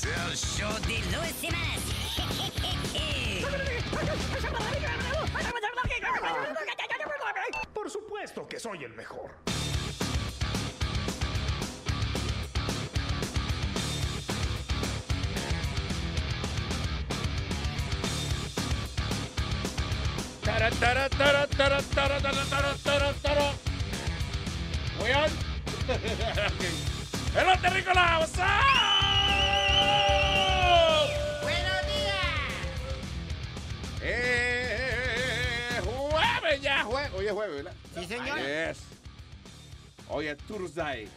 Es el show de Luis Jiménez. Por supuesto que soy el mejor. Tara, tara, tara, tara, tara, tara, tara, tara, tara. We on? ¡Hello, Terrícola! ¡What's up? Eh, jueves ya, jueves. Hoy es jueves, ¿verdad? Sí, señor. Yes. Hoy es Thursday.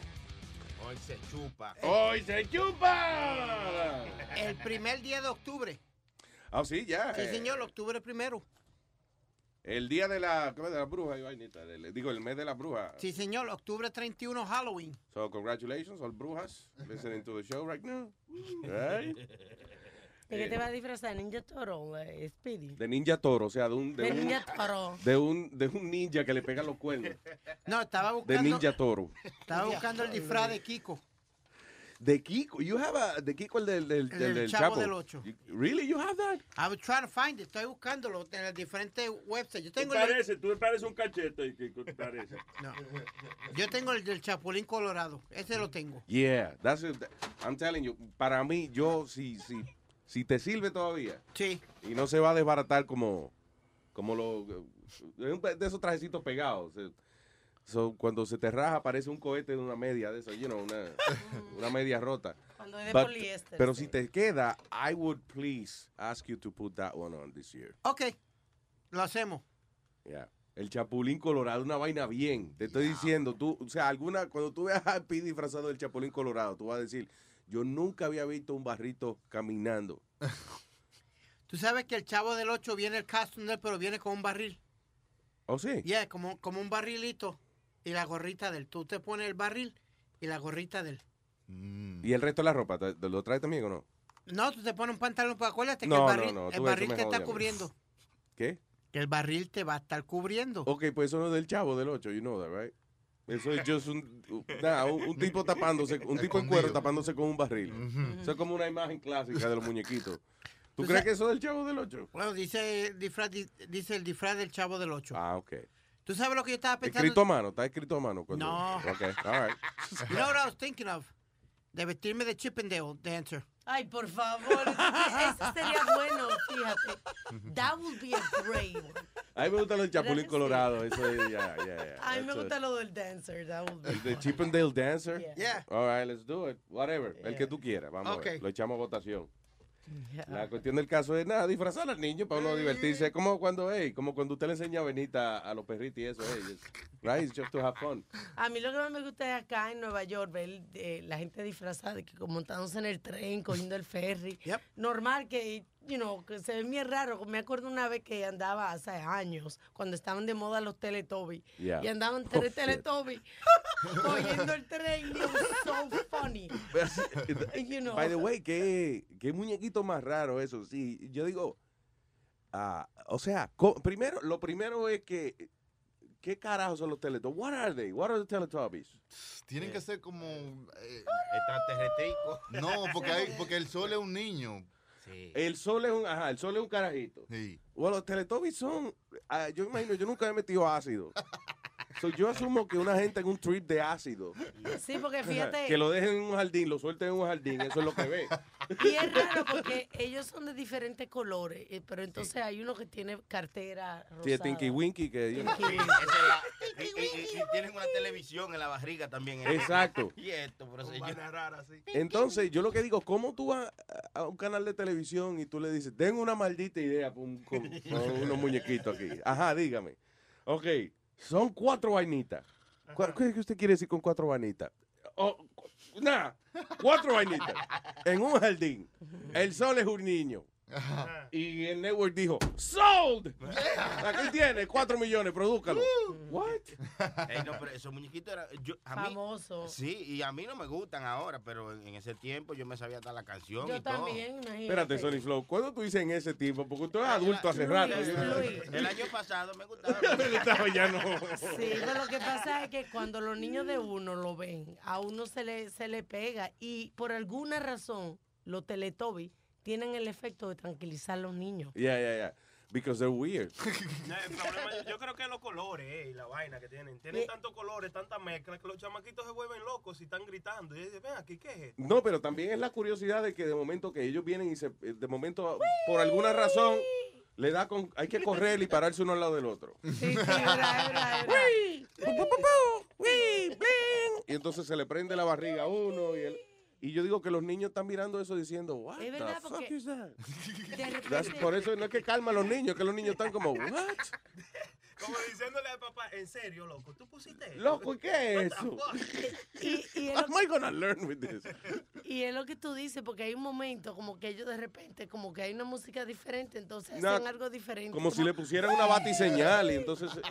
Hoy se chupa. Hoy se chupa. El primer día de octubre. Ah, sí, ya. Sí, eh, señor, octubre primero. El día de la, ¿cómo es? de la bruja digo, el mes de la bruja. Sí, señor, octubre 31, Halloween. So, congratulations, all brujas, listening to the show right now. Right? ¿De qué te vas a disfrazar? ¿Ninja Toro? eh, Speedy. De ninja toro, o sea, de un, de De un, Ninja Toro. de un, de un ninja que le pega los cuernos. No, estaba De buscando, ninja toro. estaba buscando el disfraz de Kiko. De Kiko, you have a, de Kiko el del, del, El del, del Chapo. Chavo del Ocho. You- really, you have that? I was trying to find it. Estoy buscándolo en las diferentes websites. Yo Tú tengo, el, pareces, tú me pareces un cachete. Que, que parece. no. yo tengo el del Chapulín Colorado. Ese lo tengo. Yeah, that's it. I'm telling you, para mí, yo, si, si, si te sirve todavía Sí. y no se va a desbaratar como, como lo, de esos trajecitos pegados. eh, so, cuando se te raja parece un cohete de una media de eso, you know, una, una media rota. Cuando es de But- poliéster. pero sí. si te queda, I would please ask you to put that one on this year. Ok. Lo hacemos. Yeah. El chapulín colorado, una vaina bien. Te estoy diciendo, tú, o sea, alguna, cuando tú veas a Speedy disfrazado del chapulín colorado, tú vas a decir, yo nunca había visto un barrito caminando. Tú sabes que el Chavo del 8 viene el él, pero viene con un barril. ¿Oh, sí? Yeah, como, como un barrilito y la gorrita de él. Tú te pones el barril y la gorrita de él. ¿Y el resto de la ropa, te- lo trae también o no? No, tú te pones un pantalón, pues acuérdate que No, el no, barril, no, tú el barril te está cubriendo. ¿Qué? Que el barril te va a estar cubriendo. Ok, pues eso no es del chavo del 8, you know that, right? Eso es just un, nah, un, un tipo tapándose, un tipo en cuero tapándose con un barril. Eso es como una imagen clásica de los muñequitos. ¿Tú crees que eso es del chavo del 8? Bueno, dice el disfraz, di- dice el disfraz del chavo del 8. Ah, ok. ¿Tú sabes lo que yo estaba pensando? Escrito a mano, está escrito a mano. cuando- No. Ok, all right. You know what I was thinking of? De vestirme de Chippendale dancer. Ay, por favor. Eso sería bueno, fíjate. That would be a great one. A mí me gusta el chapulín ¿Verdad que sí? colorado. Eso es, ya, ya, ya. A mí me gusta lo del dancer. That would be El de Chip and Dale Dancer. Yeah. Yeah. All right, let's do it. Whatever. El Yeah. que tú quieras. Vamos a ver. Lo echamos a votación. Yeah. La cuestión del caso es nada, disfrazar al niño para uno divertirse. Es como cuando, hey, como cuando usted le enseña a Benita a los perritos y eso, hey, right? Just to have fun. A mí lo que más me gusta es acá en Nueva York ver eh, la gente disfrazada, que como montándose en el tren, cogiendo el ferry. Yep. Normal que, you know, que se ve bien raro. Me acuerdo una vez que andaba hace años, cuando estaban de moda los Teletubbies. Yeah. Y andaban Oh, tres shit. Teletubbies cogiendo el tren. It was so funny. You know. By the way, ¿qué, qué muñequito más raro eso. Sí, yo digo, ah, o sea, primero, lo primero es que, ¿qué carajo son los Teletubbies? What are they? What are the Teletubbies? Tienen que ser como. eh, Extraterrestrico. no, porque, hay, porque el sol es un niño. Sí. El sol es un, ajá, el sol es un carajito. Sí. Bueno, los Teletubbies son, ah, yo imagino, yo nunca he metido ácido. So, yo asumo que una gente en un trip de ácido, Sí, porque fíjate. que lo dejen en un jardín, lo suelten en un jardín, eso es lo que ve. Y es raro porque ellos son de diferentes colores, eh, pero entonces hay uno que tiene cartera rosada. Sí, es Tinky Winky, que you know. Sí, esa es la- y, y- y- y tienen una televisión en la barriga también. ¿eh? Exacto. Y esto, pero señor. Entonces, yo lo que digo, ¿cómo tú vas a- a un canal de televisión y tú le dices, tengo una maldita idea con, con- con unos muñequitos aquí? Ajá, dígame. Ok, son cuatro vainitas. ¿Cu- ¿Qué es que usted quiere decir con cuatro vainitas? Oh, Nada, cuatro vainitas. En un jardín. El sol es un niño. Y el network dijo, sold. Aquí tiene, cuatro millones, produzcalo. What? Ey, no, pero esos muñequitos eran. Yo, a mí, Famoso. sí, y a mí no me gustan ahora, pero en, en ese tiempo yo me sabía hasta la canción. Yo y todo. también, imagínate. Espérate, Sony Flow, ¿cuándo tú dices en ese tiempo? Porque tú eres adulto hace rato. El año pasado me gustaba. Me gustaba, ya no. Sí, pero lo que pasa es que cuando los niños de uno lo ven, a uno se le, se le pega y por alguna razón los Teletubbies tienen el efecto de tranquilizar a los niños. Yeah, yeah, yeah. Because they're weird. El problema, yo creo que los colores eh, y la vaina que tienen. Tienen tantos colores, tanta mezcla, que los chamaquitos se vuelven locos y están gritando. Y dicen, ven aquí, ¿qué es esto? No, pero también es la curiosidad de que de momento que ellos vienen y se, de momento, por alguna razón, le da con, hay que correr y pararse uno al lado del otro. Sí, sí, verdad, verdad, verdad. Y entonces se le prende la barriga a uno y él, y yo digo que los niños están mirando eso diciendo, what Es the verdad, fuck porque is that? de That's- repente- por eso no es que calma a los niños, que los niños están como, what? Como diciéndole al papá, en serio, loco, tú pusiste esto? Loco, ¿qué es eso? y, y es How am I gonna learn with this? Y es lo que tú dices, porque hay un momento como que ellos de repente, como que hay una música diferente, entonces Nah, hacen algo diferente. Como si le pusieran una batiseñal y entonces, eh,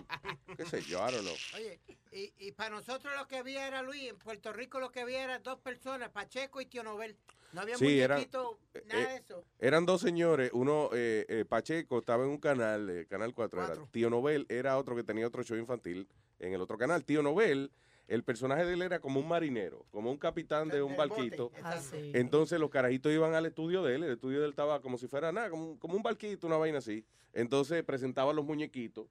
qué sé yo, I don't know. Oye, y, y para nosotros lo que había era Luis, en Puerto Rico lo que había era dos personas, Pacheco y Tío Nobel. No había Sí, eran- muñequito, nada eh, de eso. Eran dos señores, uno, eh, eh, Pacheco estaba en un canal, eh, Canal 4, era. Cuatro. Tío Nobel era otro que tenía otro show infantil en el otro canal. Tío Nobel, el personaje de él era como un marinero, como un capitán de un barquito. Ah, sí. Entonces los carajitos iban al estudio de él, el estudio de él estaba como si fuera nada, como, un- como un barquito, una vaina así. Entonces presentaba los muñequitos.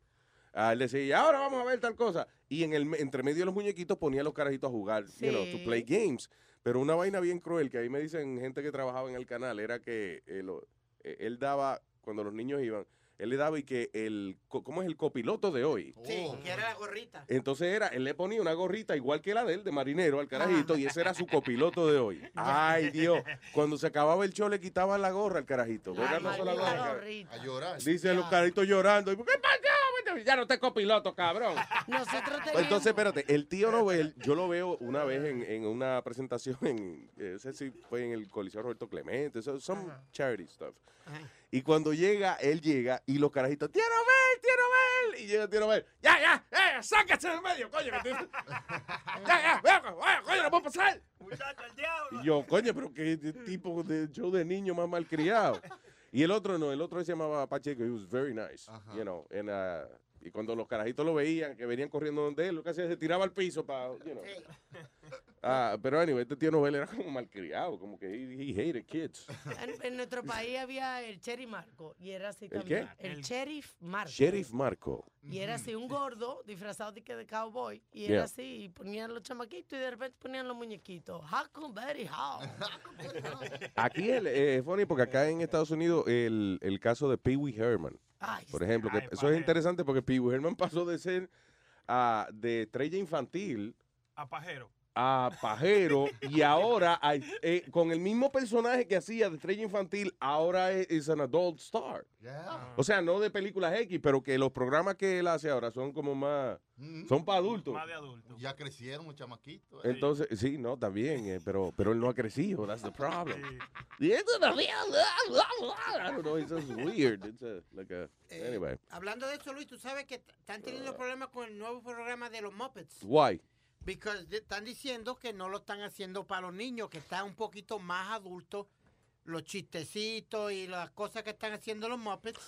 Ah, él decía, "Y ahora vamos a ver tal cosa. Y en el entre medio de los muñequitos ponía a los carajitos a jugar, you know, to play games. Pero una vaina bien cruel que ahí me dicen gente que trabajaba en el canal era que eh, lo- eh, él daba, cuando los niños iban, él le daba y que el, ¿cómo es el copiloto de hoy? Sí, Oh. que era la gorrita. Entonces era, él le ponía una gorrita igual que la de él, de marinero, al carajito, y ese era su copiloto de hoy. Ay, Dios. Cuando se acababa el show, le quitaban la gorra al carajito. A llorar. Dice los carajitos llorando. y, ¿Qué pasó? Ya no te copiloto, cabrón. Nosotros Pues teníamos... Entonces, espérate, el tío Nobel, yo lo veo una vez en, en una presentación, en, eh, no sé si fue en el Coliseo Roberto Clemente, eso son charity stuff. Y cuando llega, él llega y los carajitos, tío Nobel, tío Nobel, y llega tío Nobel, ya, ya, eh, sáquese del medio, coño, que te- ya, ya, vea, vaya, coño, no puedo pasar. Muchacho, el diablo. Y yo, coño, pero qué tipo de show de niño más malcriado. Y el otro no, el otro se llamaba Pacheco, he was very nice, Ajá. you know, and, uh, y cuando los carajitos lo veían, que venían corriendo donde él, lo que hacía se tiraba al piso para, you know. Ah, pero anyway, este tío Nobel era como malcriado, como que he, he hated kids. En, en nuestro país había el Cherry Marco y era así ¿El también. qué? El Sheriff Marco. Sheriff Marco. Y era así un gordo disfrazado de, de cowboy. Y Yeah. era así, y ponían los chamaquitos y de repente ponían los muñequitos. Huckleberry. Aquí el- eh, es funny porque acá en Estados Unidos el, el caso de Pee Wee Herman, Ay, por ejemplo, que Ay, eso es interesante porque Pee Herman pasó de ser ah, de estrella infantil A pajero. A pajero y ahora eh, con el mismo personaje que hacía de estrella infantil, ahora es, es an adult star. Yeah. O sea, no de películas X, pero que los programas que él hace ahora son como más, Mm. son para adultos. Más de adulto. Ya crecieron los chamaquitos. eh. Entonces, sí, no, está bien, eh, pero, pero él no ha crecido, that's the problem. Sí. Y esto no- I don't know, it's just weird. It's a- like a- Eh, anyway, Hablando de eso, Luis, tú sabes que están teniendo problemas con el nuevo programa de los Muppets. why? Because de- están diciendo que no lo están haciendo para los niños, que está un poquito más adulto. Los chistecitos y las cosas que están haciendo los Muppets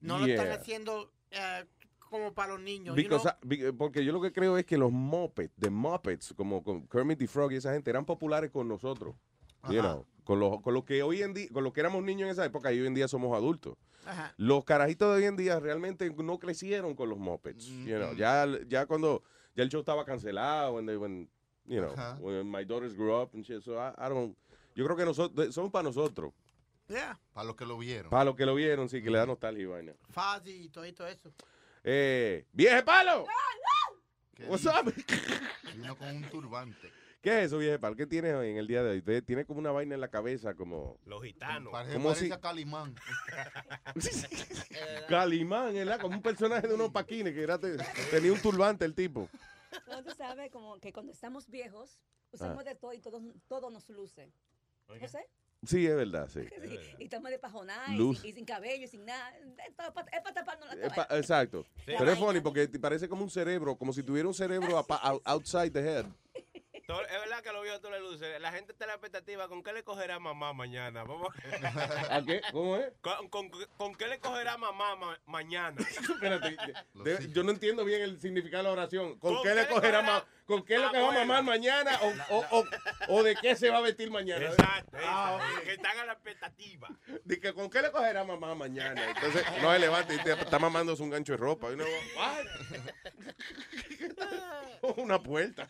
no lo están haciendo eh, como para los niños. you Because know? I- be- porque yo lo que creo es que los Muppets, the Muppets, como con Kermit the Frog y esa gente, eran populares con nosotros. You know, con lo, con lo que hoy en día, con lo que éramos niños en esa época y hoy en día somos adultos. Ajá. Los carajitos de hoy en día realmente no crecieron con los Muppets. You know, Mm. ya, ya cuando ya el show estaba cancelado, when they, when, you know, Ajá. when my daughters grew up and shit, so I, I don't, yo creo que nosotros, son para nosotros. Yeah. Para los que lo vieron. Para los que lo vieron, sí, que le da nostalgia y vaina. Fuzzy y todo, y todo eso. Eh, ¡Vieje palo! ¿Qué What's up? Vino con un turbante. ¿Qué es eso, vieje palo? ¿Qué tienes hoy en el día de hoy? Tiene como una vaina en la cabeza, como... Los gitanos. Parece, ¿Cómo parece si- a Calimán. Calimán, ¿verdad? Como un personaje de unos paquines que era te- tenía un turbante el tipo. No, tú sabes, como que cuando estamos viejos, Usamos Ah. de todo y todo, todo nos luce. José. Sí, es verdad, sí. Sí, Y estamos de pajonada y, sin- y sin cabello y sin nada. Es para taparnos la cabeza. pa- exacto. Sí. Pero es funny porque parece como un cerebro, como si tuviera un cerebro outside the head. Todo- Es verdad que lo vio tú le luces. La gente está en la expectativa. ¿Con qué le cogerá mamá mañana? Vamos ¿A qué? ¿Cómo es? ¿Con, con, con qué le cogerá mamá ma- mañana? Espérate, de- yo no entiendo bien el significado de la oración. ¿Con, ¿Con qué qué le cogerá cogerá ma- ¿Con qué lo que va a mamar mañana? O, o, o, o de qué se va a vestir mañana? Exacto. Ah. Que están a la expectativa. De que, ¿Con qué le cogerá mamá mañana? Entonces, no se levanta y te- está mamándose un gancho de ropa. Y uno, "What?" Una puerta.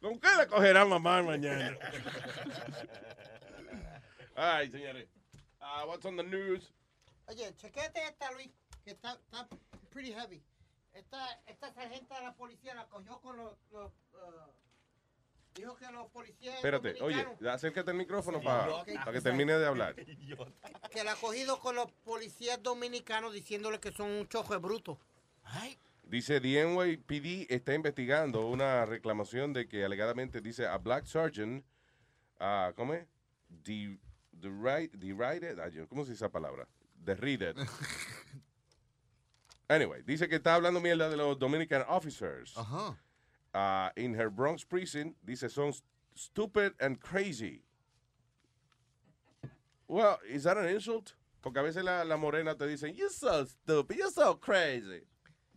¿Con qué le cogerá mamá mañana? Ay, señores. Ah, what's on the news? Oye, chequete esta, Luis, que está, está pretty heavy. Esta, esta sargenta de la policía la cogió con los... los, uh, dijo que los policías Espérate, oye, acércate al micrófono Sí, para ok. que termine de hablar. que la ha cogido con los policías dominicanos diciéndole que son un chojo de bruto. Dice, the NYPD está investigando una reclamación de que alegadamente dice a black sergeant, ah, ¿cómo es? De, right, derided, ay, ¿cómo se dice esa palabra? Derrided. Anyway, dice que está hablando mierda de los Dominican officers. Ajá. Ah, in her Bronx precinct, dice, son st- stupid and crazy. Well, is that an insult? Porque a veces la, la morena te dicen, you're so stupid, you're so crazy.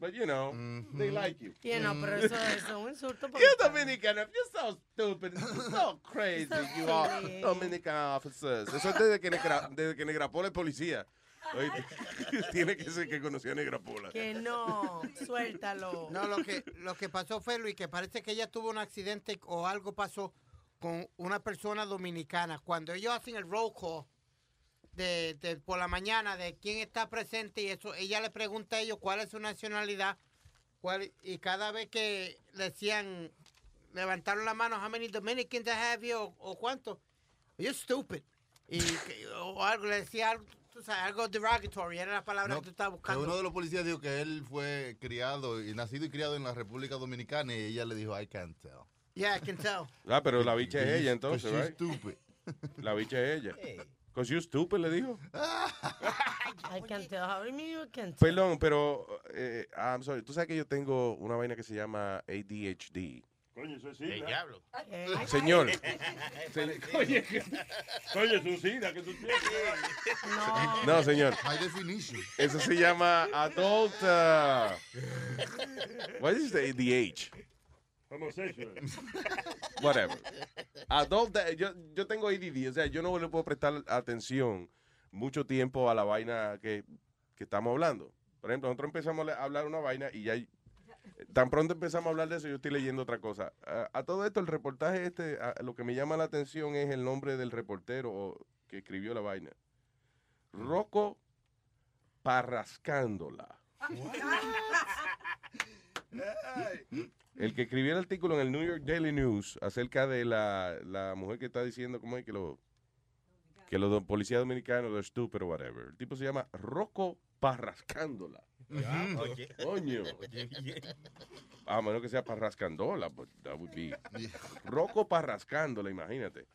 But you know, they like you. Yeah, no, pero eso, es un insulto. You're está- Dominican, you're so stupid, you're so crazy, you are. Dominican officers. Eso es desde que, Negra, desde que Negrapola es policía. Tiene que ser que conoció a Negrapola. Que no, suéltalo. No, lo que, lo que pasó fue, Luis, que parece que ella tuvo un accidente o algo pasó con una persona dominicana. Cuando ellos hacen el roll call de, de por la mañana de quién está presente y eso, ella le pregunta a ellos cuál es su nacionalidad cuál, y cada vez que le decían, levantaron la mano, how many Dominicans I have here o, o cuánto, you're stupid. Y que- o algo, le decía algo, tú sabes, algo derogatory, era la palabra No, que tú estabas buscando. uno de los policías dijo que él fue criado y nacido y criado en la República Dominicana y ella le dijo, I can't tell. Yeah, I can tell. Ah, pero la bicha es ella entonces, right? she's stupid. La bicha es ella. Because you stupid, le dijo. I can tell. How you mean you can tell? Perdón, pero, eh, I'm sorry, tú sabes que yo tengo una vaina que se llama ADHD. Coño, eso es El sida. diablo. Eh, Señor. Se- Oye, que- coño, es un sida que tú tienes. No. No, señor. High definition. Eso se llama adult. uh, what is the, age? Homosexual. Whatever. Adult. Yo, yo tengo ADD, o sea, yo no le puedo prestar atención mucho tiempo a la vaina que, que estamos hablando. Por ejemplo, nosotros empezamos a hablar una vaina y ya. Tan pronto empezamos a hablar de eso, yo estoy leyendo otra cosa. A, a todo esto, el reportaje este, a- lo que me llama la atención es el nombre del reportero o- que escribió la vaina. Rocco Parrascándola. El que escribió el artículo en el New York Daily News acerca de la, la mujer que está diciendo cómo es que lo que los policías dominicanos they're stupid or whatever. El tipo se llama Rocco Parrascándola. Oye. Coño. A menos que sea Parrascándola, but that would be Rocco Parrascándola, imagínate.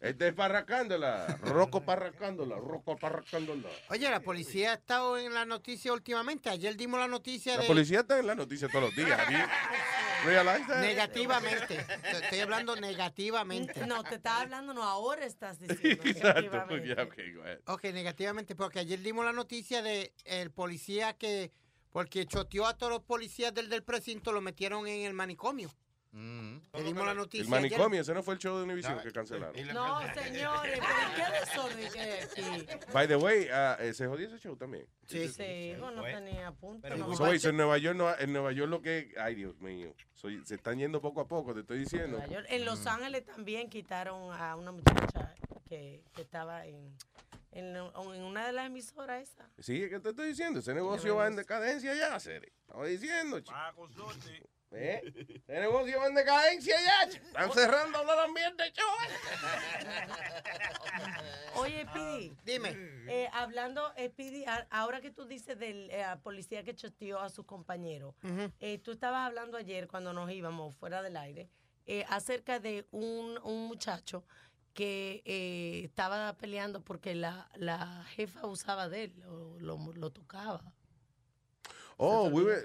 Este es Parrascándola, Rocco Parrascándola, Rocco Parrascándola. Oye, la policía ha estado en la noticia últimamente. Ayer dimos la noticia La de... policía está en la noticia todos los días. That? Negativamente. Te- Estoy hablando negativamente. No, te estaba hablando, no, ahora estás diciendo. Exacto. efectivamente. Yeah, okay, go ahead. Ok, negativamente, porque ayer dimos la noticia de el policía que, porque choteó a todos los policías del, del precinto, lo metieron en el manicomio. Mm. Le dimos la noticia. El ayer. manicomio, ese no fue el show de Univision que cancelaron. No, señores, pero ¿qué desorden que hay aquí? By the way, eh, se jodió ese show también. Sí. Sí, bueno, no tenía punto. Pero no. So, so en Nueva York, no, en Nueva York lo que, ay Dios mío, soy- se están yendo poco a poco, te estoy diciendo. Nueva York. En Los Ángeles también quitaron a una muchacha que, que estaba en, en, en una de las emisoras esas. Sí, ¿qué te estoy diciendo? Ese negocio va en decadencia ya, Sere. Estaba diciendo, chico. Ah. ¿Eh? Ese negocio va en decadencia ya. Están cerrando el ambiente, show. Oye, Pidi. Dime. Eh, hablando, eh, Pidi, a- ahora que tú dices del eh, policía que choteó a su compañero, Ujú. eh, tú estabas hablando ayer cuando nos íbamos fuera del aire eh, acerca de un, un muchacho que eh, estaba peleando porque la, la jefa abusaba de él, lo, lo- lo tocaba. Oh, we were-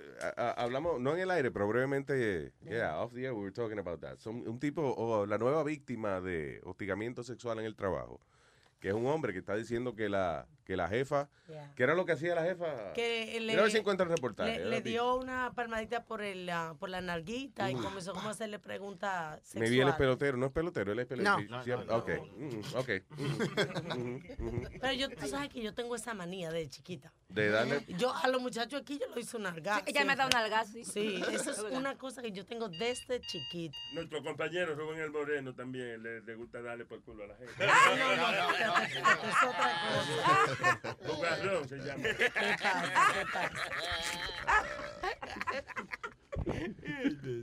hablamos, no en el aire, pero brevemente, yeah, off the air, we were talking about that. Son- un tipo, o la nueva víctima de hostigamiento sexual en el trabajo, que es un hombre que está diciendo que la, que la jefa, Yeah. ¿qué era lo que hacía la jefa? Que Mira a ver si encuentra el reportaje. le, le sí. dio una palmadita por el ah, por la narguita y comenzó como a hacerle preguntas Me sexuales. viene pelotero, no es pelotero, él es pelotero. No. Sí, No, no, ok, mm, ok. mm, mm, mm. Pero yo, tú sabes que yo tengo esa manía de chiquita. De darle- Yo a los muchachos aquí yo lo hice un nalgazo. ella me da un nalgazo, sí. Sí, eso es una cosa que yo tengo desde chiquita. Nuestro compañero Rubén el Moreno también le, le gusta darle por culo a la gente. Ah, no, no, no, es otra cosa. Bugarrón se llama. ¿Qué pasa? ¿Qué pasa?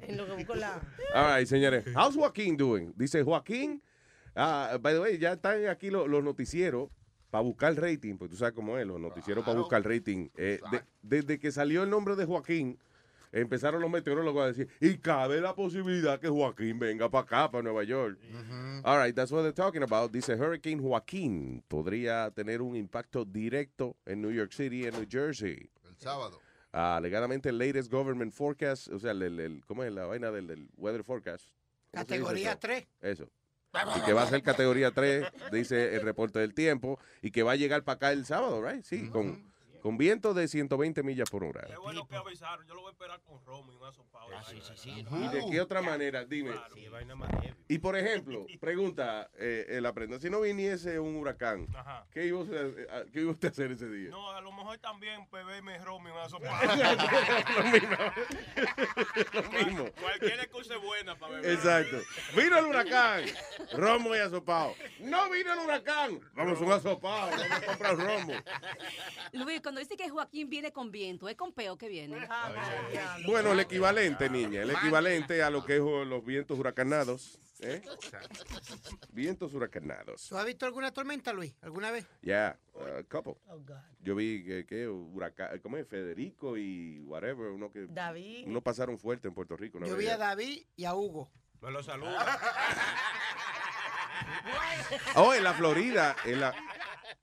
En lo que busco la... All right, señores. How's Joaquín doing? Dice Joaquín. ah, by the way, ya están aquí los, los noticieros para buscar rating, pues tú sabes cómo es, los noticieros para buscar rating. Eh, de- desde que salió el nombre de Joaquín, empezaron los meteorólogos a decir, y cabe la posibilidad que Joaquín venga para acá, para Nueva York. All right, that's what they're talking about. Dice Hurricane Joaquín podría tener un impacto directo en New York City en New Jersey. El sábado. Ah, alegadamente el latest government forecast, o sea, el, el- el- ¿cómo es la vaina del, del weather forecast? ¿Cómo se dice Categoría eso? 3. Eso. Y que va a ser categoría 3, dice el reporte del tiempo, y que va a llegar para acá el sábado, right? Sí, con, con viento de 120 millas por hora. Qué bueno que avisaron. Yo lo voy a esperar con Romo y un asopado. sí, sí, sí. ¿Y de qué otra manera? Dime. Sí, vaina más heavy. Y por ejemplo, pregunta, eh, el aprenda, si no viniese un huracán, Ajá. ¿qué iba, usted, eh, ¿qué iba usted a hacer ese día? No, a lo mejor también PBM Romo y un asopado. Lo mismo. Lo mismo. Cualquier excusa es buena para beber. Exacto. Vino el huracán, romo y asopado. No vino el huracán, vamos a un asopado, vamos a comprar romo. Luis, cuando dice que Joaquín viene con viento, ¿es con peo que viene? Bueno, el equivalente, niña, el equivalente a lo que es los vientos huracanados. ¿eh? Vientos huracanados. ¿Tú has visto alguna tormenta, Luis? ¿Alguna vez? Ya, a couple. Oh, God. Yo vi que, que huracán, ¿cómo es? Federico y whatever, uno que David. uno pasaron fuerte en Puerto Rico. una Yo vez vi a. David y a Hugo. Me lo saluda. Oh, en la Florida, en la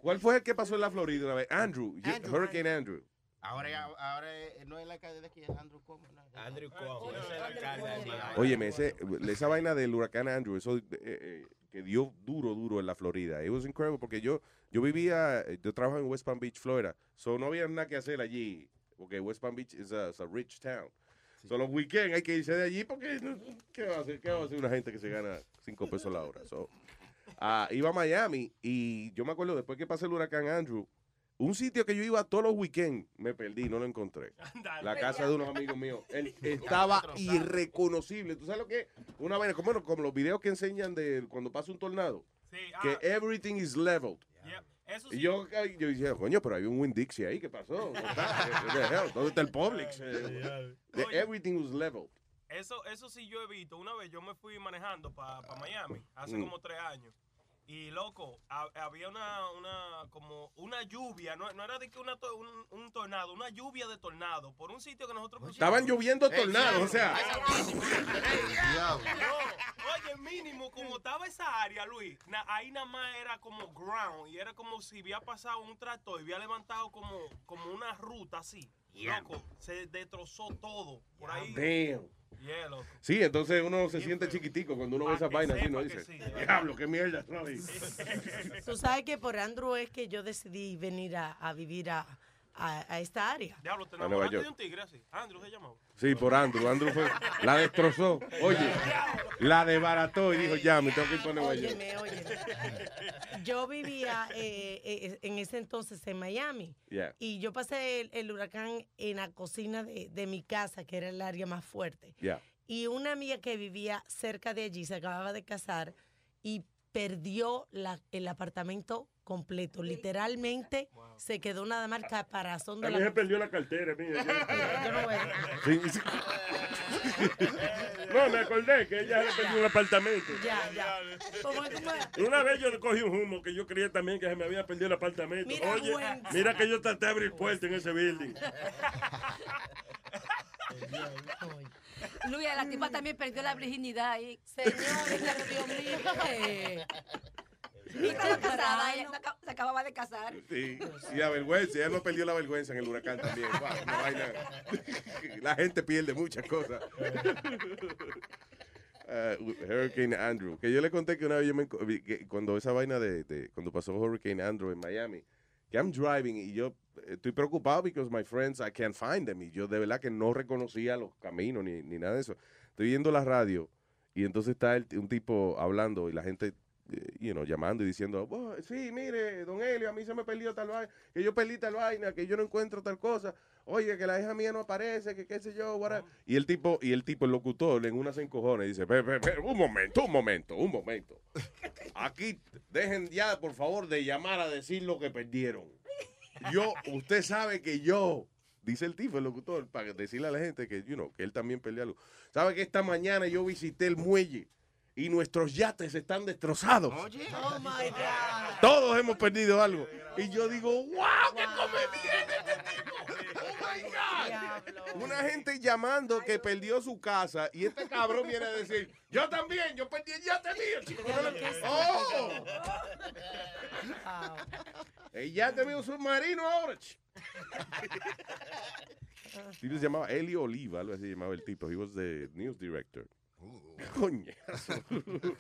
¿Cuál fue el que pasó en la Florida una vez? Andrew, Andrew, Hurricane Andrew. Ahora, ya- ahora eh, no es el alcalde de aquí, es Andrew Cuomo. ¿no? Andrew Cuomo, es de Miami. Óyeme, ese, esa vaina del huracán Andrew, eso eh, eh, que dio duro, duro en la Florida. It was incredible porque yo, yo vivía, eh, yo trabajo en West Palm Beach, Florida. So no había nada que hacer allí, porque West Palm Beach is a, is a rich town. So los weekends hay que irse de allí porque ¿qué va a hacer? ¿Qué va a hacer una gente que se gana cinco pesos la hora? So, ah, iba a Miami y yo me acuerdo después que pasó el huracán Andrew, un sitio que yo iba todos los weekends, me perdí, no lo encontré. La casa de unos amigos míos. Él estaba irreconocible. ¿Tú sabes lo que es? Una vaina, como, como los videos que enseñan de cuando pasa un tornado. Sí, Que ah, everything is leveled. yeah. Eso Y yo, yo decía, coño, pero había un Winn Dixie ahí, ¿qué pasó? ¿Dónde está? ¿Dónde está? ¿Dónde está el Publix? The- everything was leveled. Eso, eso sí yo he visto. Una vez yo me fui manejando para Miami, hace Mm. como tres años. Y loco, ha- había una, una, como una lluvia, no, no era de que una to- un, un tornado, una lluvia de tornado por un sitio que nosotros pusimos. Estaban lloviendo tornados, o sea. No, oye, mínimo, como estaba esa área, Luis, na- ahí nada más era como ground y era como si había pasado un tractor y había levantado como, como una ruta así. Loco, se destrozó todo por ahí. Damn. Yeah, loco. Sí, entonces uno se siente chiquitico cuando uno ve esas vainas así, sepa ¿no? que Dice, sí, diablo, qué mierda. Tú sabes que por Andrew es que yo decidí venir a, a vivir a, a- a esta área. Diablo, te A Nueva enamoraste de York. un tigre así. Andrew se llamaba. Sí, por Andrew. Andrew fue, la destrozó. Oye, la desbarató y dijo, ya, me tengo que ir para Nueva York. Óyeme, óyeme. Yo vivía eh, eh, en ese entonces en Miami. Yeah. Y yo pasé el, el huracán en la cocina de, de mi casa, que era el área más fuerte. Ya. Y una amiga que vivía cerca de allí se acababa de casar y perdió la- el apartamento completo. Literalmente se quedó nada más el caparazón A de se la... perdió la cartera, mía. Yo no a- me acordé que ella se le perdió un apartamento. Una vez yo cogí un humo que yo creía también que se me había perdido el apartamento. Mira, Oye, mira que yo traté de abrir puerta en ese building. Luis, la tipa también perdió la virginidad ahí. Señores, Dios mío. Y estaba casada, ella se acab- se acababa de casar. Sí, y la vergüenza, ella no perdió la vergüenza en el huracán también. Guau, una vaina. La gente pierde muchas cosas. Uh, Hurricane Andrew, que yo le conté que una vez yo me que cuando esa vaina de, de- cuando pasó Hurricane Andrew en Miami, que I'm driving y yo estoy preocupado because my friends I can't find them y yo de verdad que no reconocía los caminos ni, ni nada de eso. Estoy viendo la radio y entonces está el- un tipo hablando y la gente you know, llamando y diciendo, "Oh, sí, mire, don Helio, a mí se me perdió tal vaina, que yo perdí tal vaina, que yo no encuentro tal cosa, oye, que la hija mía no aparece, que qué sé yo, whatever". Y el tipo, y el tipo, el locutor, en una se encojona y dice, "Pe- pe- pe- un momento, un momento, un momento. Aquí, dejen ya, por favor, de llamar a decir lo que perdieron. Yo, usted sabe que yo, dice el tipo, el locutor, para decirle a la gente que, you know, que él también perdió algo. Sabe que esta mañana yo visité el muelle y nuestros yates están destrozados. Oh my God. Todos hemos perdido algo. Y yo digo, wow, qué comediante este tipo. Oh my God. Una gente llamando que perdió su casa y este cabrón viene a decir, yo también, yo perdí el yate mío, chico. ¡Oh! El yate mío es submarino ahora. El tipo se llamaba Elio Oliva, algo así se llamaba el tipo. He was the news director. Coñazo.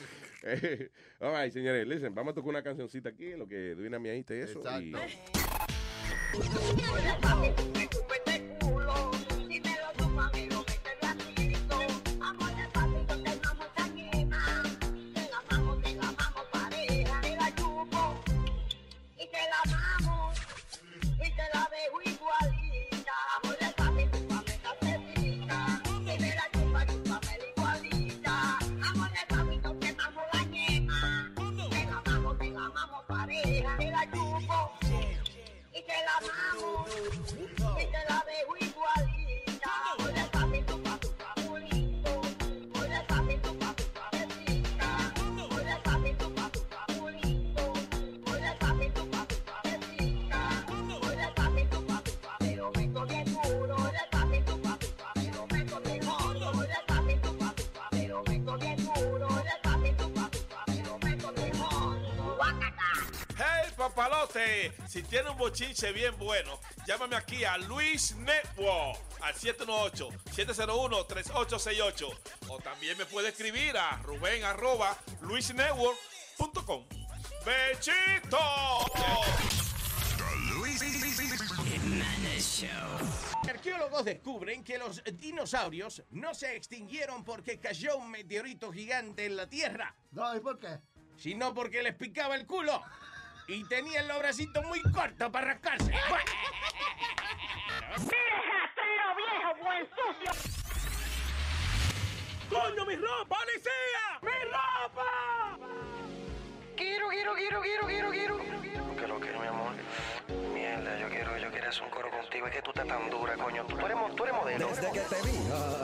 Eh, All right, señores, listen, vamos a tocar una cancioncita aquí, lo que Duina me y eso. Y... Y tiene un bochinche bien bueno, llámame aquí a Luis Network al 718-701-3868. O también me puede escribir a Rubén arroba luisnetwork.com. ¡Bechito! Arqueólogos descubren que los dinosaurios no se extinguieron porque cayó un meteorito gigante en la Tierra. No, ¿y por qué? Sino porque les picaba el culo. Y tenían los bracitos muy cortos para rascarse. ¡Déjatelo, viejo buen sucio! ¡Coño, mi ropa, policía! ¡Mi ropa! Quiero, quiero, quiero, quiero, quiero, quiero. Que lo quiero, mi amor. Mierda, yo quiero, yo quiero hacer un coro contigo. Es que tú estás tan dura, coño. Tú eres, mo- tú eres modelo. Desde que te vi, ah,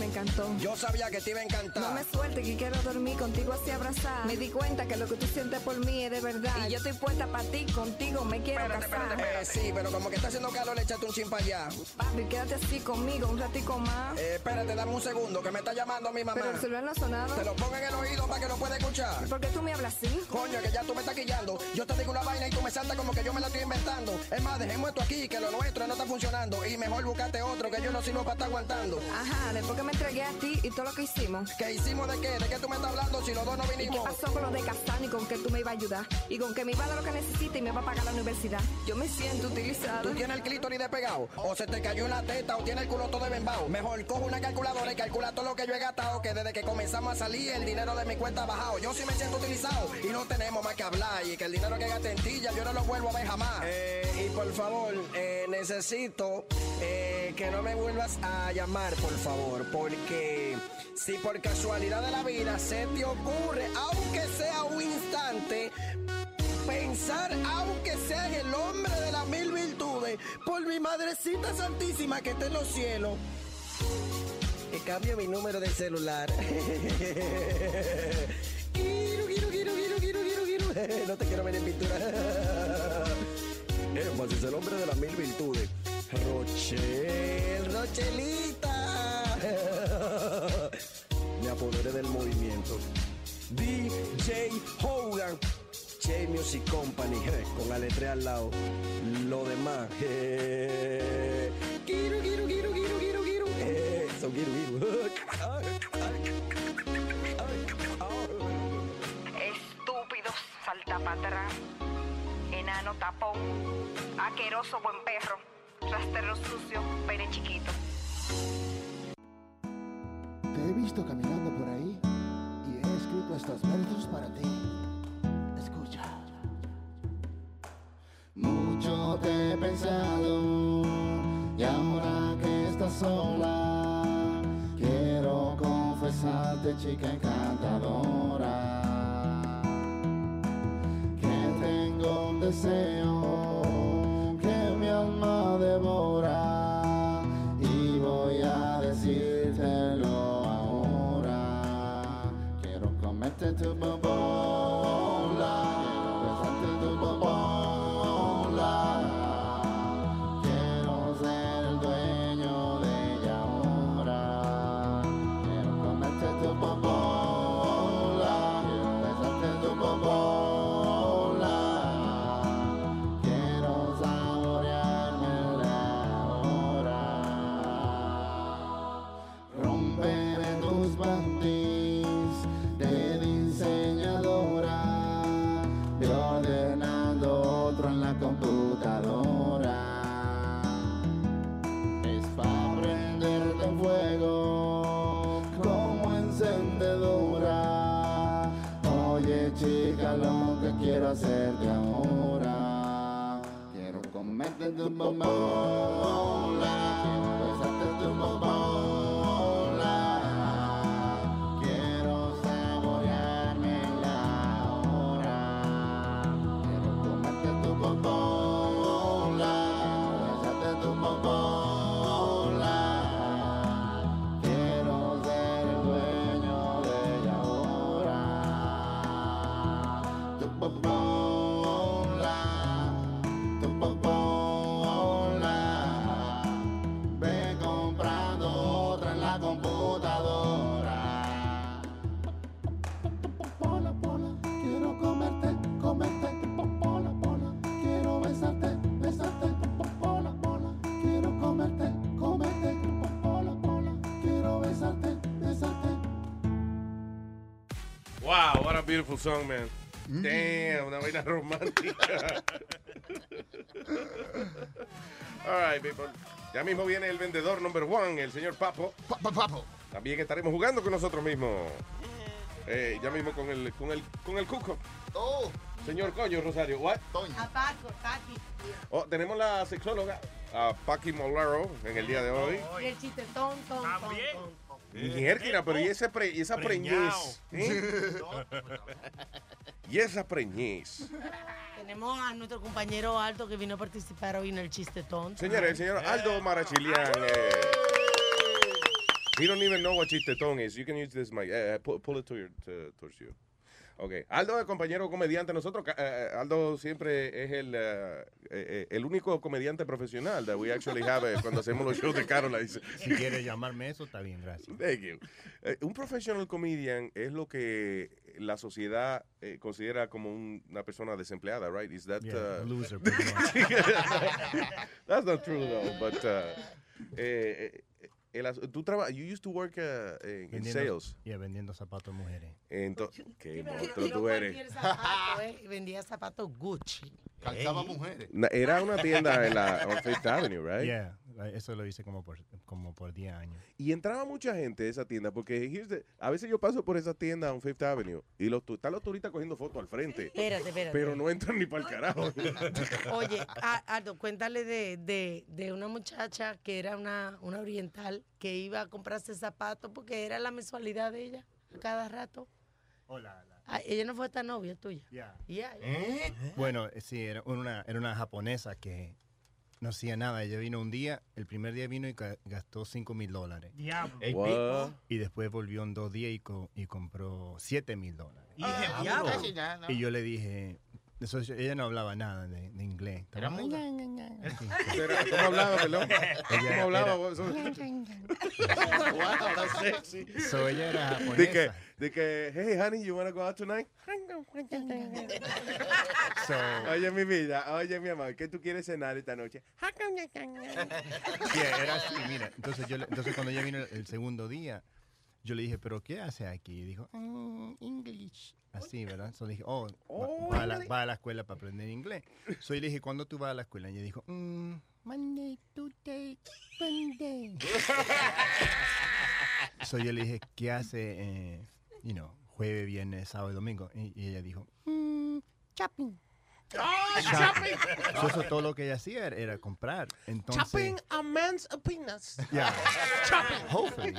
me encantó. Yo sabía que te iba a encantar. No me fuerte que quiero dormir contigo así abrazar. Me di cuenta que lo que tú sientes por mí es de verdad. Y yo estoy puesta para ti, contigo me quiero casar. Eh, sí, pero como que está haciendo calor, échate un chin para allá. Papi, quédate así conmigo un ratico más. Eh, espérate, dame un segundo, que me está llamando mi mamá. Pero el celular no ha sonado. Te lo pongo en el oído para que lo pueda escuchar. ¿Por qué tú me hablas así? Coño, que ya tú me estás quillando. Yo te digo una vaina y tú me saltas como que yo me la estoy inventando. Es más, dejemos esto aquí, que lo nuestro no está funcionando. Y mejor buscate otro, que yo no sirvo para estar aguantando. Ajá, después que me entregué a ti y todo lo que hicimos. ¿Qué hicimos de qué? ¿De qué tú me estás hablando si los dos no ¿Y qué vinimos? pasó con lo de casar y con que tú me ibas a ayudar? Y con que me iba a dar lo que necesita y me va a pagar la universidad. Yo me siento utilizada. ¿Tú tienes el clítoris despegado? ¿O se te cayó una teta o tienes el culo todo embembado? Mejor cojo una calculadora y calcula todo lo que yo he gastado. Que desde que comenzamos a salir el dinero de mi cuenta ha bajado. Yo sí me siento utilizado y no tenemos más que hablar. Y que el dinero que gasté en ti ya yo no lo vuelvo a ver jamás. Eh, y por favor, eh, necesito eh, que no me vuelvas a llamar, por favor. Porque si por casualidad de la vida se te ocurre, aunque sea un instante, pensar, aunque sea en el hombre de las mil virtudes, por mi madrecita santísima que está en los cielos, que cambie mi número de celular. No te quiero ver en pintura. Es el hombre de las mil virtudes. Rochel, Rochelita. Me apoderé del movimiento. DJ Hogan. J Music Company, eh, con la letra al lado. Lo demás. eh, Quiero, quiero, quiero, quiero, quiero, quiero. Eso, quiero, Estúpido, salta para atrás. Enano tapón. Aqueroso buen perro. Rastrero sucio, pene chiquito. Te he visto caminando por ahí y he escrito estos versos para ti. Escucha. Mucho te he pensado y ahora que estás sola, quiero confesarte, chica encantadora, que tengo un deseo y voy a decírtelo ahora. Quiero comerte tu bobola, beautiful song, man. Damn, una vaina romántica. All right, people. Ya mismo viene el vendedor number one, el señor Papo. Papo. También estaremos jugando con nosotros mismos. Eh, ya mismo con el, con el, con el cuco. Oh. Señor Coño, Rosario. What? A Paco, Paqui. Oh, tenemos la sexóloga, a Paqui Molero, en el día de hoy. Y el chiste ton, ton, ton, ton. Mierda, pero y, ese pre- y esa preñez. ¿eh? Y esa preñez. Tenemos a nuestro compañero Alto que vino a participar hoy en el chiste tonto. Señores, el señor Aldo Marachilian. eh, He don't even know what chistetón is. You can use this mic. Uh, pull, pull it to your, to, towards you. Okay. Aldo es compañero comediante. Nosotros, ca- eh, Aldo siempre es el, eh, eh, el único comediante profesional that we actually have eh, cuando hacemos los shows de Caroline. Si quiere llamarme eso, está bien, gracias. Thank you. Eh, un professional comedian es lo que la sociedad eh, considera como un- una persona desempleada, right? Is that Yeah, uh, loser. That's not true though, but uh, eh, eh, el tú traba- you used to work uh, in, in Vendiendo- sales. Yeah, vendiendo zapatos mujeres. Entonces, qué monstruo tú eres. zapato, eh, vendía zapatos Gucci. Calzaba Ey. mujeres. Era una tienda en la on Fifth Avenue, right? Yeah, eso lo hice como por, como por 10 años. Y entraba mucha gente a esa tienda, porque the- a veces yo paso por esa tienda en Fifth Avenue y los, están los turistas cogiendo fotos al frente. Espérate, espérate. Pero no entran ni para el carajo. Oye, a- Aldo, cuéntale de, de, de una muchacha que era una, una oriental que iba a comprarse zapatos porque era la mensualidad de ella a cada rato. Hola. Ah, ella no fue esta novia tuya. Ya. Ya. Bueno, eh, sí, era una, era una japonesa que no hacía nada. Ella vino un día, el primer día vino y ga- gastó 5 mil dólares. Diablo. Y después volvió en dos días y, co- y compró 7 mil dólares. Ah. Y yo le dije, eso, ella no hablaba nada de, de inglés. Era muda. ¿Cómo hablaba, perdón? ¿Cómo hablaba? era- wow, that's sexy. So ella era De que, japonesa. de que, hey, honey, you wanna go out tonight? So, Oye, mi vida, oye, mi amor, ¿qué tú quieres cenar esta noche? Yeah, era así, mira. Entonces, yo, le- entonces cuando ella vino el, el segundo día, yo le dije, ¿pero qué hace aquí? Y dijo, "Mm, English. Así, ¿verdad? Entonces dije, oh, va- Oh, va, a la, English. va a la escuela para aprender inglés. So, yo le dije, ¿cuándo tú vas a la escuela? Y ella dijo, mm, Monday, Tuesday, Wednesday. so, yo le dije, ¿qué hace, eh, you know, jueves, viernes, sábado y domingo? Y, y ella dijo, mm, shopping. Shopping. So, eso todo lo que ella hacía era, era comprar. Entonces, Chopping a man's penis. Yeah. Chopping. Hopefully.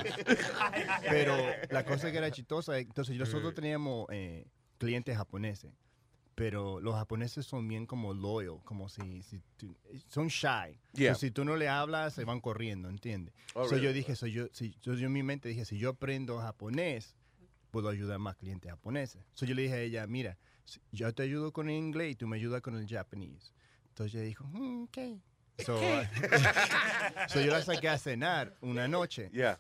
Pero la cosa que era chistosa, entonces nosotros teníamos eh, clientes japoneses, pero los japoneses son bien como loyal, como si, si tú- son shy. Yeah. So, si tú no le hablas, se van corriendo, ¿entiendes? Oh, so, really? yo dije, so, yo, si, yo, yo en mi mente dije, si yo aprendo japonés, puedo ayudar más clientes japoneses. So, yo le dije a ella, mira, yo te ayudo con el inglés y tú me ayudas con el japonés. Entonces ella dijo, "Mm, ok. So, so yo la saqué a cenar una noche. Yeah.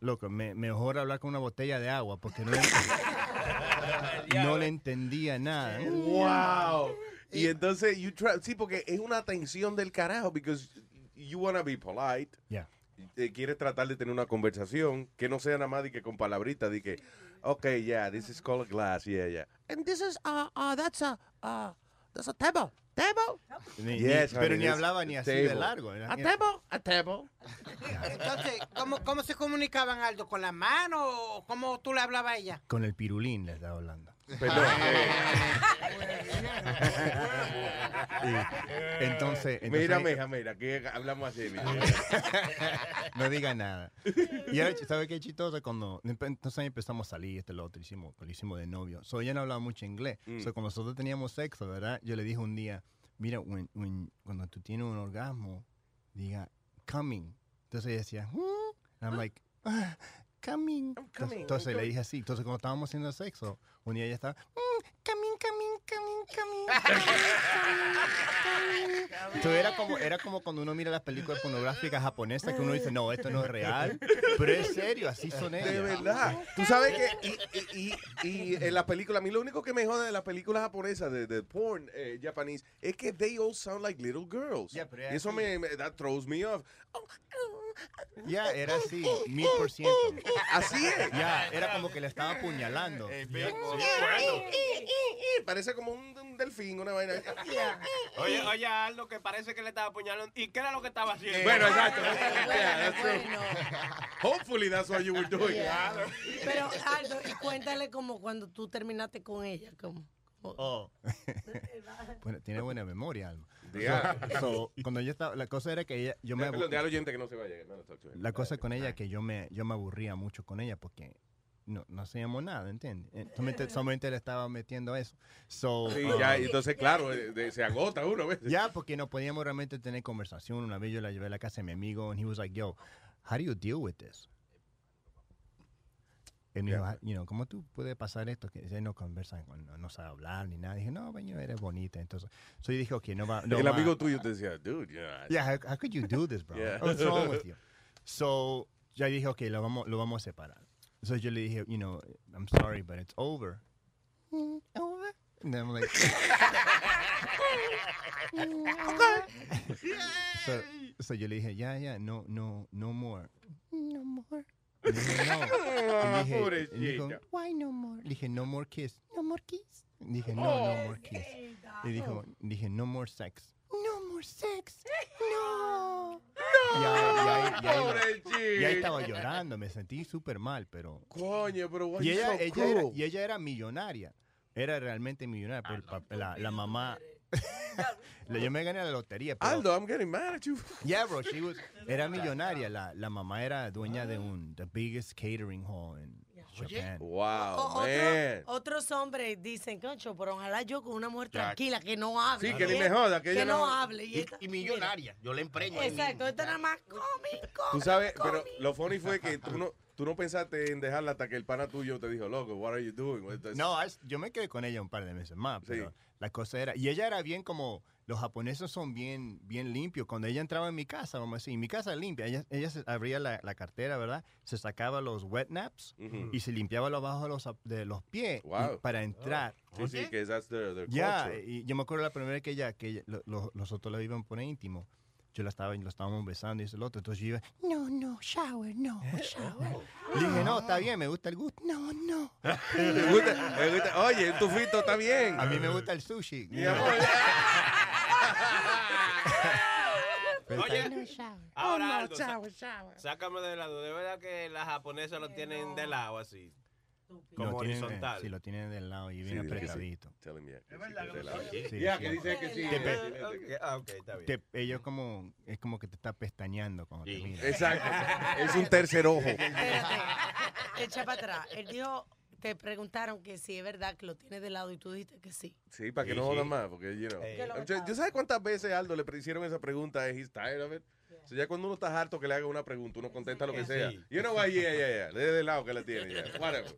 Loco, me, mejor hablar con una botella de agua porque no le, no le entendía nada. Wow. Y entonces, you try, sí, porque es una tensión del carajo, because you wanna be polite. Yeah. Eh, quieres tratar de tener una conversación que no sea nada más de que con palabritas, de que, okay, yeah, this is called glass, yeah, yeah. And this is, uh, uh, that's a, uh, that's a table. Table? Ni- Yes, pero honey, ni hablaba ni así de table. largo. era- A table? A table. Entonces, ¿cómo, ¿cómo se comunicaban, Aldo? ¿Con la mano o cómo tú le hablabas a ella? Con el pirulín le estaba hablando. Perdón. Y entonces, entonces- Mira, mija, mira, que hablamos así, no diga nada. Y ahora, ¿sabe qué chistoso? Cuando empe- entonces empezamos a salir, este lo otro, hicimos, lo hicimos de novio. So, ella no hablaba mucho inglés. Mm. So, cuando nosotros teníamos sexo, ¿verdad? Yo le dije un día, mira, when- when- cuando tú tienes un orgasmo, diga, coming. Entonces ella decía, "Hmm?" And I'm like, "Ah, coming. Entonces, coming, entonces I'm le coming. dije así. Entonces cuando estábamos haciendo sexo, un día ella estaba, "Mm, coming, coming, coming, coming. Entonces era como, era como cuando uno mira las películas pornográficas japonesas que uno dice, no, esto no es real. Pero es serio, así son ellas. De verdad. Tú sabes que y, y, y, y en la película, a mí lo único que me jode de las películas japonesas, de, de porn eh, japonés, es que they all sound like little girls. Yeah, y eso me, me- that throws me off. Ya, era así, mil por ciento. Así es. Ya, era como que le estaba apuñalando. Parece como un, un delfín, una vaina. Oye, oye, Aldo que parece que le estaba apuñalando. ¿Y qué era lo que estaba haciendo? Bueno, exacto. Yeah, that's true. Hopefully that's what you were doing. Yeah. Pero, Aldo, y cuéntale como cuando tú terminaste con ella. Como, Oh. bueno, tiene buena memoria, Alma. Yeah. So, cuando yo estaba, la cosa era que ella, yo me Déjalo, abu- déjalo, oyente, que no se vaya. La cosa con ella que yo me, yo me aburría mucho con ella porque no, no hacíamos nada, ¿entiendes? Eh, Solamente, solamente le estaba metiendo eso. So, Sí, um, ya, entonces, claro, eh, de- se agota uno. Ya, porque no podíamos realmente tener conversación. Una vez yo la llevé a la casa de mi amigo and he was like, yo, how do you deal with this? Él me dijo, "Ah, you know, ¿cómo tú puedes pasar esto? Que él no conversa, con- no, no sabe hablar ni nada. dije, no, baño, eres bonita. Entonces, so yo dije, ok, no va. No el va- amigo tuyo te decía, dude, yeah. Yeah, how, how could you do this, bro? Yeah. What's wrong with you? So, ya dije, ok, lo vamos, lo vamos a separar. So yo le dije, you know, I'm sorry, but it's over. Mm, over. And then I'm like, so, so yo le dije, ya, ya, no, no, no more. No more. Le dije, no. Y dije- Pobrecita. y dijo, Why no more? le dije, no more kiss. No more kiss. Dije, no, no more kiss. Y dijo, dije, no more sex. No more sex. No. Y ahí- y ahí- y ahí- Pobrecita. y ahí estaba llorando, me sentí súper mal, pero... Coño, pero Y ella, so ella era, y ella era millonaria. Era realmente millonaria. pero el pap- la, la mamá. Yo me gané la lotería. Pero, Aldo, I'm getting mad at you. Yeah, bro. She was, era millonaria. La, la mamá era dueña de un the biggest catering hall in Japan. Wow, O- man. otro- otros hombres dicen, concho, pero ojalá yo con una mujer tranquila, que no hable. Sí, que ni me joda, que ella no, no- hable. Y, Y, esta- y millonaria. Yo le empreño. Exacto, esta nada más come, come. Tú sabes, pero lo funny fue que tú no, tú no pensaste en dejarla hasta que el pana tuyo te dijo, loco, what are you doing? with this?" No, es- yo me quedé con ella un par de meses más, pero la cosa era, y ella era bien como, los japoneses son bien, bien limpios. Cuando ella entraba en mi casa, vamos a decir, mi casa es limpia, ella, ella se abría la, la cartera, ¿verdad? Se sacaba los wet naps Ujú. y se limpiaba lo abajo de los, de los pies y- Wow. para entrar. Sí, sí, que that's their, their Ya, culture. y yo me acuerdo la primera vez que ella, que ella- lo- lo- los otros la iban a poner íntimo. Yo la estaba, lo estábamos besando y eso, el otro. Entonces yo iba, No, no, shower, no, shower. le dije, no, está bien, me gusta el gusto. No, no. Me gusta- me gusta- Oye, un tufito está bien. A mí me gusta el sushi. Mi amor. Oye, ahora Oh, no, Aldo, sa- shower, shower. sácame de lado. De verdad que las japonesas lo tienen de lado así. Como horizontal. Sí, lo tienen del lado y Sí, que sí. apretadito. Sí, verdad que. Sí, Ya, sí. que dice que sí. Ah, ok, está bien. Te- ellos como, es como que te está pestañeando cuando te mira. Exacto. Es un tercer ojo. Espérate, echa para atrás. Él dijo, te preguntaron que si es verdad que lo tiene de lado y tú dijiste que sí. Sí, para que Sí, no sí. jodan más, porque, you know. ¿Qué es lo que Yo, sabes cuántas veces Aldo le hicieron esa pregunta, es he's tired of it. So ya cuando uno está harto que le haga una pregunta, uno contesta lo que sea. Sí. You know what, yeah, yeah, yeah. Le del lado que la tiene, yeah. Whatever.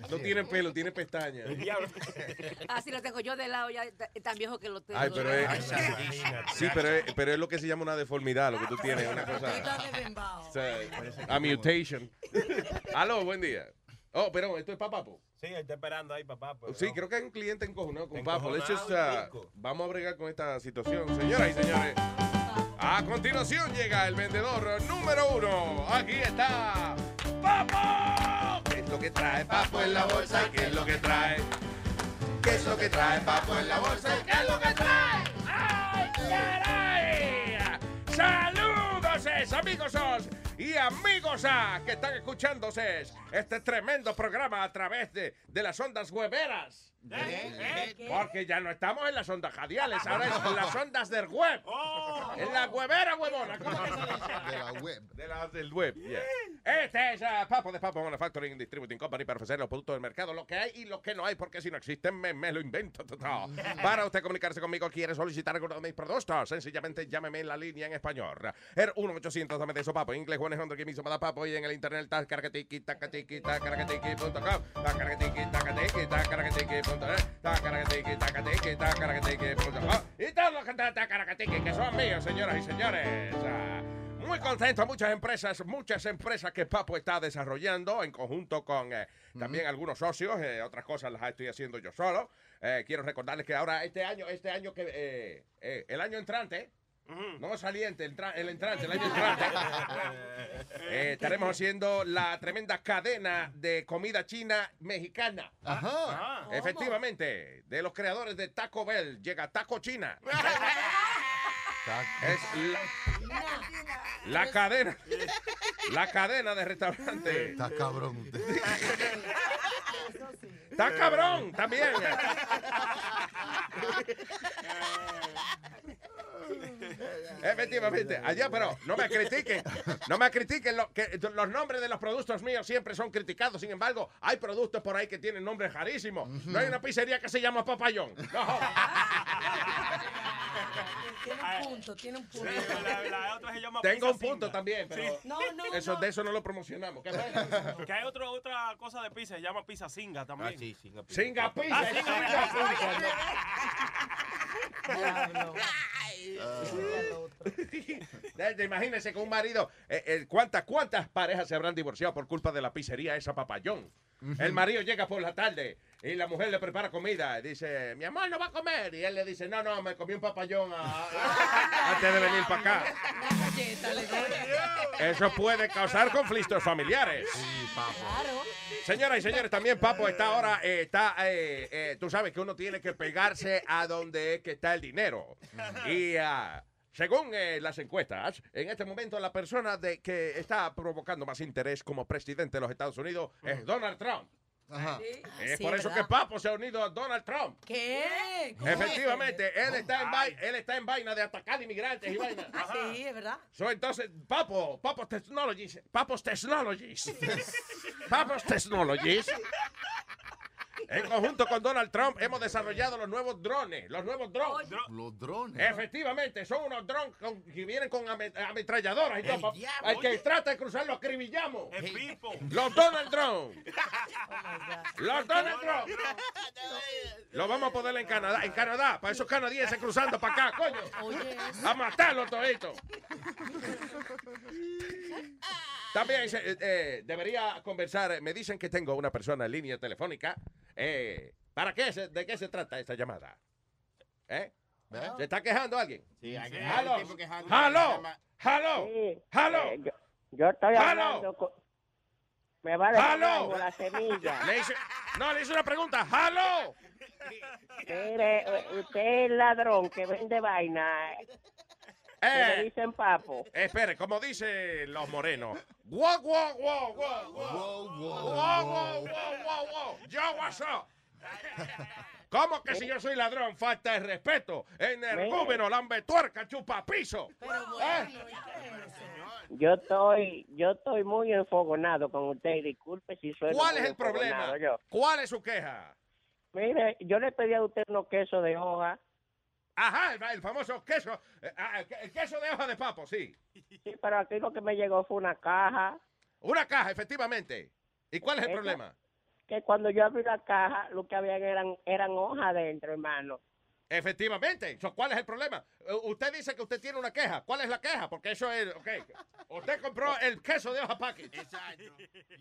no tiene pelo, tiene pestañas. Así lo tengo yo de lado, ya ta- tan viejo que lo tengo. Ay, pero es, sí, pero es, pero es lo que se llama una deformidad, lo que tú tienes, una cosa. o sea, a mutation. Aló, buen día. Oh, pero esto es para Papo. Sí, está esperando ahí, papá. Sí, no. creo que hay un cliente encojonado con Encojonado Papo. Just, y uh, vamos a bregar con esta situación. Señoras y señores, a continuación llega el vendedor número uno. Aquí está Papo. ¿Qué es lo que trae Papo en la bolsa? ¿Qué es lo que trae? ¿Qué es lo que trae Papo en la bolsa? ¿Qué es lo que trae? ¡Ay, caray! Saludos, amigos os, y amigos a, que están escuchándose este tremendo programa a través de, de las ondas Porque ya no estamos en las ondas radiales, ahora es en las ondas del web. En la webera, huevona. ¿Cómo que se dice? De la web. De la, del web, yeah. Este es uh, Papo de Papo Manufacturing Distributing Company para ofrecer los productos del mercado, lo que hay y lo que no hay, porque si no existen, me, me lo invento todo. Para usted comunicarse conmigo, quiere solicitar alguno de mis productos, sencillamente llámeme en la línea en español. Er 1 800 dame de eso, papo. En inglés, Juan Honda, que me hizo para papo. Y en el internet, tacaracatiqui, tacatiqui, tacaracatiqui.com. Tacaracatiqui. Tacaracatiqui, tacaracatiqui.com. Y todos los que están tacaracatiqui, que son míos, señoras y señores. Ah, muy contento, muchas empresas, muchas empresas que Papo está desarrollando en conjunto con eh, también algunos socios, eh, otras cosas las estoy haciendo yo solo. Eh, quiero recordarles que ahora este año, este año que eh, eh, el año entrante, no saliente, el, tra- el entrante, el año entrante, eh, estaremos haciendo la tremenda cadena de comida china mexicana. Ajá. Efectivamente, de los creadores de Taco Bell llega Taco China. Es la, la cadena, la cadena de restaurantes. Está cabrón. Está cabrón también. Efectivamente, allá, pero no me critiquen, no me critiquen, lo- que los nombres de los productos míos siempre son criticados, sin embargo, hay productos por ahí que tienen nombres rarísimos. No hay una pizzería que se llama Papayón. No. Tiene un punto, tiene un punto. La, la otra se llama Tengo un pizza punto singa. también, pero Sí. No, no, eso, no. de eso no lo promocionamos. Que hay otro, otra cosa de pizza, se llama pizza singa también. Ah, sí, singa pizza. Singa pizza. Ah, singa Eh, Imagínense con un marido, eh, eh, ¿cuántas, ¿cuántas parejas se habrán divorciado por culpa de la pizzería esa papayón? El marido llega por la tarde y la mujer le prepara comida. y Dice, mi amor, no va a comer. Y él le dice, no, no, me comí un papayón a- a- antes de venir para acá. Eso puede causar conflictos familiares. Claro. Señoras y señores, también Papo está ahora, eh, está, eh, eh, tú sabes que uno tiene que pegarse a donde es que está el dinero. Y ah, según eh, las encuestas, en este momento la persona de que está provocando más interés como presidente de los Estados Unidos es Donald Trump. Ajá. Es Sí, por eso ¿verdad? que Papo se ha unido a Donald Trump. ¿Qué? ¿Cómo Efectivamente, él está, en vai- él está en vaina de atacar inmigrantes y vaina. Sí, es verdad. So, entonces, Papo, Papo Technologies, Papos Technologies, Papos Technologies, en conjunto con Donald Trump hemos desarrollado los nuevos drones, los nuevos drones. Los drones. Efectivamente, son unos drones con- que vienen con ame- ametralladoras y todo. El pa- diablo, Al que oye. trata de cruzar lo acribillamos. Los Donald Trump. Los Donald Trump. Lo vamos a poner en Canadá. En Canadá, para esos canadienses cruzando para acá, coño. A matarlo todito. También eh, eh, debería conversar. Me dicen que tengo una persona en línea telefónica. Eh, ¿Para qué? se- ¿De qué se trata esta llamada? ¿Eh? ¿Se está quejando alguien? Sí, hay que- ¡Halo! ¡Halo! ¡Halo! ¡Halo! eh, yo, estoy ¡Halo! hablando con... Me va a dejar ¡Halo! algo la semilla. Le hice- no, le hice una pregunta. ¡Halo! Mire, eh, usted es el ladrón que vende vaina. Que le Eh, dicen papo. espere, como dicen los morenos. Guau, guau, guau, guau, guau. Guau, guau, guau, guau, guau. Yo, what's up? ¿Cómo que si yo soy ladrón falta de respeto? En el gúbeno, lambe tuerca, chupa piso. ¿Eh? Yo estoy, yo estoy muy enfogonado con usted. Disculpe si soy ¿Cuál es el problema? yo. ¿Cuál es su queja? Mire, yo le pedí a usted unos quesos de hoja. Ajá, el, el famoso queso. eh, ah, el, el queso de hoja de papo, sí. Sí, pero aquí lo que me llegó fue una caja. Una caja, efectivamente. ¿Y cuál es el Esa- problema? Que cuando yo abrí la caja, lo que habían eran, eran hojas dentro, hermano. Efectivamente. So, ¿Cuál es el problema? Eh, Usted dice que usted tiene una queja. ¿Cuál es la queja? Porque eso es. ok. Usted compró el queso de hoja package. Exacto.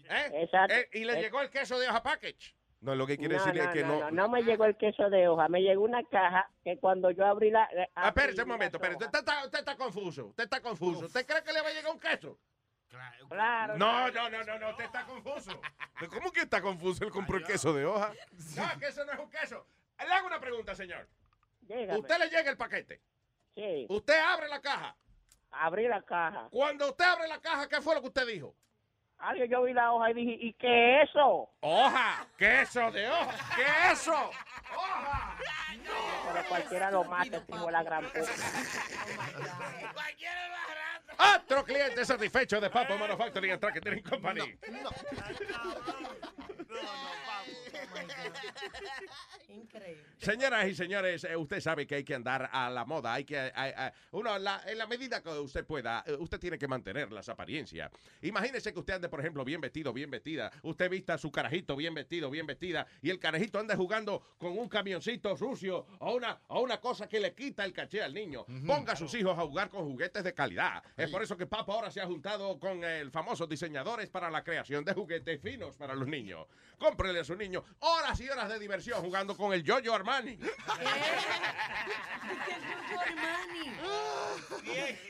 ¿eh? Exacto. Eh, y le llegó el queso de hoja package. No, lo que quiere no, decir no, es que no, no. me llegó el queso de hoja, me llegó una caja que cuando yo abrí la... eh, Ah, abrí espérese un momento, espérese. hojas- Usted está, usted está confuso. Usted está confuso. ¿Usted cree que le va a llegar un queso? Claro. No, no, no, no, no. Usted está confuso. ¿Cómo que está confuso? Él compró el queso de hoja. No, que eso no es un queso. Le hago una pregunta, señor. Dígame. Usted le llega el paquete. Sí, Usted abre la caja. abrí la caja. Cuando usted abre la caja, ¿qué fue lo que usted dijo? Alguien yo vi la hoja y dije, ¿y qué es eso? Hoja, queso de hoja, queso. Pero cualquiera lo mata, tipo la gran puta. Otro cliente satisfecho de Papo Manufacturing and Tracking Company. Increíble. Señoras y señores, eh, usted sabe que hay que andar a la moda, hay que, hay- hay- uno, la- en la medida que usted pueda, eh, usted tiene que mantener las apariencias. Imagínese que usted ande, por ejemplo, bien vestido, bien vestida, usted vista a su carajito bien vestido, bien vestida, y el carajito anda jugando con un camioncito sucio o una, o una cosa que le quita el caché al niño. Ponga a sus hijos a jugar con juguetes de calidad. Es por eso que Papo ahora se ha juntado con el famoso diseñadores para la creación de juguetes finos para los niños. Cómprele a su niño horas y horas de diversión jugando con el Jojo Armani.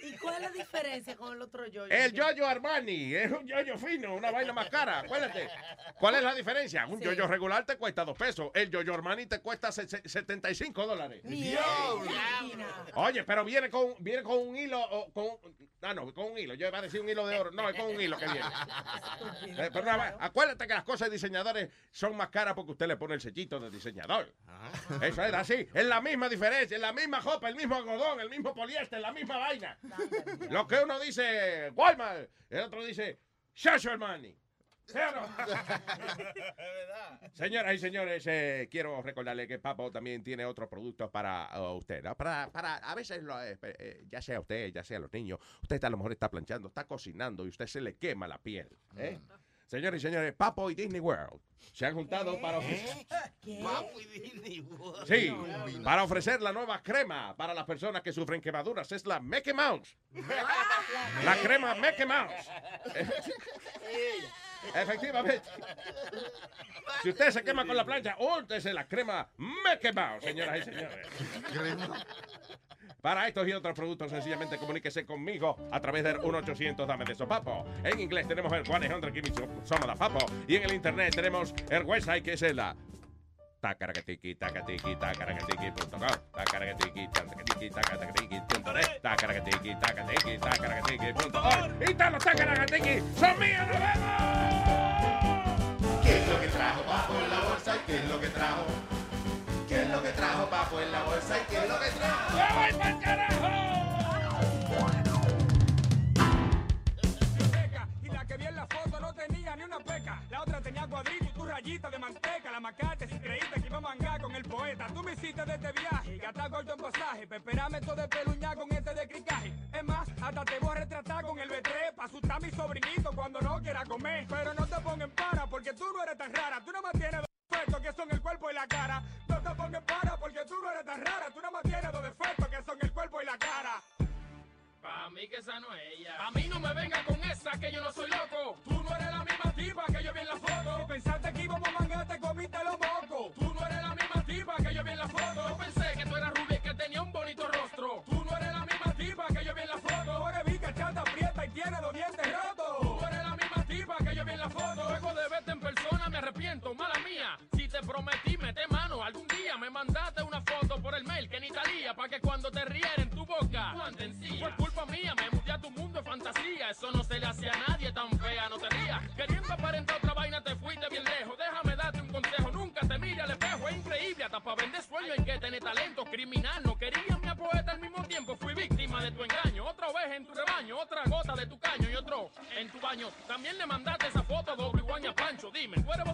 ¿Y cuál es la diferencia con el otro yo? El Jojo Armani es un yoyo fino, una vaina más cara. Acuérdate. ¿Cuál es la diferencia? Un Sí. yoyo regular te cuesta dos pesos. El Jojo Armani te cuesta se- se- 75 dólares. Oye, pero viene con, viene con un hilo. o con, ah, no, con un hilo. Yo iba a decir un hilo de oro. No, es con un hilo que viene. Eh, pero acuérdate que las cosas de diseñadores son más caras porque usted le pone el sellito de diseñador. Eso es así. Es la misma diferencia, es la misma jopa, el mismo algodón, el mismo poliéster, la misma vaina. Lo que uno dice Walmart, el otro dice Shasho Armani. ¿Sí o no? Señoras y señores, eh, quiero recordarle que Papo también tiene otros productos para uh, usted, ¿no? Para, para, a veces, lo, eh, eh, ya sea usted, ya sea los niños, usted está, a lo mejor está planchando, está cocinando y usted se le quema la piel. ¿eh? Señores y señores, Papo y Disney World se han juntado para ofrecer... Sí, para ofrecer la nueva crema para las personas que sufren quemaduras. Es la Mickey Mouse. La crema Mickey Mouse. Efectivamente. Si usted se quema con la plancha, úntese la crema Mickey Mouse, señoras y señores. Para estos y otros productos, sencillamente comuníquese conmigo a través del 1-800 Dame de Sopapo. En inglés tenemos el 100 Give of the Papo. Y en el internet tenemos el website que es la tacaracatiqui, tacatiqui, tacaracatiqui.com, tacaracatiqui, tacatiqui, tacaracatiqui.net, tacaracatiqui. Y todos los tacaracatiqui son míos, nos vemos. ¿Qué es lo que trajo en la bolsa qué es lo que trajo? ¿Qué es lo que trajo Papo en la bolsa y es lo que trajo? ¡Me voy pa'l carajo! La que en la foto no tenía ni una peca. La otra tenía cuadrito y tu rayita de manteca. La macate si creíste que iba a mangar con el poeta. Tú me hiciste de este viaje, gata corto en pasaje. Peperame todo de peluña con este de cricaje. Es más, hasta te voy a retratar con el B3 pa' asustar a mi sobrinito cuando no quiera comer. Pero no te pongas en para porque tú no eres tan rara. Tú no más tienes defectos que son el cuerpo y la cara. No te pongas para porque tú no eres tan rara. Tú no más tienes dos defectos que son el cuerpo y la cara. Pa' mí que esa no es ella. A mí no me venga con esa que yo no soy loco. Tú no eres la misma tipa que yo vi en la foto. Si pensaste arrepiento, mala mía. Si te prometí, mete mano. Algún día me mandaste una foto por el mail que ni talía. Pa' que cuando te riera en tu boca, Fue culpa mía, me mudé a tu mundo de fantasía. Eso no se le hace a nadie tan fea, no te rías. Queriendo aparentar otra vaina, te fuiste bien lejos. Déjame darte un consejo, nunca te mire al espejo. Es increíble, hasta para vender sueño en que tener talento criminal. No querías mi poeta al mismo tiempo, fui víctima de tu engaño. Otra vez en tu rebaño, otra gota de tu caño y otro en tu baño. También le mandaste esa foto a doble guaña Pancho. Dime, tú eres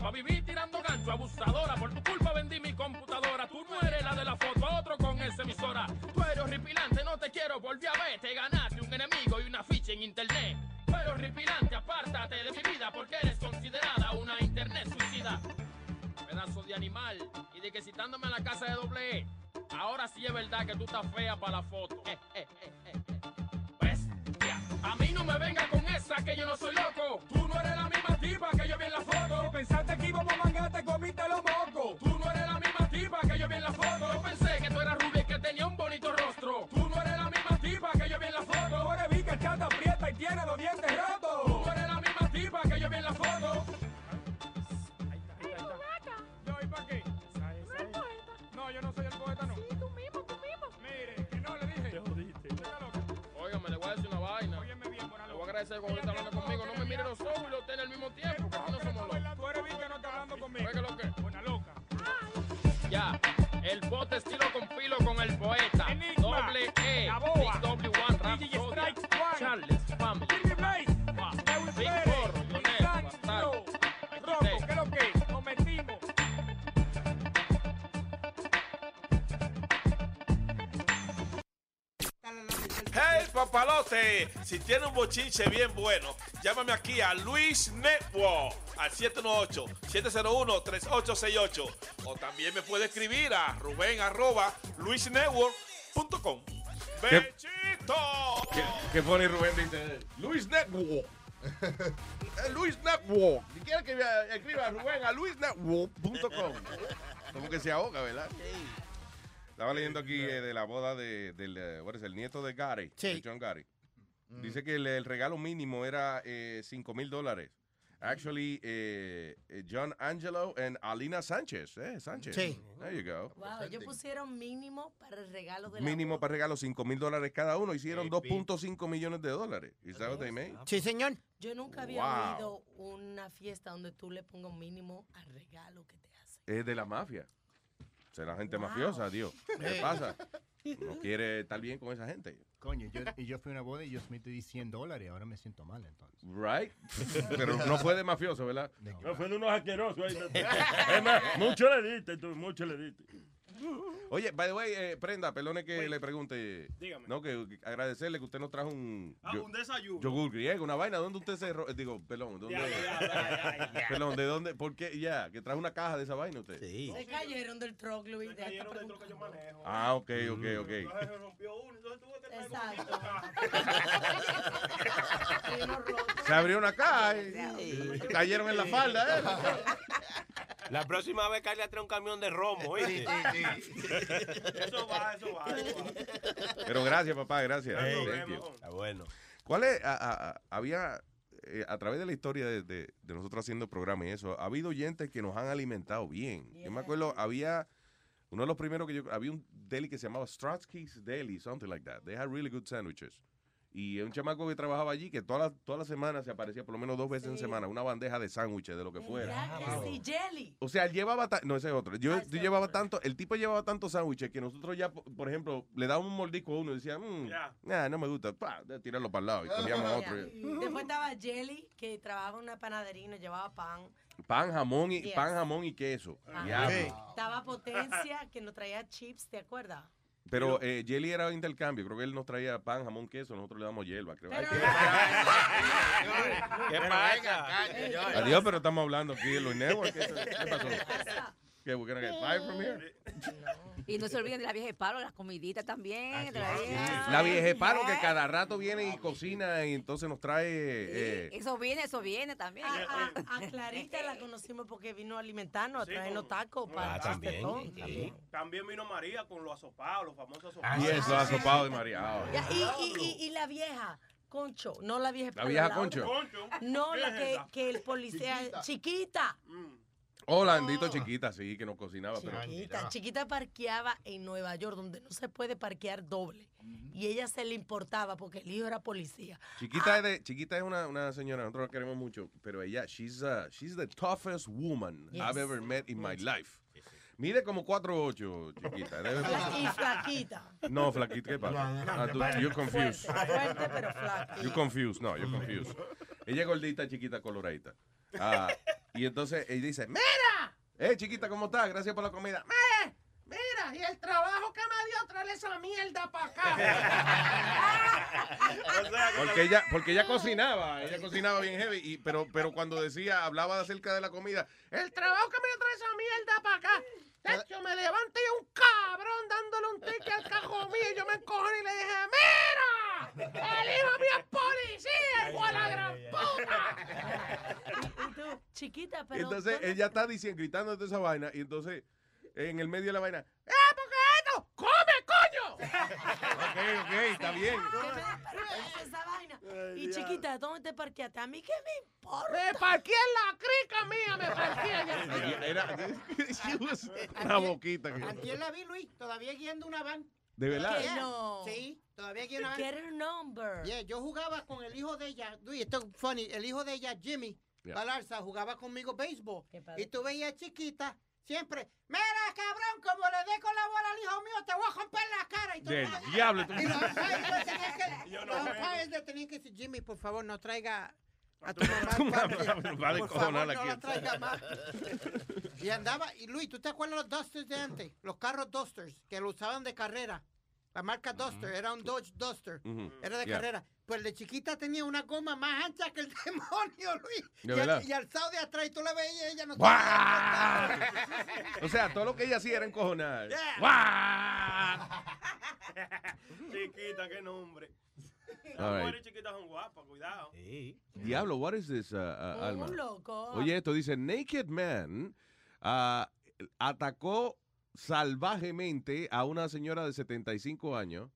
para vivir tirando gancho, abusadora. Por tu culpa vendí mi computadora. Tú no eres la de la foto, a otro con esa emisora. Tú eres horripilante, no te quiero, volví a ver. Te ganaste un enemigo y una ficha en internet. Eres horripilante, apártate de mi vida porque eres considerada una internet suicida. Pedazo de animal. Y de que citándome a la casa de doble E. Ahora sí es verdad que tú estás fea para la foto. A mí no me venga con esa que yo no soy loco. Tú no eres la misma tipa que yo vi en la foto. Pensaste que íbamos a cuando está hablando conmigo. No me mire los ojos y los al mismo tiempo, que así no somos locos. Tú eres que no está hablando conmigo. Oiga lo que. Buena loca. Ya. El bote estilo con filo con el poeta. Doble E. Big W1 Rhapsody. Papalote, si tiene un bochinche bien bueno, llámame aquí a Luis Network al 718-701-3868 o también me puede escribir a Rubén arroba luisnetwork.com. ¿Qué? ¡Bechito! ¿Qué, qué pone Rubén dice? Luis Network. Eh, Luis Network. Si quiere que me escriba a Rubén a luisnetwork.com. Como que se ahoga, ¿verdad? Estaba leyendo aquí eh, de la boda de, del eh, what is it, el nieto de Gary, de John Gary. Dice que el, el regalo mínimo era eh, 5 mil dólares. Actually, eh, eh, John Angelo and Alina Sánchez. Eh, Sánchez. Sí. There you go. Wow, ellos pusieron mínimo para el regalo de la Mínimo boda. para regalo 5 mil dólares cada uno. Hicieron 2.5 millones de dólares. Is that what they made? Sí, señor. Yo nunca había Wow. oído una fiesta donde tú le pongas un mínimo al regalo que te hacen. Es de la mafia. La gente mafiosa, Dios. ¿Qué Eh. pasa? No quiere estar bien con esa gente. Coño, yo, y yo fui a una boda y yo metí 100 dólares. Ahora me siento mal, entonces. Right? Pero no fue de mafioso, ¿verdad? No fue de unos asquerosos ahí. Es más, mucho le diste, tú, mucho le diste. Oye, by the way, eh, Prenda, perdone que le pregunte. Dígame. No, que que agradecerle que usted nos trajo un. Ah, yo- un desayuno. Yogur griego, una vaina. ¿Dónde usted se.? eh, Digo, perdón, ¿dónde? Ya, ya, ya, ya, ya. Perdón, ¿de dónde? ¿Por qué? Ya, que trajo una caja de esa vaina usted. Sí. Se cayeron del truck, Luis. de esta pregunta. Ah, ok, ok, ok. Se rompió uno, entonces tuve que traer Exacto. Se abrió una caja y, y cayeron en la falda, ¿eh? La próxima vez Carla trae un camión de romo, ¿oíste? Eso va, eso va. eso va. Pero gracias, papá, gracias. Thank you. Está bueno. ¿Cuál es? a- a- a- había, eh, a través de la historia de, de- de nosotros haciendo programas y eso, ha habido oyentes que nos han alimentado bien. Yo me acuerdo, había uno de los primeros que yo, había un deli que se llamaba Stratsky's Deli, something like that. They had really good sandwiches. Y un chamaco que trabajaba allí que todas las todas las semanas se aparecía por lo menos dos veces en semana, una bandeja de sándwiches, de lo que fuera. Ya que sí, jelly. O sea, él llevaba, no, ese es otro. Yo, yo llevaba tanto, el tipo llevaba tantos sándwiches que nosotros ya, po- por ejemplo, le dábamos un mordisco a uno y decía, mmm, nah, no me gusta, pa, tirarlo para el lado y comíamos otro. Después estaba Jelly, que trabajaba en una panadería y nos llevaba pan. Pan, jamón y Yes. pan, jamón y queso. Estaba Potencia, que nos traía chips, ¿te acuerdas? Pero eh, Jelly era intercambio. Creo que él nos traía pan, jamón, queso. Nosotros le damos hierba, creo. Ay, ¿Qué Pero pasa? Adiós, pero estamos hablando aquí de los network. ¿Qué, qué pasó? ¿Qué, we're gonna get fired from here? Y no se olviden de la vieja de palo, las comiditas también. de la vieja. La vieja paro que cada rato viene y cocina y entonces nos trae... eh, Eso viene, eso viene también. A, a- a Clarita la conocimos porque vino a alimentarnos, a traernos tacos para Ah, el también, sí. También vino María con los asopados, los famosos asopados. y eso, asopado de María. Ah, Ya, y, y, y, y la vieja, Concho, no la vieja. La vieja otra. Concho. No, la ¿Quién que, que el policía, chiquita. Hola, Andito Chiquita, sí, que nos cocinaba. pero- Chiquita, chiquita parqueaba en Nueva York, donde no se puede parquear doble. Y ella se le importaba porque el hijo era policía. Chiquita, es, de, chiquita es una, una señora, nosotros la queremos mucho, pero ella, she's, uh, she's the toughest woman Yes. I've ever met in my life. Mide como 4'8", chiquita. Y flaquita. No, flaquita, ¿qué pasa? Ah, tú, you're confused. Fuerte, fuerte, pero flaca. You're confused, no, you're confused. Ella es gordita, chiquita, coloradita. Ah, y entonces ella dice, ¡Mira! Eh, chiquita, ¿cómo estás? Gracias por la comida. ¡Eh! Mira, y el trabajo que me dio traerle esa mierda para acá. Porque ella, porque ella cocinaba, ella cocinaba bien heavy, y, pero, pero cuando decía, hablaba acerca de la comida, El trabajo que me dio traer esa mierda para acá. De hecho, me levanté y un cabrón dándole un ticket al cajo mío y yo me encojoné y le dije, ¡Mira! ¡El hijo mío es policía, de la gran puta! Y tú, chiquita, pero. entonces ¿dónde- ella está diciendo, gritando de esa vaina, y entonces en el medio de la vaina, ¡Eh, porque esto! ¡Come, coño! Ok, ok, está bien. Esa vaina. Y chiquita, ¿dónde te parqueaste? A mí qué me importa. Me parqué en la crica mía, me parqué allá. Era, una boquita. Antier la vi, Luis, todavía guiando una van. ¿De verdad? Yeah. No. Sí, todavía guiando una van. Get her number. Yeah, yo jugaba con el hijo de ella, Luis, esto es funny, el hijo de ella, Jimmy Yeah. Balarza, jugaba conmigo béisbol. Y tú veías chiquita, siempre, mira cabrón, como le dé con la bola al hijo mío, te voy a romper la cara. Y tú- Del diablo. tú- Y los umpires le tenían que, Yo no los veo. umpires le tenían que decir, Jimmy, por favor, no traiga a tu mamá. Tu mamá va Por favor, no la traiga más. Y andaba, y Luis, ¿tú te acuerdas los Dusters de antes? Los carros Dusters, que lo usaban de carrera. La marca Duster, era un Dodge Duster. Era de yeah. carrera. Pues de chiquita tenía una goma más ancha que el demonio, Luis. ¿De y, al, y alzado de atrás, y tú la veías y ella no. O sea, todo lo que ella hacía era encojonar. ¡Guau! Chiquita, qué nombre. Las right. mujeres chiquitas son guapas, cuidado. Diablo, what is this, uh, uh, Alma? Un loco. Oye, esto dice, Naked Man ah, atacó salvajemente a una señora de 75 años.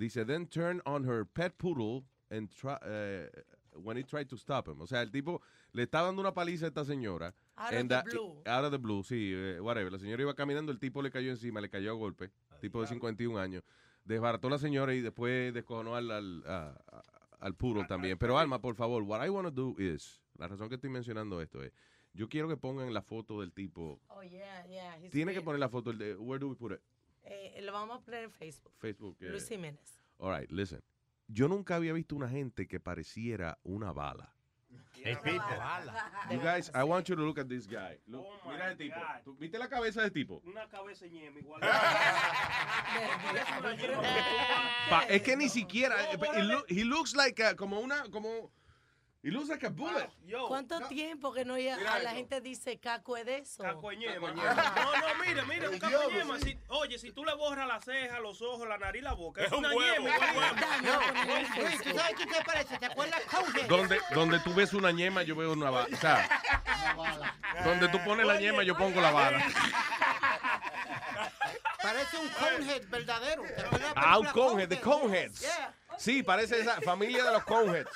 Dice, then turned on her pet poodle and try, eh, when he tried to stop him. O sea, el tipo le está dando una paliza a esta señora. Out of the blue. Out of the blue, sí, eh, whatever. La señora iba caminando, el tipo le cayó encima, le cayó a golpe. tipo de 51 años. Desbarató a la señora y después descojonó al, al, a- a- al poodle también. Pero Alma, por favor, what I want to do is, la razón que estoy mencionando esto es, yo quiero que pongan la foto del tipo. Oh, yeah, yeah. Tiene que poner la foto, el de, where do we put it? Eh, lo vamos a poner en Facebook. Facebook. eh. Luis Jiménez. All right, listen. Yo nunca había visto una gente que pareciera una bala. El tipo. You guys, I want you to look at this guy. Look, Oh, mira el tipo. ¿Tú ¿Viste la cabeza del tipo? Una cabeza ñema igual. Es que ni siquiera. eh, he, loo- he looks like a- como una. Como, he looks like a bullet. ¿Cuánto tiempo que no ya Mira a la eso. gente dice caco es de eso? Cacoñema. No, no, mira, mira, un cacoñema. Si, oye, si tú le borras las cejas, los ojos, la nariz, la boca, es un una huevo. ñema. igual, igual. Luis, ¿tú sabes qué te parece? ¿Te acuerdas? Donde, donde tú ves una ñema, yo veo una bala. O sea, donde tú pones la ñema, yo pongo la bala. Parece un Conehead verdadero. ¿Te acuerdas de la Ah, un conehead, de Coneheads. Yeah. Sí, parece esa familia de los Coneheads.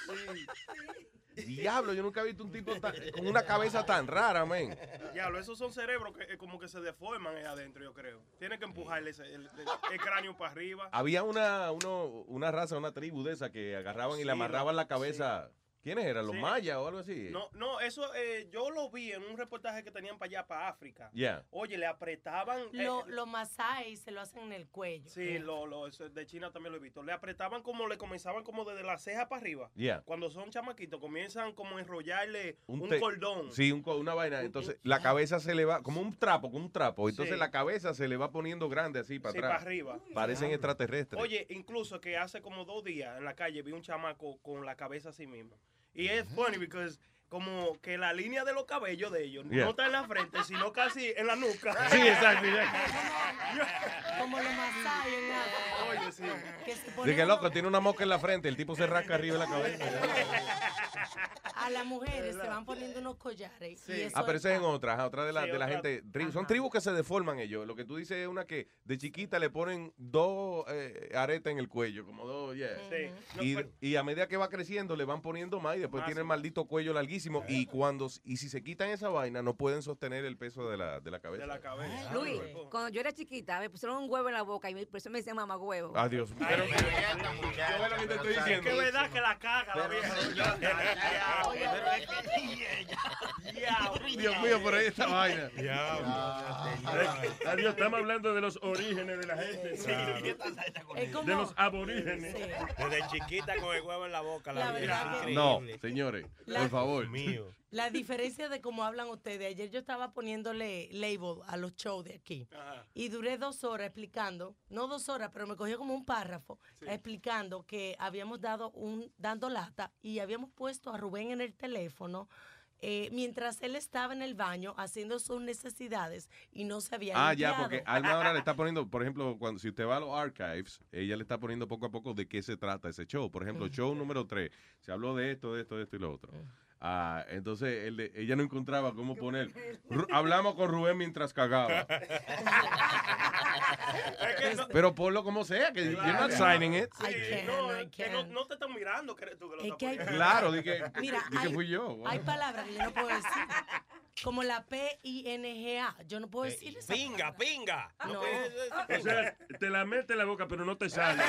Diablo, yo nunca he visto un tipo tan- con una cabeza tan rara, man. Diablo, esos son cerebros que eh, como que se deforman ahí adentro, yo creo. Tienen que empujarle ese- el, el- el cráneo para arriba. Había una, uno, una raza, una tribu de esa que agarraban y Sí, le amarraban la cabeza. ¿Quiénes eran? ¿Los Sí. mayas o algo así? No, no, eso eh, yo lo vi en un reportaje que tenían para allá, para África. Yeah. Oye, le apretaban. eh, Lo- Los masai se lo hacen en el cuello. Sí, lo, lo, eso de China también lo he visto. Le apretaban como, le comenzaban como desde la ceja para arriba. Yeah. Cuando son chamaquitos, comienzan como a enrollarle un, te- cordón. Sí, un una vaina. Entonces, la cabeza se le va, como un trapo, como un trapo. Entonces, Sí. la cabeza se le va poniendo grande así para Sí, atrás. para arriba. Parecen extraterrestres. Oye, incluso que hace como dos días en la calle vi un chamaco con la cabeza así mismo. Y es funny porque como que la línea de los cabellos de ellos Yeah. no está en la frente, sino casi en la nuca. Sí, exacto. Como los masai en. Oye, sí. Que que loco, tiene una mosca en la frente, el tipo se rasca arriba de la cabeza. a las mujeres se van poniendo unos collares. y eso Ah, pero esa es en otras, ajá, otra de la, Sí, de la otra- gente. tri- son tribus que se deforman ellos. Lo que tú dices es una que de chiquita le ponen dos eh, aretas en el cuello, como dos, yeah. Sí. No, Y, pero- y a medida que va creciendo le van poniendo más y después Más, tiene el sí. maldito cuello larguísimo. Y cuando y si se quitan esa vaina no pueden sostener el peso de la, de la cabeza. De la cabeza. Luis, cuando yo era chiquita, me pusieron un huevo en la boca y me- por eso me decían mamá huevo. Adiós. Pero, Yo veo lo que te estoy diciendo. Es que verdad que la caga la vieja. Dios mío, por ahí esta vaina. Adiós, estamos hablando de los orígenes de la gente. De los aborígenes. Desde chiquita con el huevo en la boca. La, No, increíble. señores, La- por favor. Mío. La diferencia de cómo hablan ustedes. Ayer yo estaba poniéndole label a los shows de aquí. Y duré dos horas explicando, no dos horas, pero me cogió como un párrafo, explicando que habíamos dado un, dando lata y habíamos puesto a Rubén en el teléfono eh, mientras él estaba en el baño haciendo sus necesidades y no se había Ah, ya, porque Alma ahora le está poniendo, por ejemplo, cuando si usted va a los archives, ella le está poniendo poco a poco de qué se trata ese show. Por ejemplo, show número 3, se habló de esto, de esto, de esto y lo otro. Ah, entonces él- ella no encontraba cómo poner. Ru- hablamos con Rubén mientras cagaba. Pero ponlo como sea, que you're not signing it. Sí, no, es que no, no te están mirando, que tú que lo estás que hay-. Claro, di que, Mira, di que hay- fui yo. Hay palabras que yo no puedo decir. Como la P-I-N-G-A. Yo no puedo decir esa Pinga, pinga. No. O sea, te la mete en la boca, pero no te sale.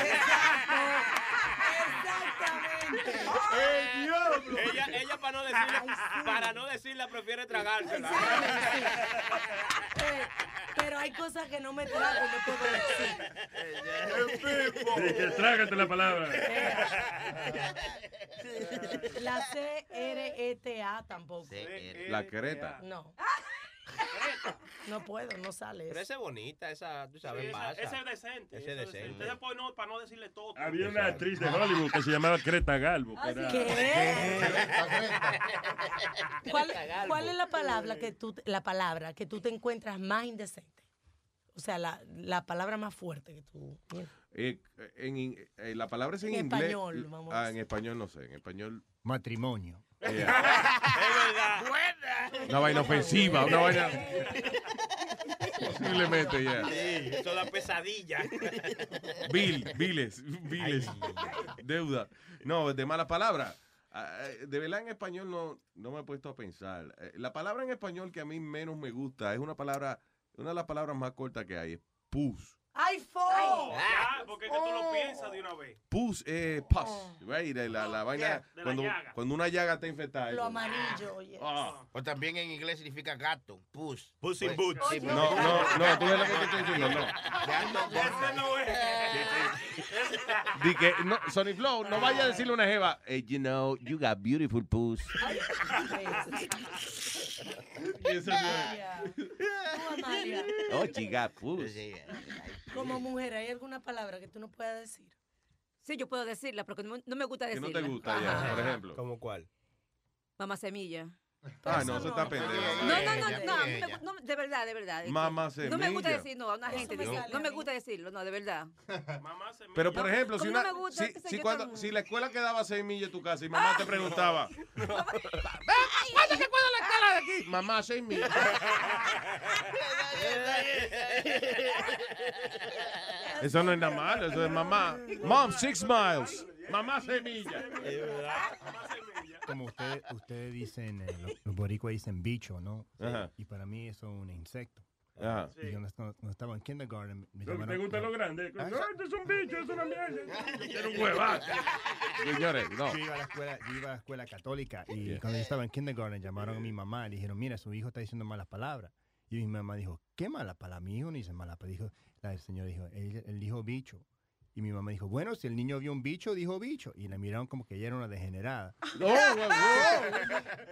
Ella, ella para no decirle, para no decirla prefiere tragársela. Eh, Pero hay cosas que no me trago no puedo decir. Dije, trágate la palabra. La C-R-E-T-A tampoco. La creta. No. No puedo, no sale Pero esa es bonita, esa, tú sabes, Sí, esa- pasa. ese es decente. Ese es decente. Entonces, pues, no, para no decirle todo. Había una actriz de Hollywood que se llamaba Creta Galvo. que era- ¿Cuál, cuál es la palabra que tú la palabra que tú te encuentras más indecente? O sea, la, la palabra más fuerte que tú. Eh, en, in- eh, la palabra es en, En inglés. español, vamos a Ah, en español no sé. En español. Matrimonio. Una vaina ofensiva, una vaina. Posiblemente, ya. Sí, eso es la pesadilla. Bill, biles, biles. Deuda. No, de malas palabras. Ah, eh, De verdad en español no, no me he puesto a pensar. Eh, La palabra en español que a mí menos me gusta es una palabra, una de las palabras más cortas que hay, es pus. iPhone. Ya, porque es que tú lo piensas de una vez. Pus, eh, pus, right? La, la vaina, Yeah, de la cuando, llaga. cuando una llaga está infectada. Lo amarillo, oye. Ah. O también en inglés significa gato, puss. Puss in Pues- boots. sí, No, no, no, tú ves lo que te estoy diciendo, no. Ese no es. Di que, no, Sonny Flow, no vaya a decirle a una jeva, "Hey, you know, you got beautiful puss. Eso no Tú, Amalia, Oh, she got puss. Como mujer, ¿hay alguna palabra que tú no puedas decir? Sí, yo puedo decirla, pero que no, no me gusta Que no te gusta ya, por ejemplo. ¿Cómo cuál? Mamá semilla. Ah, no, eso está pendejo. No, no, no, no, no, de verdad, de verdad. Mamá No me gusta semilla. decir no a una gente. no me gusta decirlo, no, de verdad. Pero, por ejemplo, si, una, me gusta, si, qué sé si, yo, cuando- tan- si la escuela quedaba a seis millas de tu casa y mamá te preguntaba, ¿Cuándo que cuándo la escuela de aquí? Mamá, seis millas. Eso no es nada malo, eso es mamá. Mom, six miles. Mamá, seis millas. Como ustedes, ustedes dicen, eh, los, los boricuas dicen bicho, ¿no? Ajá. Y para mí eso es un insecto. Ajá. Y cuando, cuando estaba en kindergarten, me llamaron- te gusta lo grande. Ah, No, este es un bicho, es una mierda. Era un huevazo. Señores, no. Yo iba a la escuela, yo iba a la escuela católica y Yeah. cuando yo estaba en kindergarten llamaron a mi mamá y le dijeron, mira, su hijo está diciendo malas palabras. Y mi mamá dijo, ¿qué malas palabras? Mi hijo no dice malas palabras. Dijo, la señora dijo, él, él dijo bicho. Y mi mamá dijo, bueno, si el niño vio un bicho, dijo bicho. Y la miraron como que ella era una degenerada. No, wow,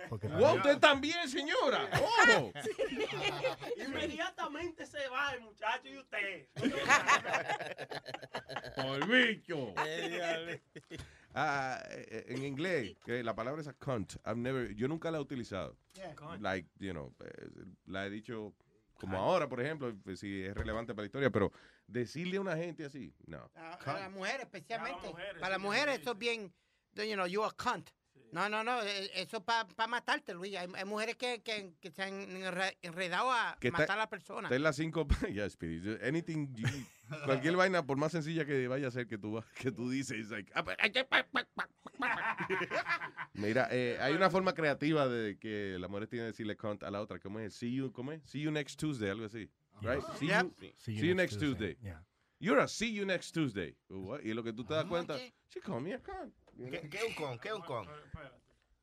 wow. Wow, usted también, señora. Ojo. Inmediatamente se va el muchacho y usted. Por bicho. Ah, eh, en inglés, que la palabra es a cunt. I've never, yo nunca la he utilizado. Like, you know, eh, la he dicho como ahora, por ejemplo, pues, si es relevante para la historia, pero decirle a una gente así, no. A, a las mujeres especialmente. mujeres, para las sí, mujeres eso es bien, you know, you a cunt. No, no, no, eh, eso es para matarte, Luis. Hay, hay mujeres que, que, que se han enre- enredado a Que está- matar a la persona. Está en las cinco. Ya, Speedy. Anything. you- cualquier vaina, por más sencilla que vaya a ser que tú, que tú dices, like, ah, pues. Mira, eh, hay una forma creativa de que la mujer tiene que decirle cunt a la otra. ¿Cómo es? See you, ¿cómo es? See you next Tuesday, algo así. Right? See, Yep. you, see you next Tuesday. Yeah. You're a see you next Tuesday. What? Y lo que tú te das cuenta, she called me a cunt. you? ¿Qué, qué es un con? ¿Qué es un con?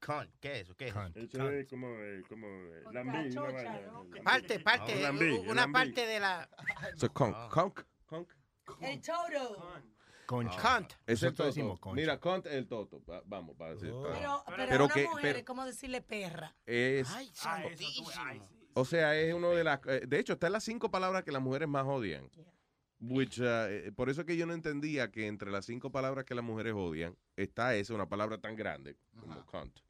Con, ¿qué es eso? ¿Qué es eso? Eso es como, eh, como eh, lambí, una vaina. Parte, parte, Un lambí, una lambí. parte de la So, conk, conk, conk. El toto. Concha. cunt. Es el toto. decimos concha. Mira, conch es el toto. Va- Vamos, para decir. para- Pero, pero, Pero a una que- mujer pero- es como decirle perra. es, Ay, eso, tú- santísimo. ay, sí. o sea, es uno de las, eh, de hecho, está en las cinco palabras que las mujeres más odian. Which, uh, eh, por eso es que yo no entendía que entre las cinco palabras que las mujeres odian está esa, una palabra tan grande como cunt.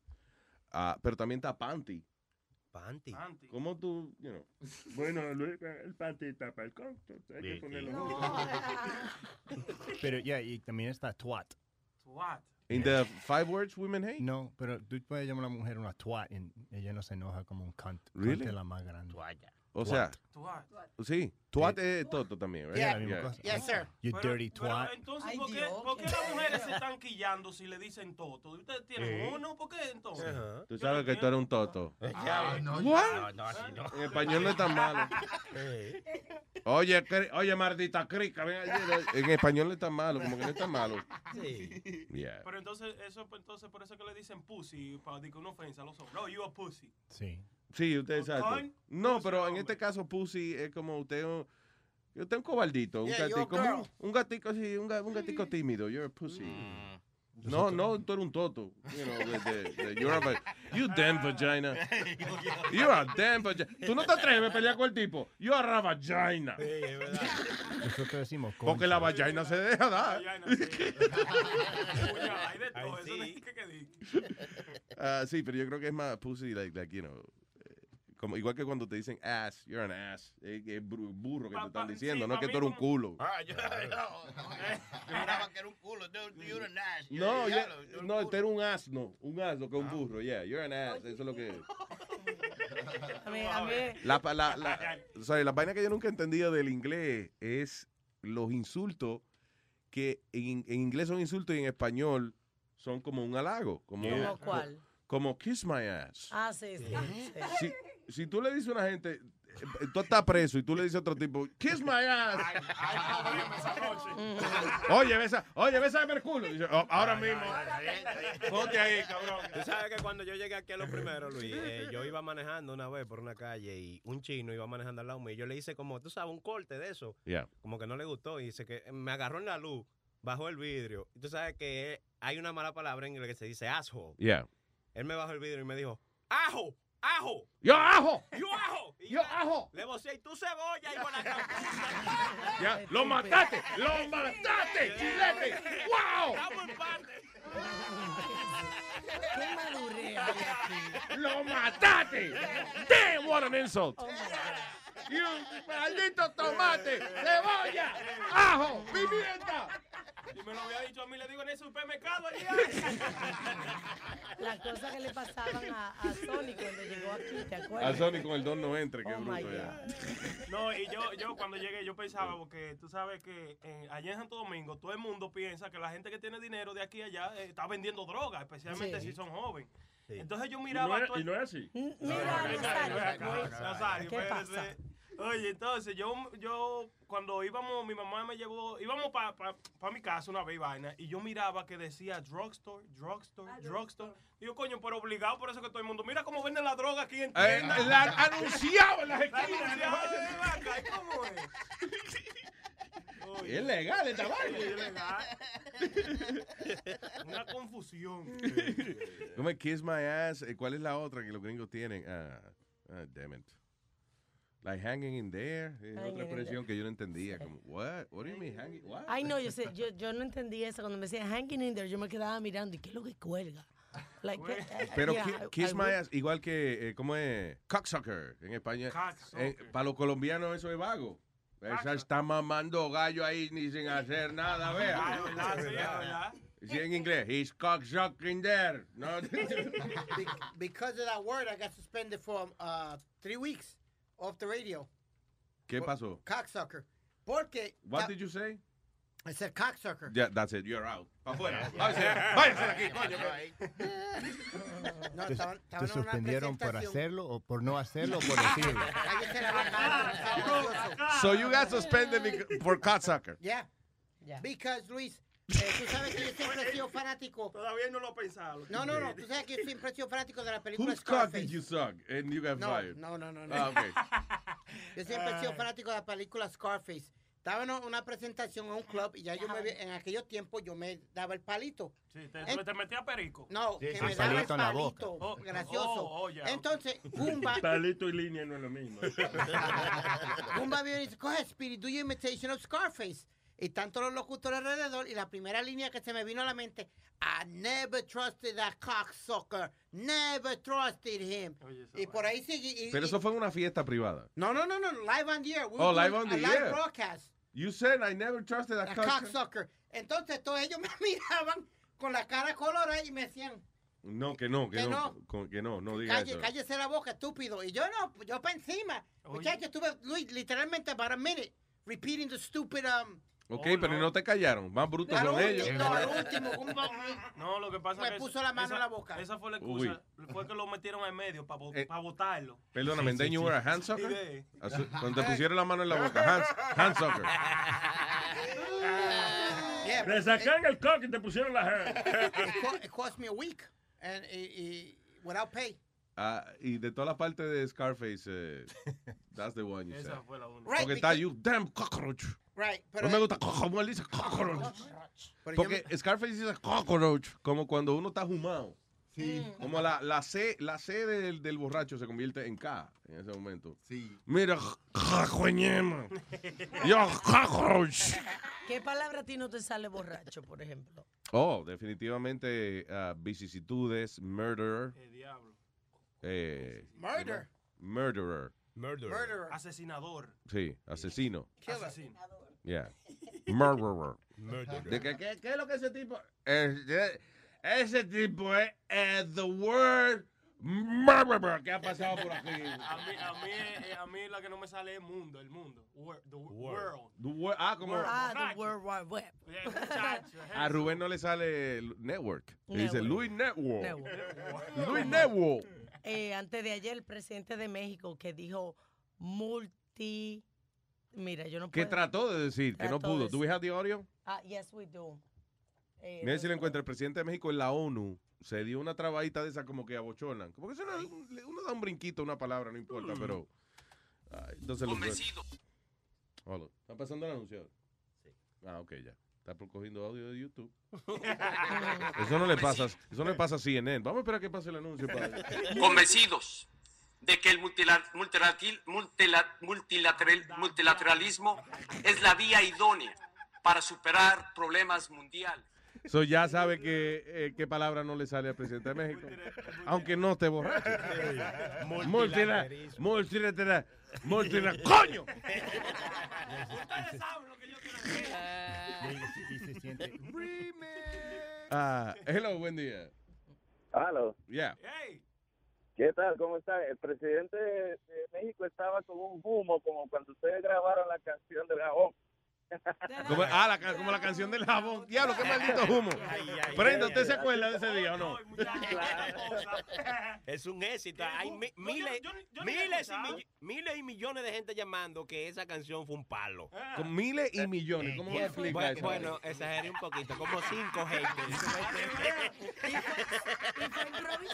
Ah, pero también está panty. Panty. Anti. ¿Cómo tú, you know? Bueno, Luis, el panty tapa el conto. Hay que ponerlo junto. Pero ya, y también está twat. What? In the five words women hate? No, pero tú puedes llamar a una mujer una twat y ella no se enoja como un cunt. Cunt Really? es la más grande. O sea, What? sí, twat es toto también, right? Yeah. Yes, sir. You Pero- dirty pero twat. entonces, ¿por qué, por qué las mujeres se están quillando si le dicen toto? ¿Y ustedes tienen Sí. uno? ¿Por qué entonces? Tú sabes que tú eres un toto. Ah, no, What? no, no, así no. En español no es tan malo. Eh. Oye, oye, maldita crica, ven allí. En español no es tan malo, como que no es tan malo. Sí. Yeah. Pero entonces, eso, pues, entonces por eso que le dicen pussy, para decir una ofensa a los hombres. No, you a pussy. Sí. Sí, usted exacto. Con- No, pero en este caso, pussy es como usted un, usted un cobardito, un Yeah, gatico, como un, un gatico así, un, un gatico tímido. You're a pussy. Mm. No, no, tú eres un toto. You know, de- de- de- you're a, you damn vagina. You're a damn vagina. Tú no te atreves a pelear con el tipo. You're a vagina. Sí, es verdad. Nosotros decimos concha. Porque la vagina se deja dar. No sí. es que- que di. Sí, pero yo creo que es más pussy, like, like you know, como, igual que cuando te dicen ass, you're an ass. Es es burro que te Pa- están pa- diciendo, sí, no es que tú eres un culo. Ah, yo, que era un culo. No, you're an ass. Yo No, dije, ya- "Diablo, you're un no, culo". tú eres un asno, un asno que es un burro, yeah, you're an ass, eso es lo que A mí, a mí, la, pa- la, la, sorry, la vaina que yo nunca he entendido del inglés es los insultos que en, en inglés son insultos y en español son como un halago, como, ¿Cómo cuál? como kiss my ass. Ah, sí, sí. sí. Si, tú le dices a una gente, tú estás preso y tú le dices a otro tipo, kiss my ass. Oye, besa, oye, besa el culo. Dice, "Oh, ahora mismo. Ponte ahí, cabrón. Tú sabes que cuando yo llegué aquí a lo primero, Luis, eh, yo iba manejando una vez por una calle y un chino iba manejando al lado mío. Yo le hice como, tú sabes, un corte de eso. Yeah. Como que no le gustó y dice que me agarró en la luz, bajó el vidrio. Y tú sabes que eh, hay una mala palabra en inglés que se dice asshole. Yeah. Él me bajó el vidrio y me dijo, ¡ajo! ¡Ajo! ¡Yo ajo! ¡Yo ajo! Y ¡Yo ajo! Le vocé, y tú cebolla, hijo de la Ya, ¡Lo mataste! ¡Lo mataste, chilete! ¡Wow! Estamos en parte. ¿Qué madurez aquí? ¡Lo mataste! ¡Damn, what an insult! ¡Y un maldito tomate! ¡Cebolla! ¡Ajo! ¡Pimienta! Si me lo había dicho a mí, le digo en el supermercado allá. Las cosas que le pasaban a, a Sony cuando llegó aquí, ¿te acuerdas? A Sony con el don no entre, qué Oh, bruto ya. No, y yo, yo cuando llegué, yo pensaba, porque tú sabes que eh, allá en Santo Domingo todo el mundo piensa que la gente que tiene dinero de aquí a allá eh, está vendiendo droga, especialmente Sí. si son jóvenes. Sí. Entonces yo Y miraba... no es- todo el- y no es así. Mira, no, no, Nazario, ¿qué espérate. pasa? Oye, entonces yo, yo cuando íbamos, mi mamá me llevó, íbamos para pa, pa mi casa una vez y vaina, y yo miraba que decía drugstore, drugstore, drugstore. Digo, coño, pero obligado por eso que todo el mundo, mira cómo venden la droga aquí en Eh, tiendas. la anunciado en las La esquinas. ¿y ¿cómo es? Oye. Es legal esta vaina. Es legal. Una confusión. ¿Cómo es Kiss My Ass? Eh, ¿Cuál es la otra que los gringos tienen? Ah, ah, damn it. Like hanging in there. Es Hanging otra expresión que yo no entendía. Como, what? What do you mean hanging? What? Ay, no, yo sé, yo, yo no entendí eso. Cuando me decían hanging in there, yo me quedaba mirando. ¿Y qué es lo que cuelga? Like, ¿qué- eh, Pero yeah, Kiss I My Ass, igual que, eh, ¿cómo es? Cocksucker en España. Cocksucker. para los colombianos eso es vago. Esa está mamando gallo ahí ni sin hacer nada, vea. Ah, sí. Sí, en inglés. He's cocksucking there. No. Be- because of that word, I got suspended for uh, three weeks off the radio. ¿Qué pasó? Cocksucker. Porque. What did you say? I said cocksucker. Yeah, that's it. You're out. Afuera. Váyase, váyase de aquí, coño. No, ¿Te, estaban- te estaban suspendieron por hacerlo o por no hacerlo o por decirlo? Cállese la boca, está gracioso. So you got suspended bec- for cocksucker. Yeah. Because, Luis, eh, tú sabes que yo siempre he sido fanático. Todavía no lo he pensado. No, no, no. Tú sabes que yo siempre he sido fanático de la película Whose cock Scarface. did you suck and you got No, fired? no, no, no, no. Ah, okay. Yo siempre he sido fanático de la película Scarface. Estaba en una presentación en un club y ya yo me vi- en aquellos tiempos yo me daba el palito. Sí, te, En- te metía perico. No, Sí, que sí, me daba el palito en la boca. palito. Oh, gracioso. oh, oh, ya, Entonces, Pumba, Palito y línea no es lo mismo. Pumba viene y dice, coge Speedy, do your imitation of Scarface. Y tanto los locutores alrededor y la primera línea que se me vino a la mente, I never trusted that cocksucker. Never trusted him. y por ahí sigue. y- Pero y- eso fue en una fiesta privada. No, no, no, no, live on the air. We Oh, live on a the live air. broadcast. You said I never trusted a A cocksucker. cocksucker. Entonces todos ellos me miraban con la cara colorada y me decían, No, que no, que, Que no, no. que no, no diga Calle, eso. cállese la boca, estúpido. Y yo no, yo para encima. Muchachos, estuve Luis, literalmente para a minute repeating the stupid um Ok, pero no te callaron. Más brutos son último, ellos. no, al último, un- No, lo que pasa Me es que puso la mano esa, en la boca. Esa fue la Uy. excusa. Fue que lo metieron en medio para Eh, votarlo. Perdóname, Sí, then sí, you sí. were a. Asu- Cuando te pusieron la mano en la boca. Yeah, Te sacan el cock y te pusieron la hand. it, co- it cost me a week and y- y- without pay. Ah, y de toda la parte de Scarface, eh, that's the one you Esa said. fue la única. Right, Porque está you, damn cockroach. Right, pero No me gusta co- como él dice cockroach. Porque Scarface dice cockroach como cuando uno está fumado. Sí. Como la, la C, la C del, del borracho se convierte en K en ese momento. Sí. Mira, coñema. Yo, cockroach. ¿Qué palabra a ti no te sale borracho, por ejemplo? Oh, definitivamente ah, vicisitudes, murderer. El diablo. Eh, Murder. Murderer. Murderer. Asesinador. Sí, asesino. Asesino. Yeah. Murderer. Murderer. ¿De qué, qué, qué es lo que ese tipo? Ese, ese tipo es eh, the word murderer que ha pasado por aquí. A mí, a mí, eh, a mí la que no me sale es mundo, el mundo. Wor- the world. The word- ah, como Ah, the World Wide Web. Yeah, muchacho, a Rubén no le sale network. Le dice Network. Luis Network. Network. Luis Network. Eh, antes de ayer, el presidente de México que dijo multi. Mira, yo no ¿Qué puedo. trató de decir? Que no de pudo. ¿Do we have the audio? Ah, yes, we do. Eh, Mira si lo encuentra. El presidente de México en la ONU se dio una trabadita de esa como que abochonan. Como que eso no- uno da un brinquito, una palabra, no importa, pero... ay, entonces lo Convencido. Hola. ¿Está pasando el anuncio? Sí. Ah, ok, ya. Está por- cogiendo audio de YouTube. Eso no le pasa, eso no le pasa a CNN. Vamos a esperar a que pase el anuncio. Para... Convencidos de que el multila- multilatil- multila- multilateral- multilateralismo es la vía idónea para superar problemas mundiales. So ya sabe que eh, qué palabra no le sale al presidente de México. Aunque no esté borracho. Multila- Multilateral. Multilateral. ¡Coño! Y se siente. Ah, hello, buen día. Aló. Yeah. ¿Qué tal? ¿Cómo está? El presidente de México estaba con un humo como cuando ustedes grabaron la canción del jabón. Como, ah, la, como la canción del jabón. Diablo, qué maldito humo. Prenda, ¿usted se acuerda de ese día o no? Es un éxito. Hay mi- miles, miles, y miles y millones de gente llamando que esa canción fue un palo. Con miles y millones. ¿Cómo me explica Bueno, eso? bueno, exageré un poquito, como cinco gente.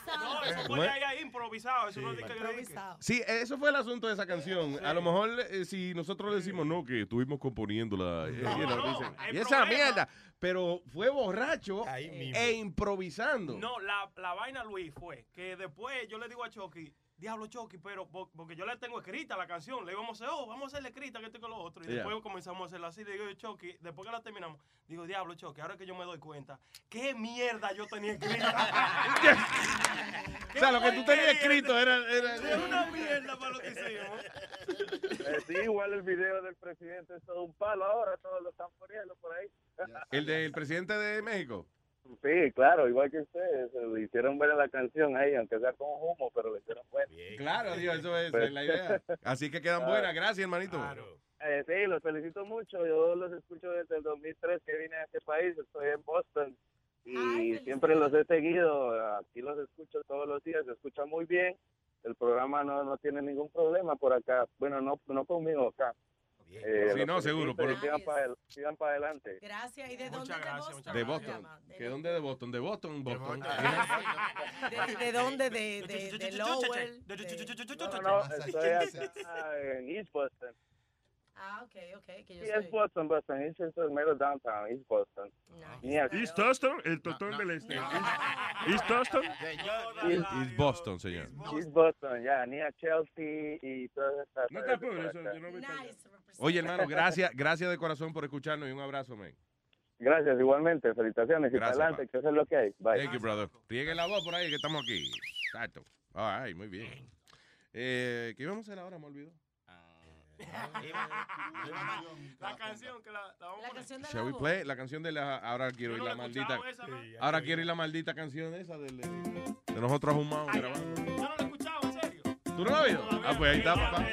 No, eso ¿Cómo fue es? ahí, ahí improvisado. Eso no es Improvisado. Sí, eso fue el asunto de esa canción. A lo mejor eh, si nosotros le decimos no, que estuvimos componiéndola. No, you know, no, dicen, el y esa mierda. Pero fue borracho mismo. e improvisando. No, la, la vaina, Luis, fue que después yo le digo a Chucky, diablo Chucky, pero po- porque yo le tengo escrita la canción, le íbamos a hacer, oh, vamos a hacerle escrita que esto y que lo otro. Y Yeah. después comenzamos a hacerla así, le digo yo, Chucky, después que la terminamos, digo, diablo Chucky, ahora que yo me doy cuenta, qué mierda yo tenía escrita. O sea, lo que tú tenías escrito era... era- Es una mierda para lo que hicimos. Eh, sí, igual el video del presidente es todo un palo ahora, todos lo están poniendo por ahí. El del presidente de México. Sí, claro, igual que ustedes, se lo hicieron ver la canción ahí, aunque sea con humo, pero lo hicieron ver. Claro, Dios, eso es, Pues- la idea. Así que quedan buenas. Gracias, hermanito. Eh, sí, los felicito mucho. Yo los escucho desde el 2003 que vine a este país. Estoy en Boston y siempre los he seguido. Aquí los escucho todos los días. Se escucha muy bien. El programa no, no tiene ningún problema por acá. Bueno, no, no conmigo acá. Eh, Sí, no, seguro, pero- Sigan para sigan pa adelante. Gracias. ¿Y de dónde de Boston? De Boston. ¿De dónde de Boston? De Boston, Boston. ¿De, de dónde? ¿De, de, de Lowell? No, no, estoy acá en East Boston. Ah, ok, ok. Que yo Sí, soy. es Boston, Boston. East es el mero downtown, East Boston. Near- East Austin, el totón del este. East Austin. East Boston, señor. East Boston, ya, ni a Chelsea y todas estas. No te apures, eso yo no voy allá. Oye, hermano, gracias, gracias de corazón por escucharnos y un abrazo, man. Gracias, igualmente. Felicitaciones y Gracias, adelante, que eso es lo que hay. Bye. Thank you, brother. Riegue la voz por ahí que estamos aquí. Exacto. Ay, muy bien. Eh, ¿Qué íbamos a hacer ahora? Me olvidó. La canción que la, la vamos a poner. Shall we play? La canción de la. Ahora quiero no la maldita. esa, ¿no? Ahora quiero oír la maldita canción esa del- de, de nosotros ahumados grabando. Yo no la he escuchado, en serio. ¿Tú no la has oído? Ah, pues ahí está, papá.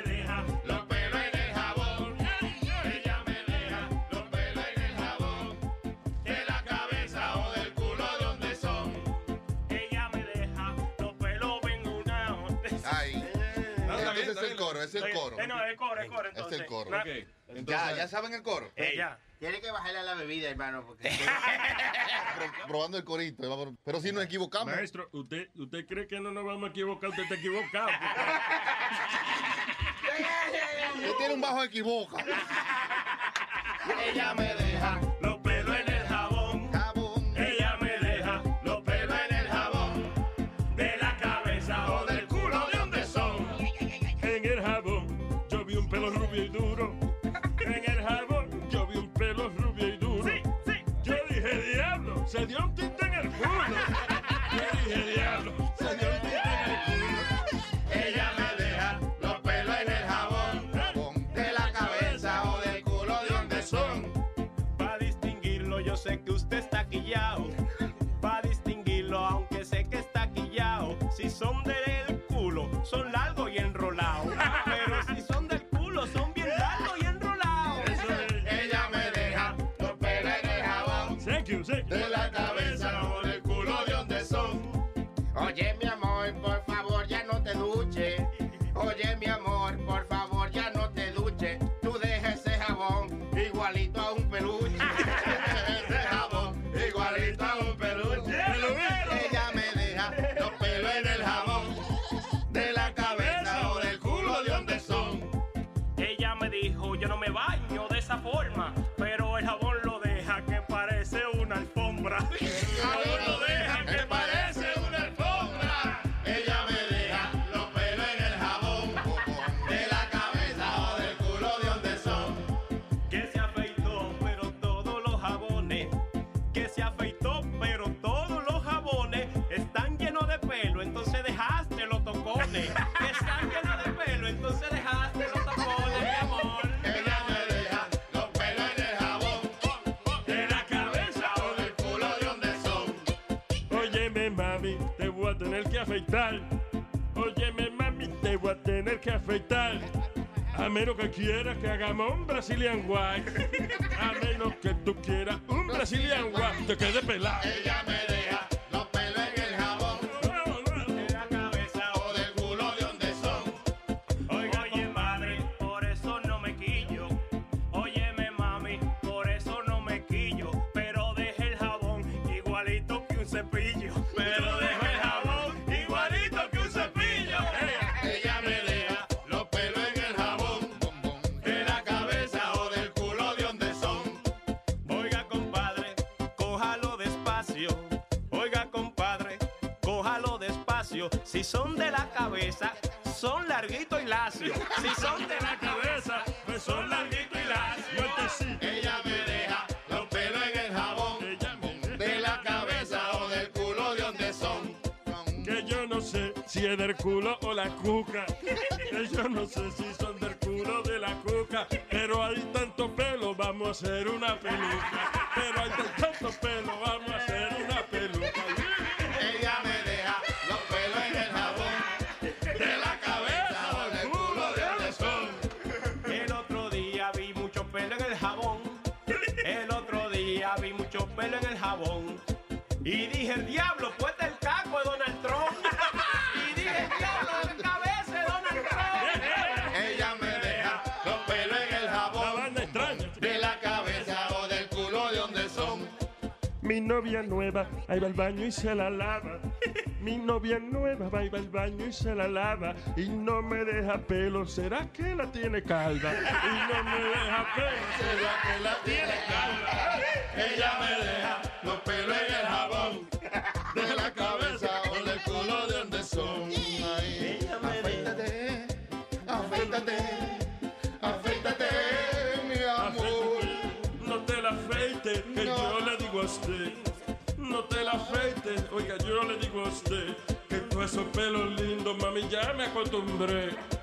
Coro, es el coro. Eh, no, es coro, es coro, Es entonces. el coro. Na- Ya, ya saben el coro. Eh, ya. Tiene que bajarle a la bebida, hermano, porque... Pro- probando el corito. vamos- Pero si nos equivocamos. Maestro, ¿usted, ¿usted cree que no nos vamos a equivocar? Usted está equivocado. Usted tiene un bajo equivoca. Ella me deja Oye, mi amor, por favor, ya no te duches. Oye, mi amor, por favor, ya no te duches. Tú dejes ese jabón igualito a un peluche. ese jabón igualito a un peluche. Ella me deja los pelos en el jabón. De la cabeza o del culo de donde son. Ella me dijo, yo no me baño de esa forma. Pero el jabón lo deja que parece una alfombra. Menos que quieras que hagamos un Brazilian White. A menos que tú quieras un Brazilian White. Te quede pelado. Nueva, ahí va al baño y se la lava. Mi novia nueva va y va al baño y se la lava. Y no me deja pelo, ¿será que la tiene calva? Y no me deja pelo, ¿será que la tiene calva? Ella me deja los pelos en el jabón. Que todos esos pelos lindos, mami, ya me acostumbré.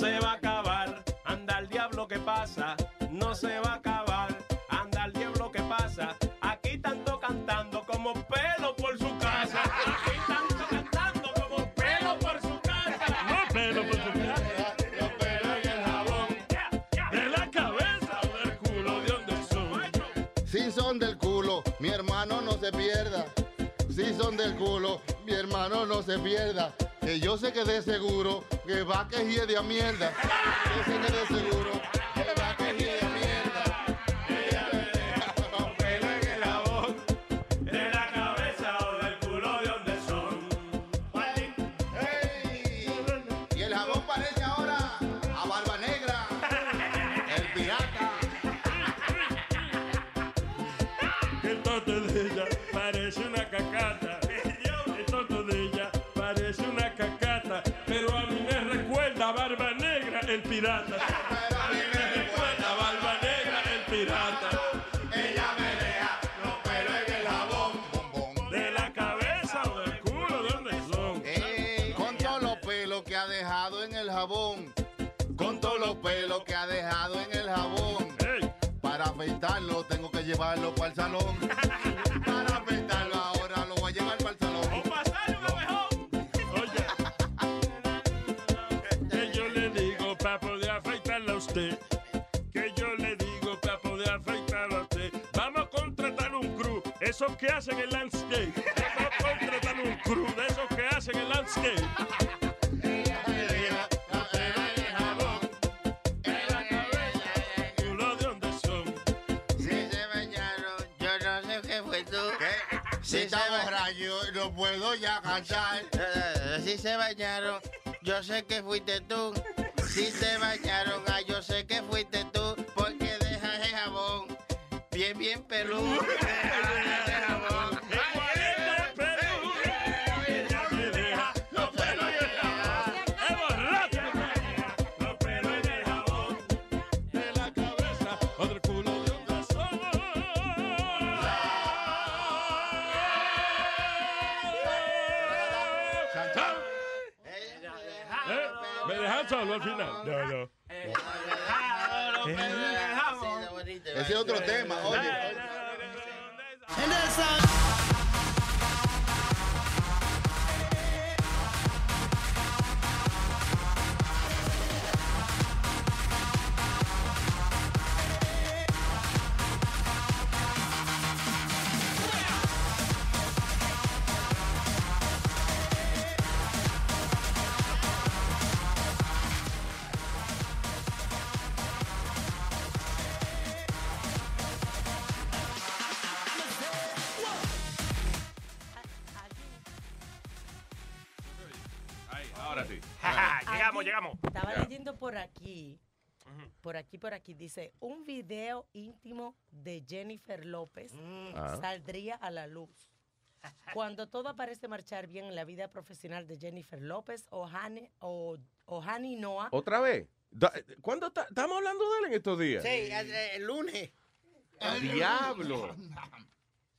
se va a acabar, anda el diablo que pasa. No se va a acabar, anda el diablo que pasa. Aquí tanto cantando como pelo por su casa. Aquí tanto cantando como pelo por su casa. No pelo por su casa. Los pelos en el jabón. De la cabeza o del culo de donde son. Si son del culo, mi hermano no se pierda. Si son del culo, mi hermano no se pierda. Que yo sé que de seguro que va que de a mierda. Yo sé que de seguro Pirata. A mí me recuerda a Barba Negra, el pirata. Ella me deja los pelos en el jabón. De la cabeza o del culo, ¿de dónde son? Con todos los pelos que ha dejado en el jabón. Con todos los pelos que ha dejado en el jabón. Para afeitarlo tengo que llevarlo para el salón. esos que hacen el landscape. No contratan un crew de esos que hacen el landscape. Culo de dónde son. Si se bañaron, yo no sé qué fue tú. Si está borracho, no puedo ya cantar. Eh, Si se bañaron, yo sé que fuiste tú. Si se bañaron, ah, yo sé que fuiste tú. Porque dejas el jabón bien, bien peludo. al final? No, no. Ese es otro tema, oye. Llegamos, llegamos. Estaba Ya. leyendo por aquí, por aquí, por aquí, dice, un video íntimo de Jennifer López Ah. saldría a la luz. Cuando todo parece marchar bien en la vida profesional de Jennifer López o Hani o, o Hani Noah, ¿Otra vez? Da- ¿Cuándo ta- estamos hablando de él en estos días? Sí, eh, el lunes. ¡Diablo!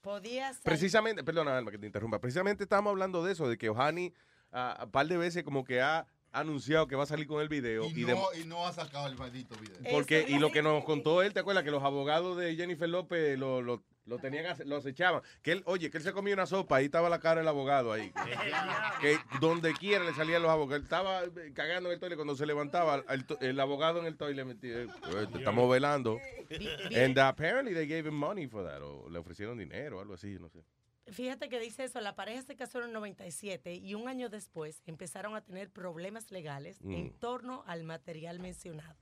podía ser Precisamente, perdona, Alma, que te interrumpa. Precisamente estábamos hablando de eso, de que Ohani a un par de veces como que ha anunciado que va a salir con el video. Y Y, de- no, y no ha sacado el maldito video. porque, y lo que nos contó él, ¿te acuerdas? Que los abogados de Jennifer López lo, lo, lo tenían, lo acechaban. Que él, oye, que él se comía una sopa, ahí estaba la cara del abogado ahí. que donde quiera le salían los abogados. Él estaba eh, cagando en el toile cuando se levantaba, el, to- el abogado en el toile metía, eh, te estamos velando. And apparently they gave him money for that, o le ofrecieron dinero, algo así, no sé. Fíjate que dice eso, la pareja se casó en el 97 y un año después empezaron a tener problemas legales Mm. en torno al material mencionado.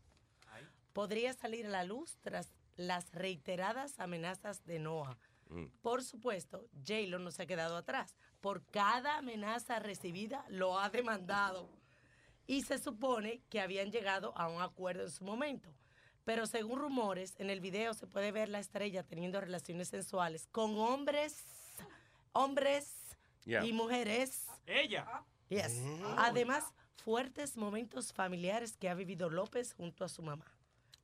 Podría salir a la luz tras las reiteradas amenazas de Noah. Mm. Por supuesto, J-Lo no se ha quedado atrás. Por cada amenaza recibida, lo ha demandado. Y se supone que habían llegado a un acuerdo en su momento. Pero según rumores, en el video se puede ver la estrella teniendo relaciones sensuales con hombres, hombres Yeah. y mujeres. Ella. Yes. Además, fuertes momentos familiares que ha vivido López junto a su mamá.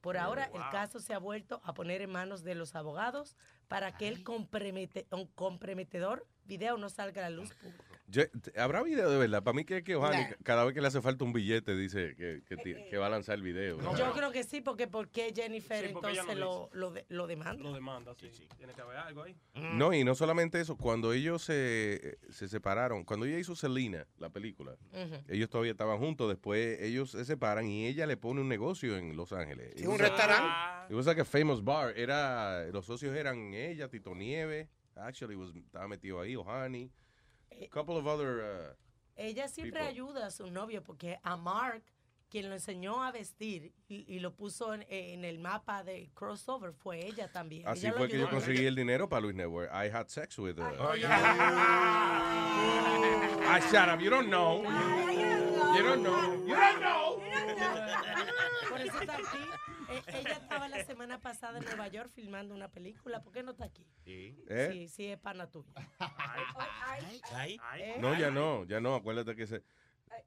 Por Oh, ahora, wow. el caso se ha vuelto a poner en manos de los abogados para que el compromete- un comprometedor video no salga a la luz pública. Yo- ¿Habrá video de verdad? Para mí que, que Ohani, Nah. cada vez que le hace falta un billete, dice que, que, ti- que va a lanzar el video. ¿no? Yo creo que sí, porque ¿por qué Jennifer Sí, porque ella entonces lo lo, lo, de- lo demanda? Lo demanda, sí, sí. Tiene que haber algo ahí. No, y no solamente eso, cuando ellos se, se separaron, cuando ella hizo Selena, la película, ellos todavía estaban juntos, después ellos se separan y ella le pone un negocio en Los Ángeles. Sí, It un restaurante. It was like a famous bar. Era, los socios eran ella, Tito Nieve, actually was, estaba metido ahí, Ohani, a couple of other... uh, Ella siempre people. ayuda a su novio porque a Mark, quien lo enseñó a vestir y, y lo puso en, en el mapa de crossover, fue ella también. Así Ella lo fue que yo conseguí el dinero para Luis Network. I had sex with her. Oh, I shut up. You don't know. You don't know. You don't know. Por eso está aquí. Eh, ella estaba la semana pasada en Nueva York filmando una película. ¿Por qué no está aquí? ¿Eh? Sí, sí, es pana tuya. ¿Eh? No, ya no, ya no. Acuérdate que se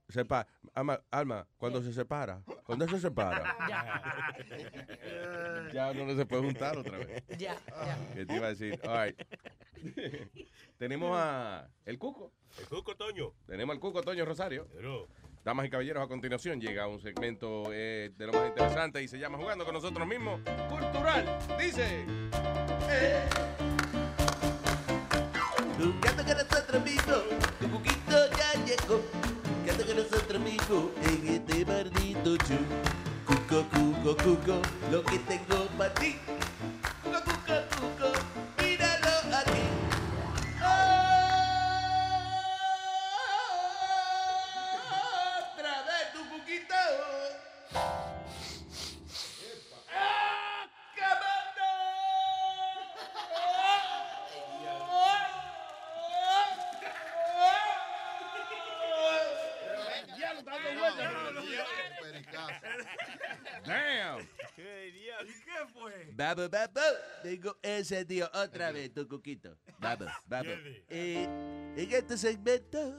sepa, Alma, Alma, cuando se separa, cuando se separa, ya no se puede juntar otra vez. Ya, ya. ¿Qué te iba a decir? All right. Tenemos a el Cuco. El Cuco Toño. Tenemos al Cuco Toño Rosario. Damas y caballeros, a continuación llega un segmento eh, de lo más interesante y se llama Jugando con nosotros mismos. Cultural. Dice. Jugando con nosotros mismos, tu cuquito ya llegó. Jugando con nosotros mismos en este maldito show. Cuco, cuco, cuco, lo que tengo para ti. Vamos, vamos. Tengo ese tío otra vez, tu cuquito. Vamos, vamos. Eh, en este segmento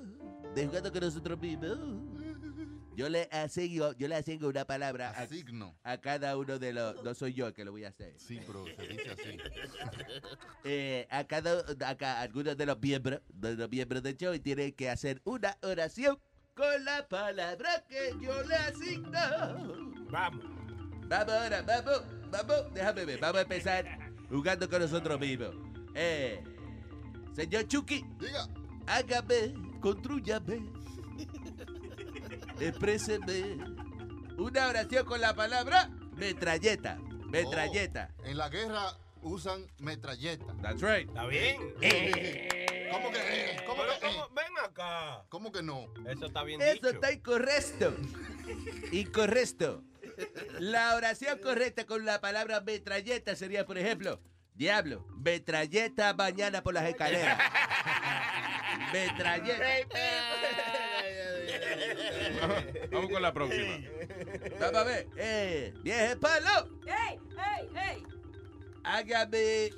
de jugando con nosotros mismos, yo le asigno, yo le asigno una palabra a, a cada uno de los. No soy yo el que lo voy a hacer. Sí, pero se dice así. Eh, a cada a algunos de los miembros de los miembros del show y tienen que hacer una oración con la palabra que yo le asigno. Vamos. Vamos ahora, vamos, vamos, déjame ver, vamos a empezar jugando con nosotros mismos. Eh, señor Chucky, diga, hágame, contrúyame, expréseme una oración con la palabra metralleta, metralleta. En la guerra usan metralleta. That's right. ¿Está bien? ¿Cómo que? eh? ¿Cómo Pero que? eh? ¿cómo? Ven acá. ¿Cómo que no? Eso está bien Eso dicho. está incorrecto. Incorrecto. La oración correcta con la palabra metralleta sería, por ejemplo, diablo, metralleta mañana por las escaleras. Metralleta. Vamos con la próxima. Vamos a ver. Eh, vieje palo, ¡Ey, ey, ey! hágame,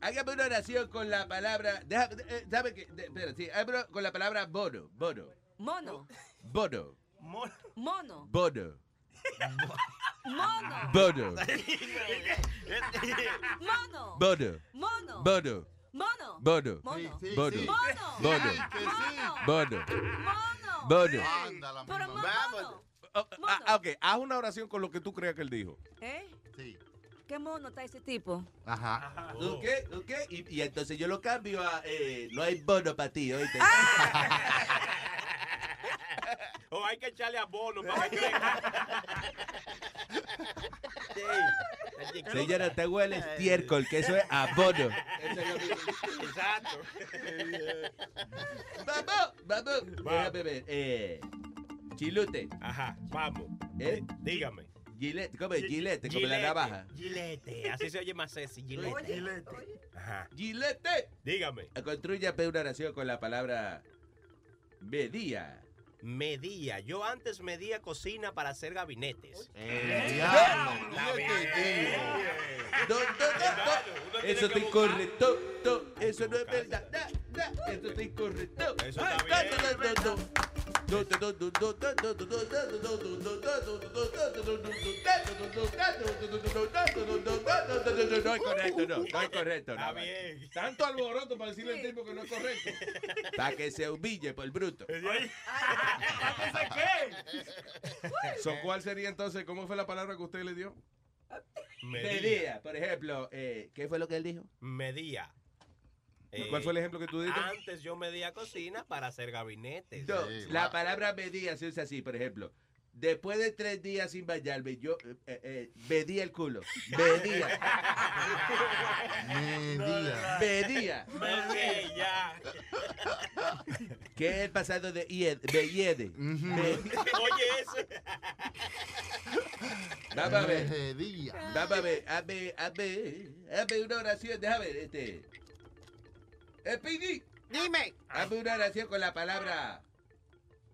hágame una oración con la palabra. Déjame, eh, déjame que. de- espera, sí, hágame con la palabra bono. Bono. Mono. Bono. Mono. Bono. Mono. Bono. Mono. Bono. Mono. Bono. Mono. Bono. Mono. Bono. Mono. Bono. Sí, sí. Bono. Mono. Bono. Anda, la Pero misma. mono. Oh, ah, ok, haz una oración con lo que tú creas que él dijo. ¿Eh? Sí. ¿Qué mono está ese tipo? Ajá. ¿Ok? ¿Ok? Y, y entonces yo lo cambio a. eh, no hay bono para ti, ¿oíste? O hay que echarle abono para que crezca. Señora, te huele estiércol, que eso es abono. Exacto. Vamos, vamos. Déjame ver. Eh, chilute. Ajá, vamos. ¿Eh? Dígame. Gilete, ¿cómo es? Gilete, como la navaja. Gilete, así se oye más sexy, gilete. Ajá. Gilete. Dígame. Construya una oración con la palabra medía. Medía. Yo antes medía cocina para hacer gabinetes. Eso está incorrecto. Eso no es verdad. Eso está incorrecto. Eso está Ah, bien, no es correcto, no, no es correcto. Está bien. Tanto alboroto para decirle al tipo que no es correcto. Para que se humille por el bruto. ¿Para ¿Cuál sería entonces? ¿Cómo fue la palabra que usted le dio? Medía. Por ejemplo, eh, ¿qué fue lo que él dijo? Medía. Eh, ¿Cuál fue el ejemplo que tú diste? Antes yo medía cocina para hacer gabinetes. No, la palabra medía se usa así, por ejemplo. Después de tres días sin bañarme, yo eh, eh, eh, medía el culo. Medía. Medía. Medía. Medía. ¿Qué es el pasado de ied? Bellede. Oye, ese. Vamos a ver. Medía. Vamos a ver. Hazme una oración. Déjame ver, este. Eh, Piggy. Dime. Hazme una oración con la palabra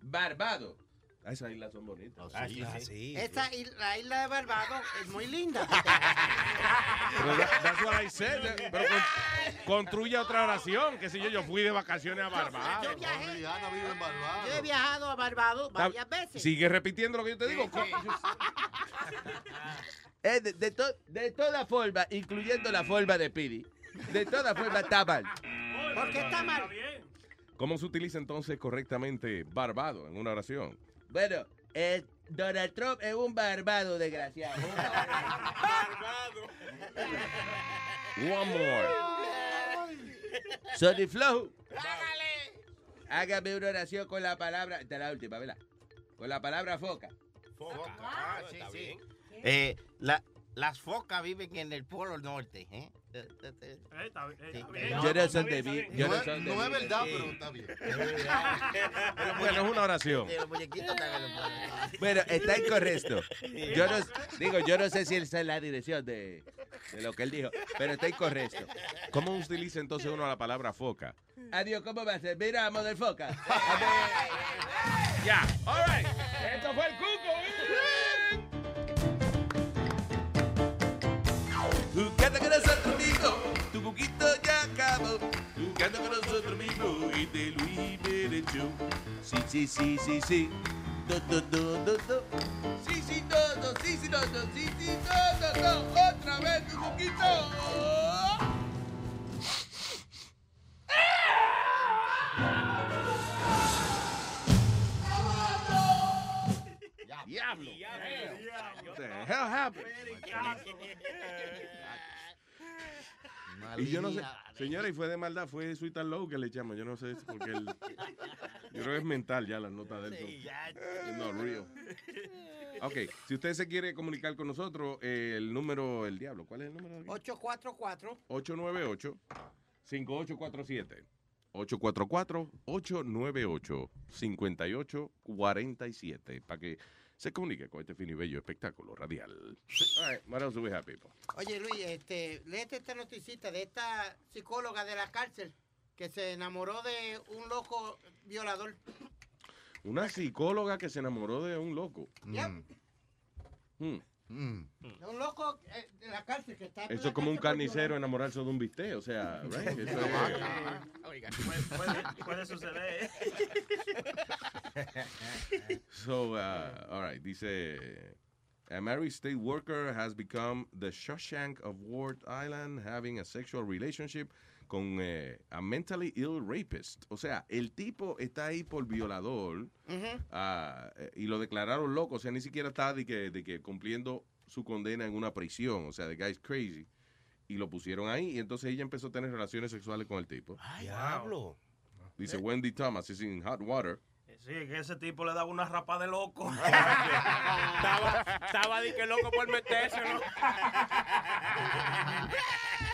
barbado. Ah, Esas islas son bonitas. Ah, sí, sí. Esta isla, la isla de Barbados es muy linda. Pero that- that's what I said. Pero con- construya otra oración. Que si yo, yo fui de vacaciones a Barbados. Yo viajé. En Barbados. Yo he viajado a Barbados varias veces. Sigue repitiendo lo que yo te digo. Eh, de, de to- de toda forma, incluyendo la forma de Pidi, de toda forma está mal. ¿Por qué está mal? ¿Cómo se utiliza entonces correctamente barbado en una oración? Bueno, eh, Donald Trump es un barbado desgraciado. One more. Sonny Flow. Hágame una oración con la palabra. Esta es la última, ¿verdad? Con la palabra foca. Foca. Ah, sí, está sí. bien. Eh, la- las focas viven en el polo norte. ¿eh? Eh, eh, eh. Sí. Yo no es- verdad, pero está bien. Bueno, es una oración. Bueno, está incorrecto. Yo no, digo, yo no sé si esa es la dirección de, de lo que él dijo, pero está incorrecto. ¿Cómo utiliza entonces uno la palabra foca? Adiós, ¿cómo va a ser? Mira, del foca. Ya, all right. Esto fue el cuco. Tu queda tu. Tu de Do, do, do, do, do. Do, do, do, do, do, do, do. Vez, tu. Diablo. Diablo. What the hell happened? Y yo no sé, señora, y fue de maldad, fue Sweet and Low que le echamos. Yo no sé, si porque él, yo creo que es mental ya las notas de él. No, real. Ok, si usted se quiere comunicar con nosotros, eh, el número, el diablo, ¿cuál es el número? 844 898-5847. 844-898-5847. Para que se comunique con este fin y bello espectáculo radial. All right, what else do we have, people? Oye, Luis, este, léete esta noticita de esta psicóloga de la cárcel que se enamoró de un loco violador. Una psicóloga que se enamoró de un loco. Yep. Hmm. De un loco eh, de la cárcel que está... Eso es como un por carnicero enamorarse de un bistec, o sea, right? Eso es- Puede, puede- puede suceder. So, uh, all right, dice, a married state worker has become the Shawshank of Ward Island having a sexual relationship con eh, a mentally ill rapist. O sea, el tipo está ahí por violador ah, eh, y lo declararon loco. O sea, ni siquiera está de que, de que cumpliendo su condena en una prisión. O sea, the guy's crazy. Y lo pusieron ahí y entonces ella empezó a tener relaciones sexuales con el tipo. Diablo. Dice Wendy Thomas is in hot water. Sí, que ese tipo le daba una rapa de loco. estaba, estaba de que loco por metérselo.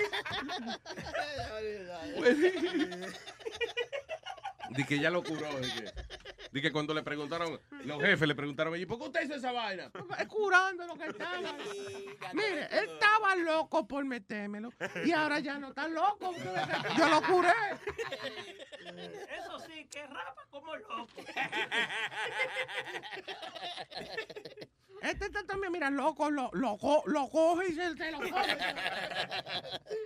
Di que ya lo curó. Di que, cuando le preguntaron, los jefes le preguntaron, ¿y por qué usted hizo esa vaina? curando lo que estaba. Mire, él estaba loco por metérmelo y ahora ya no está loco. Yo lo curé. Eso sí, que rapa como loco. Este está también, mira, loco, lo, lo, lo coge y se, se lo come.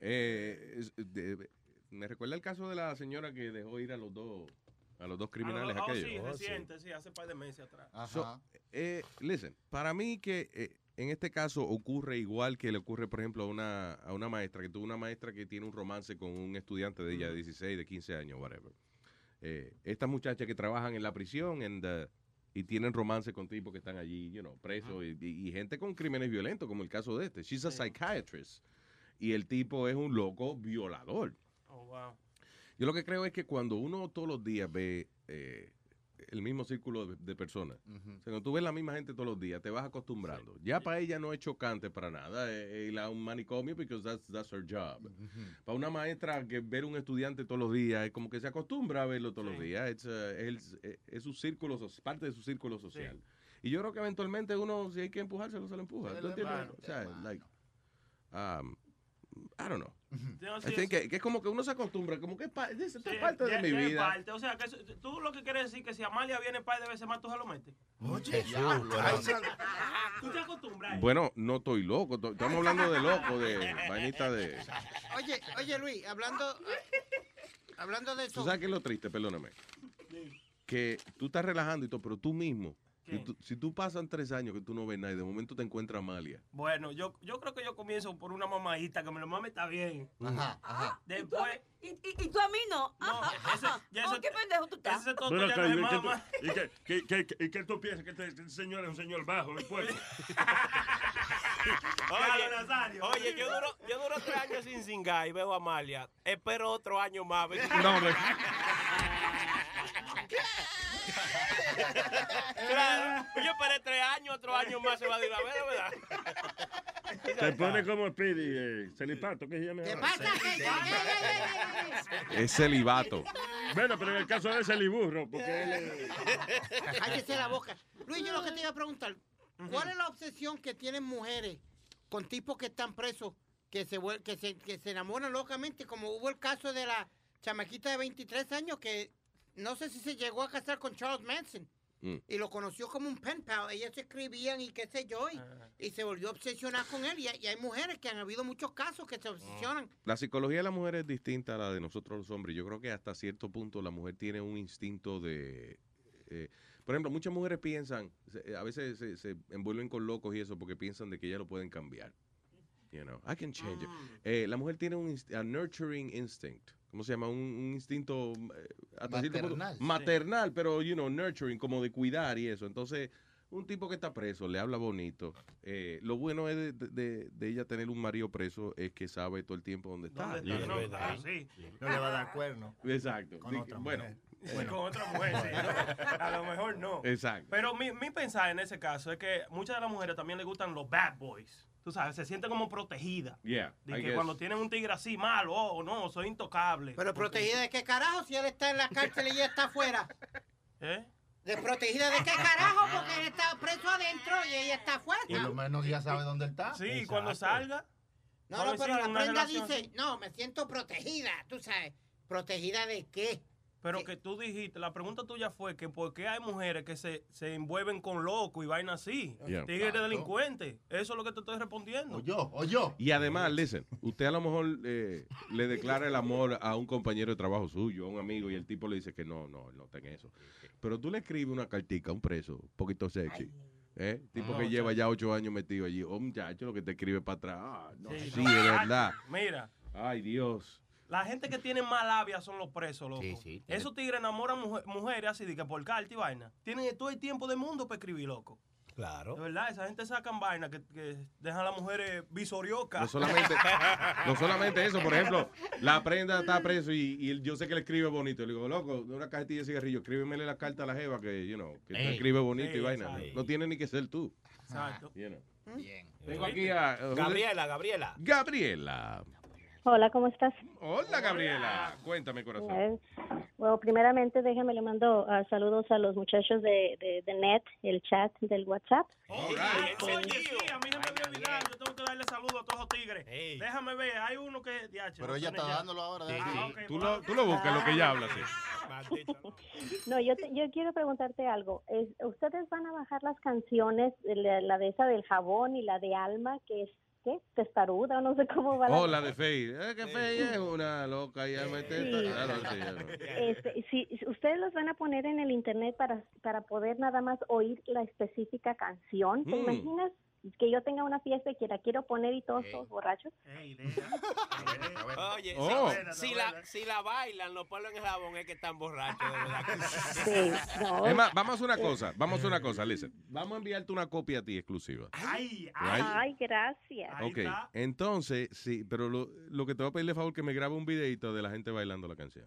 Eh, de- me recuerda el caso de la señora que dejó ir a los dos a los dos criminales Ah, oh, aquellos. sí, reciente, sí, hace un par de meses atrás. So, eh, listen, para mí que eh, en este caso ocurre igual que le ocurre, por ejemplo, a una, a una maestra, que tuvo una maestra que tiene un romance con un estudiante de ella de 16, de 15 años, whatever. Eh, estas muchachas que trabajan en la prisión and, uh, y tienen romance con tipos que están allí, you know, presos y, y- y gente con crímenes violentos, como el caso de este. She's a psychiatrist. Y el tipo es un loco violador. Oh, wow. Yo lo que creo es que cuando uno todos los días ve eh, el mismo círculo de, de personas, o sea, cuando tú ves la misma gente todos los días, te vas acostumbrando. Ya para ella no es chocante para nada eh, ir a un manicomio because that's, that's her job. Para una maestra que ver un estudiante todos los días es como que se acostumbra a verlo todos los días. It's, uh, es, es- es su círculo, parte de su círculo social. Y yo creo que eventualmente uno, si hay que empujárselo, se lo empuja. ¿Tú entiendes? O sea, like, um, I don't know. Que, que es como que uno se acostumbra, como que es pa- esto Sí, es parte ya- de mi ya vida. parte. O sea, que eso- tú lo que quieres decir que si Amalia viene un par de veces más, tú se lo metes. Oye, Tú te acostumbras. Bueno, no estoy loco, estamos hablando de loco, de vainita de... Oye, oye, Luis, hablando, hablando de ¿Tú eso. sabes qué es lo triste? Perdóname. Que tú estás relajando y todo, pero tú mismo, si tú, si tú pasan tres años que tú no ves nada y de momento te encuentras Amalia. Bueno, yo, yo creo que yo comienzo por una mamadita, que me lo mame está bien. Ajá, ajá. Después... ¿Y, y, y tú a mí no? Ajá, ajá. ya Oh, ese- qué pendejo tú estás. Ese ya no ¿y es qué tú- mama. ¿Y qué, qué, qué, qué- y qué tú piensas? Que este, este señor es un señor bajo del pueblo. Oye, oye yo, duro, yo duro tres años sin cingar y veo a Amalia. Espero otro año más. No. Claro, yo esperé tres años, otro año más se va a ir a ver, ¿verdad? Se pone como Speedy, eh, celipato, ¿qué se llama? ¿Qué pasa? ¿Qué- qué- qué- Es celibato. Bueno, pero en el caso de ese liburro, porque él es... Cállese la boca. Luis, yo lo que te iba a preguntar, ¿cuál es la obsesión que tienen mujeres con tipos que están presos, que se, que se, que se enamoran locamente, como hubo el caso de la chamaquita de 23 años que no sé si se llegó a casar con Charles Manson? Mm. y lo conoció como un pen pal. Ellas se escribían y qué sé yo, y, y se volvió obsesionada con él. Y, hay- y hay mujeres que han habido muchos casos que se obsesionan. La psicología de la mujer es distinta a la de nosotros los hombres. Yo creo que hasta cierto punto la mujer tiene un instinto de... eh, por ejemplo, muchas mujeres piensan, se- a veces se, se envuelven con locos y eso porque piensan de que ya lo pueden cambiar. You know, I can change it. Eh, la mujer tiene un a nurturing instinct. ¿Cómo se llama? Un, un instinto eh, hasta punto- Maternal, sí. maternal, pero, you know, nurturing, como de cuidar y eso. Entonces, un tipo que está preso, le habla bonito. Eh, lo bueno es de, de- de ella tener un marido preso es que sabe todo el tiempo dónde está. ¿Dónde you está? know. No, ah, sí. No le va a dar cuerno. Exacto. Con Sí, otra bueno, mujer. Bueno, con otra mujer, sí, ¿no? A lo mejor no. Exacto. Pero mi, mi pensar en ese caso es que muchas de las mujeres también les gustan los bad boys. Tú sabes, se sienten como protegidas. Yeah, De I que guess. cuando tienen un tigre así malo, oh, no, soy intocable. Pero protegida de qué carajo si él está en la cárcel y ella está afuera. ¿Eh? ¿De protegida de qué carajo? Porque él está preso adentro y ella está afuera. Por lo menos ya sabe dónde está. Sí, cuando salga. No, no, pero la prenda relación dice, no, me siento protegida, tú sabes. ¿Protegida de qué? Pero que tú dijiste, la pregunta tuya fue que por qué hay mujeres que se, se envuelven con loco y vaina así. Yeah. Tigres Claro. delincuentes. Eso es lo que te estoy respondiendo. O yo, o yo. Y además, listen, usted a lo mejor eh, le declara el amor a un compañero de trabajo suyo, a un amigo, y el tipo le dice que no, no, él no está en eso. Pero tú le escribes una cartica a un preso, un poquito sexy. ¿eh? Tipo No, que lleva ya ocho años metido allí. Oh, muchacho, lo que te escribe para atrás. Ah, no, sí, no, de verdad. Mira, Ay, Dios. La gente que tiene más labia son los presos, loco. Esos tigres enamoran mujer- mujeres así de que por carta y vaina. Tienen todo el tiempo del mundo para escribir, loco. Claro. De verdad, esa gente sacan vaina que, que dejan a las mujeres visoriocas. No solamente, no solamente eso, por ejemplo, la prenda está preso y, yo sé que le escribe bonito. Le digo, loco, de una cajetilla de cigarrillo, escríbemele la carta a la jeva que, you know, que Ey. escribe bonito y vaina. No tiene ni que ser tú. Exacto. You know. Bien. Tengo aquí a... uh, Gabriela, Gabriela. Gabriela. Hola, ¿cómo estás? Hola, Gabriela. Cuéntame, corazón. Eh, Bueno, primeramente déjame le mando ah, saludos a los muchachos de, de, de Net, el chat del WhatsApp. Oye, sí, a mí no me voy a olvidar. Yo tengo que darle saludo a todos los tigres. Déjame ver, hay uno que. DH, Pero ella está ya. dándolo ahora. Sí, sí. Tú lo, tú lo buscas, lo que ella habla, sí. No, yo, te- yo quiero preguntarte algo. Es, ¿Ustedes van a bajar las canciones, la, la de esa del jabón y la de Alma, que es, ¿qué? Testaruda o no sé cómo va Oh, la de Fey. Es que Fey es una loca y ya me Claro, sí, no. Este, si, si ustedes los van a poner en el internet para, para poder nada más oír la específica canción, ¿te Mm. imaginas que yo tenga una fiesta y que la quiero poner y todos, todos borrachos? Oye, Oh. si, si la, si la bailan, los palos en el jabón es que están borrachos, de verdad. Sí, no. Es más, vamos a una cosa, vamos a una cosa, listen. Vamos a enviarte una copia a ti exclusiva. Ay, Right? Ay, gracias. Ok, entonces, sí, pero lo, lo que te voy a pedirle favor que me grabe un videito de la gente bailando la canción.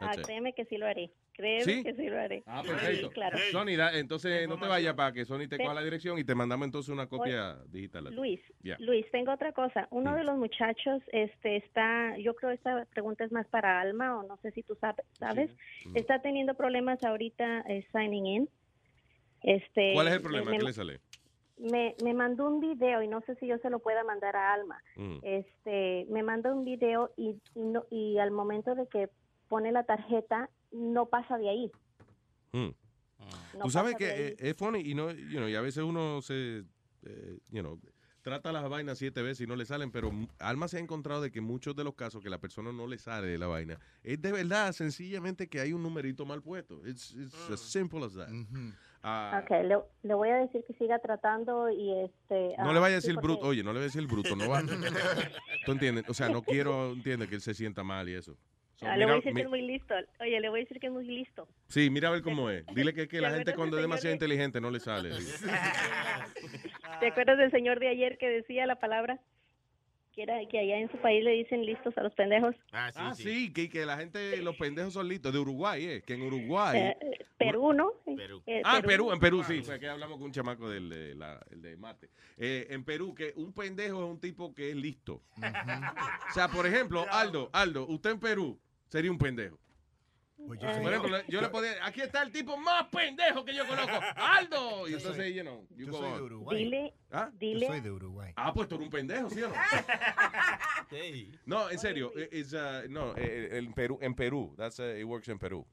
Ah, créeme que sí lo haré. Créeme ¿Sí? que sí lo haré. Ah, perfecto. Sí, claro. Sony, da- entonces no te vayas para que Sony te coja la dirección y te mandamos entonces una copia digital. a ti. Luis. Luis, tengo otra cosa. Uno de los muchachos, este, está, yo creo esta pregunta es más para Alma o no sé si tú sabes, sabes, está teniendo problemas ahorita eh, signing in. Este, ¿Cuál es el problema? Me, ¿Qué le sale? me, me mandó un video y no sé si yo se lo pueda mandar a Alma. Mm. Este, me manda un video y, y no, y al momento de que pone la tarjeta no pasa de ahí. Mm. No Tú sabes que de eh, es funny y no, you know, y a veces uno se, eh, you know, trata las vainas siete veces y no le salen, pero Alma se ha encontrado de que muchos de los casos que la persona no le sale la vaina es de verdad sencillamente que hay un numerito mal puesto. It's, it's as simple as that. Ah, Ok, le, le voy a decir que siga tratando y este... No ah, le vaya a sí, decir porque- bruto, oye, no le vaya a decir bruto, no va. ¿Tú entiendes? O sea, no quiero, entiende, que él se sienta mal y eso. So, Ah, le voy a decir mi- que es muy listo. Oye, le voy a decir que es muy listo. Sí, mira a ver cómo es. Dile que, que ¿Te la gente cuando es demasiado de- inteligente no le sale. ¿Te acuerdas del señor de ayer que decía la palabra? Que era que allá en su país le dicen listos a los pendejos. Ah, sí, que, que la gente, los pendejos son listos. De Uruguay, ¿eh? Que en Uruguay. Eh, eh, Perú, ¿no? Eh, Ah, en Perú, en Perú, sí. Fue que hablamos con un chamaco del de, la, el de mate. Eh, en Perú, que un pendejo es un tipo que es listo. O sea, por ejemplo, Aldo, Aldo, usted en Perú sería un pendejo. Por ejemplo, le- yo le podía, aquí está el tipo más pendejo que yo conozco, Aldo. Y Yo entonces, soy- you know, you yo go soy on. de Uruguay. Dile, ¿Ah? dile. Yo soy de Uruguay. Ah, pues tú eres un pendejo, ¿sí o no? No, en serio, eh, uh, no, eh, en Perú, en Perú, that's, uh, it works en Perú.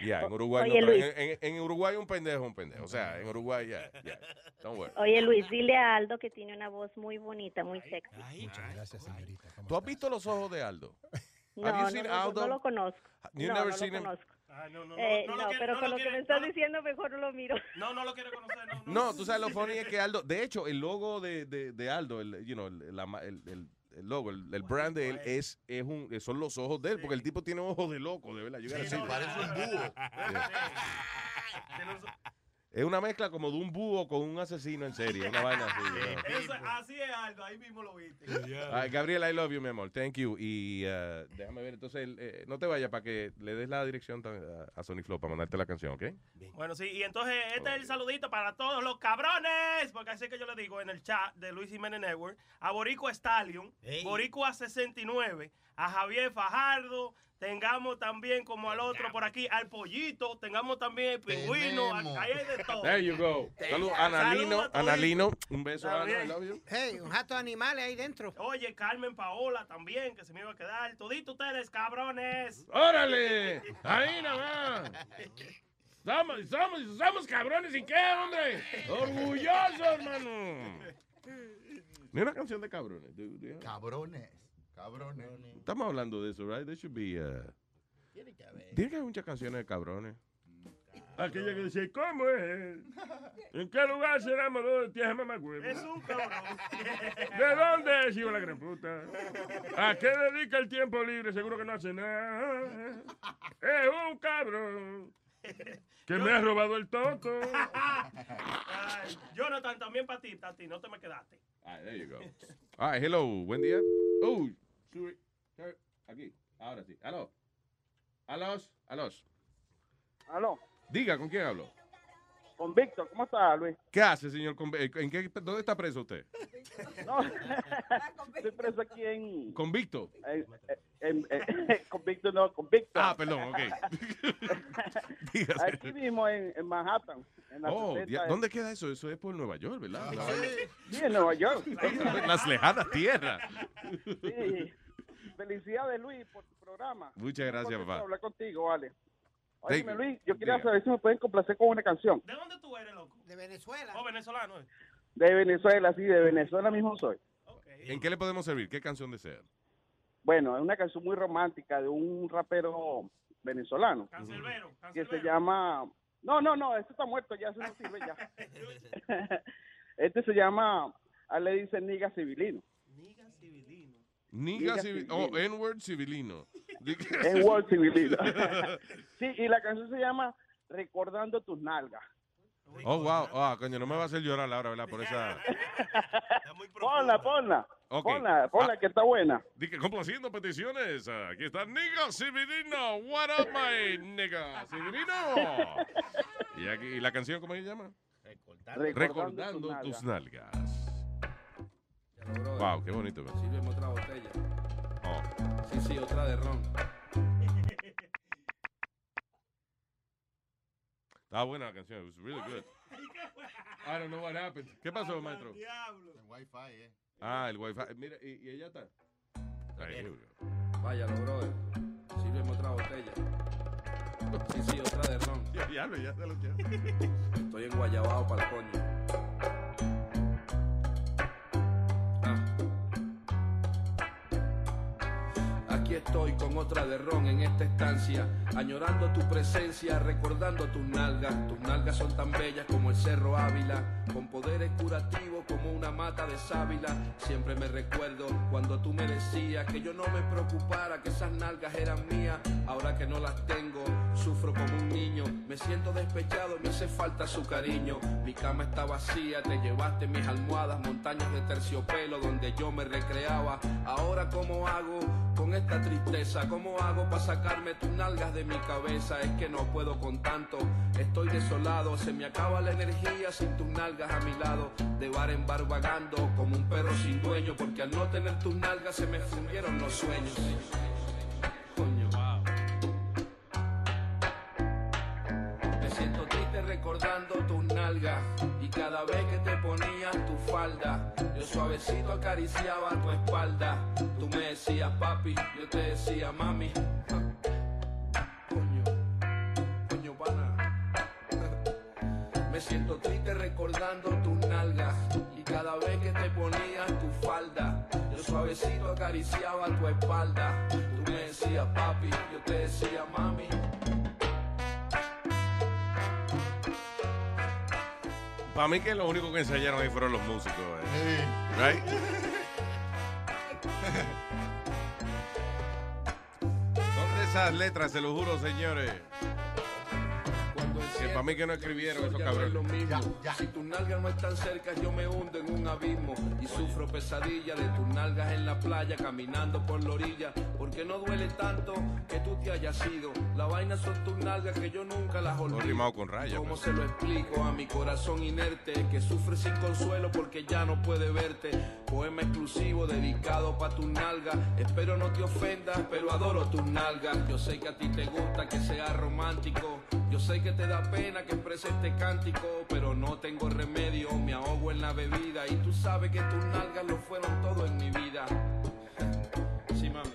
Yeah, en Uruguay, Oye, no, pero Luis. en, en- en Uruguay un pendejo, un pendejo. O sea, en Uruguay, yeah, yeah, don't worry. Oye, Luis, dile a Aldo que tiene una voz muy bonita, muy sexy. Muchas gracias, señorita. ¿Cómo ¿Tú has visto los ojos de Aldo? No, Have you no, seen no, no, Aldo? no lo conozco. You no, never no seen lo him? conozco. Ah, no, no, Eh, no, no, lo quiere- pero no con lo lo que me estás no diciendo, mejor no lo miro. No, no lo quiere conocer, no. No, tú sabes lo funny es que Aldo, de hecho, el logo de, de, de Aldo, el, you know, el, la el- el- el logo, el, el brand de él es, es un, son los ojos de él, porque el tipo tiene ojos de loco, de verdad. Gotta see that. Parece un búho. Es una mezcla como de un búho con un asesino en serie, una vaina así. Eso- así es algo, ahí mismo lo viste. Gabriel, I love you, mi amor. Thank you. Y uh, déjame ver, entonces, el, eh, no te vayas para que le des la dirección a, a Sony Flow para mandarte la canción, ¿ok? Bueno, sí, y entonces este es el saludito para todos los cabrones, porque así que yo le digo en el chat de Luis Jiménez Network, a Boricua Stallion, Boricua 69, a Javier Fajardo, tengamos también como al otro por aquí, al Pollito, tengamos también el pingüino, Tenemos. ahí hay de todo. There you go. Salud, Analino, a. Analino. Un beso, Ana, También. I love you. Hey, un jato de animales ahí dentro. Oye, Carmen Paola también, que se me iba a quedar. Todito ustedes, cabrones. ¡Órale! Ahí nada más. Somos, somos, somos cabrones, ¿y qué, hombre? Orgulloso, hermano. Ni una canción de cabrones. Cabrones. Cabrones. Estamos hablando de eso, right? There should be, uh, Tiene que haber. Tiene que haber muchas canciones de cabrones. Aquella que dice, ¿cómo es? ¿En qué lugar se enamoró de mamagüeva? Es un cabrón. ¿De dónde es, hijo de la gran puta? ¿A qué dedica el tiempo libre? Seguro que no hace nada. Es un cabrón que me ha robado el toco. Ay, Jonathan, también para ti, Tati, no te me quedaste. Ah, there you go. All right, hello, buen día. Oh, sube, aquí, ahora sí. Aló. Alos, alos. Aló, Diga, ¿con quién hablo? con Víctor, ¿cómo está, Luis? ¿Qué hace, señor? Conve- ¿En qué, ¿Dónde está preso usted? No, estoy preso aquí en... ¿Convicto? en, en- en- con Víctor, no, con Víctor. Ah, perdón, ok. Aquí mismo en, Manhattan. En la Oh, 60, dia- ¿dónde queda eso? Eso es por Nueva York, ¿verdad? Vaina. Sí, en Nueva York. Las lejanas tierras. Sí. Felicidades, Luis, por tu programa. Muchas gracias, papá. hablar contigo, vale. You. Luis, yo quería saber si me pueden complacer con una canción. ¿De dónde tú eres, loco? De Venezuela. Oh, venezolano. eh. De Venezuela, sí, de Venezuela mismo soy. ¿En qué le podemos servir? ¿Qué canción desea? Bueno, es una canción muy romántica de un rapero venezolano Cancelbero, que se llama... No, no, no, este está muerto ya, eso no sirve ya. este se llama, a le dicen Niga Civilino. Niga civilino. Oh, N-word civilino. En Word Civilino. sí, y la canción se llama Recordando tus nalgas. Oh, wow. Ah, coño, no me va a hacer llorar ahora, ¿verdad? Por esa... Ponla, ponla. Ok. Ponla, ponla, que está buena. Dije, complaciendo peticiones. Aquí está Niga Civilino. What up, my Niga Civilino? Y aquí, ¿y la canción cómo se llama? Recordando Recordando tus tus nalgas. Wow, qué bonito. man. Sírveme otra botella. Oh. Sí, sí, otra de ron. Estaba buena la canción. It was really good. I don't know what happened. ¿Qué pasó, maestro? El wifi, eh. Ah, el wifi. Mira, y, y ella está. Ahí, here we go. Vaya, lo brother. Sírveme otra botella. Sí, sí, otra de ron. Ya, ya, ya se lo quiero. Estoy en Guayabao para el coño. Estoy con otra de ron en esta estancia, añorando tu presencia, recordando tus nalgas. Tus nalgas son tan bellas como el cerro Ávila, con poderes curativos como una mata de sábila. Siempre me recuerdo cuando tú me decías que yo no me preocupara, que esas nalgas eran mías. Ahora que no las tengo, sufro como un niño. Me siento despechado, me hace falta su cariño. Mi cama está vacía, te llevaste mis almohadas, montañas de terciopelo donde yo me recreaba. Ahora, ¿cómo hago con esta tristeza? ¿Cómo hago para sacarme tus nalgas de mi cabeza? Es que no puedo con tanto, estoy desolado. Se me acaba la energía sin tus nalgas a mi lado. De bar en bar vagando como un perro sin dueño, porque al no tener tus nalgas se me fundieron los sueños. Yo suavecito acariciaba tu espalda. Tú me decías papi, yo te decía mami. Coño, coño pana. Me siento triste recordando tus nalgas y cada vez que te ponías tu falda, yo suavecito acariciaba tu espalda. Tú me decías papi, yo te decía mami. Para mí que lo único que ensayaron ahí fueron los músicos. eh. Right? Son de esas letras, se lo juro, señores. Que para mí que no escribieron esos Ya no es cabrones. Si tus nalgas no están cerca, yo me hundo en un abismo y sufro pesadilla de tus nalgas en la playa, caminando por la orilla. Porque no duele tanto que tú te hayas ido. La vaina son tus nalgas que yo nunca las olvido. rimado con raya. ¿Cómo pues. se lo explico a mi corazón inerte que sufre sin consuelo porque ya no puede verte? Poema exclusivo dedicado pa' tus nalgas. Espero no te ofendas, pero adoro tus nalgas. Yo sé que a ti te gusta que sea romántico. Yo sé que te da pena que exprese este cántico, pero no tengo remedio. Me ahogo en la bebida y tú sabes que tus nalgas lo fueron todo en mi vida. Sí, mami.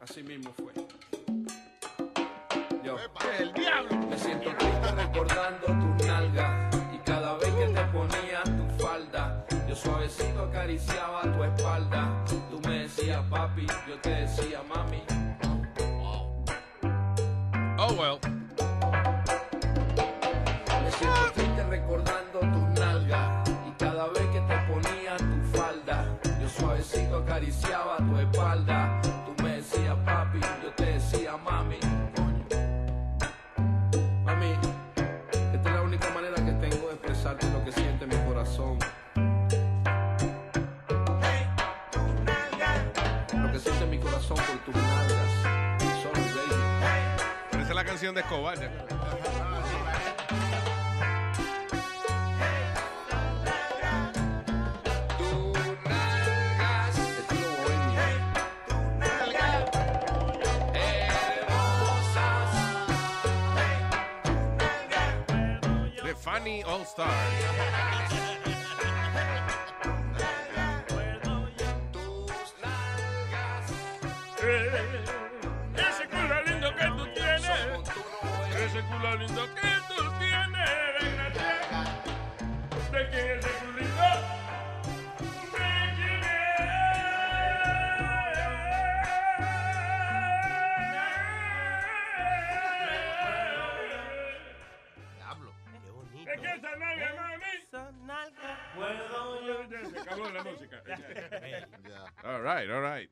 Así mismo fue. Yo. El diablo. Me siento triste recordando tus nalgas y cada vez que te ponía tu falda, yo suavecito acariciaba tu espalda. Tú me decías papi, yo te decía mami. Oh, well. Suavecito acariciaba tu espalda. Tú me decías papi, yo te decía mami. Coño. Mami, esta es la única manera que tengo de expresarte lo que siente mi corazón. Lo que siente mi corazón por tus nalgas. Sorry, baby. Parece la canción de Escobar. ¿eh? Stars. Right, all right.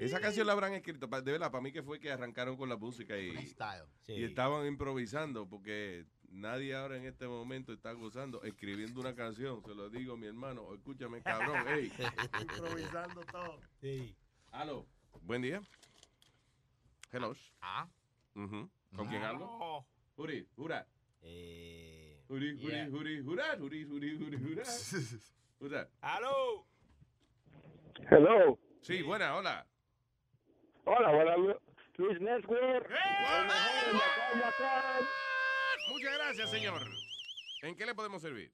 Esa canción la habrán escrito, de verdad, para mí que fue que arrancaron con la música y, y estaban improvisando, porque nadie ahora en este momento está gozando, escribiendo una canción. Se lo digo, mi hermano, escúchame, cabrón. Ey. Improvisando todo. Sí. Aló. Buen día. Hello. Ah. Ujú. ¿Con quién hablo? Oh. Juri, jura. Eh, Juri, juri, yeah. juri, jura, juri, juri, juri, jura. Jura. ¡Aló! Hello. Sí, buena, hola. Hola, hola, Lu- Luis Network. Muchas gracias, señor. ¿En qué le podemos servir?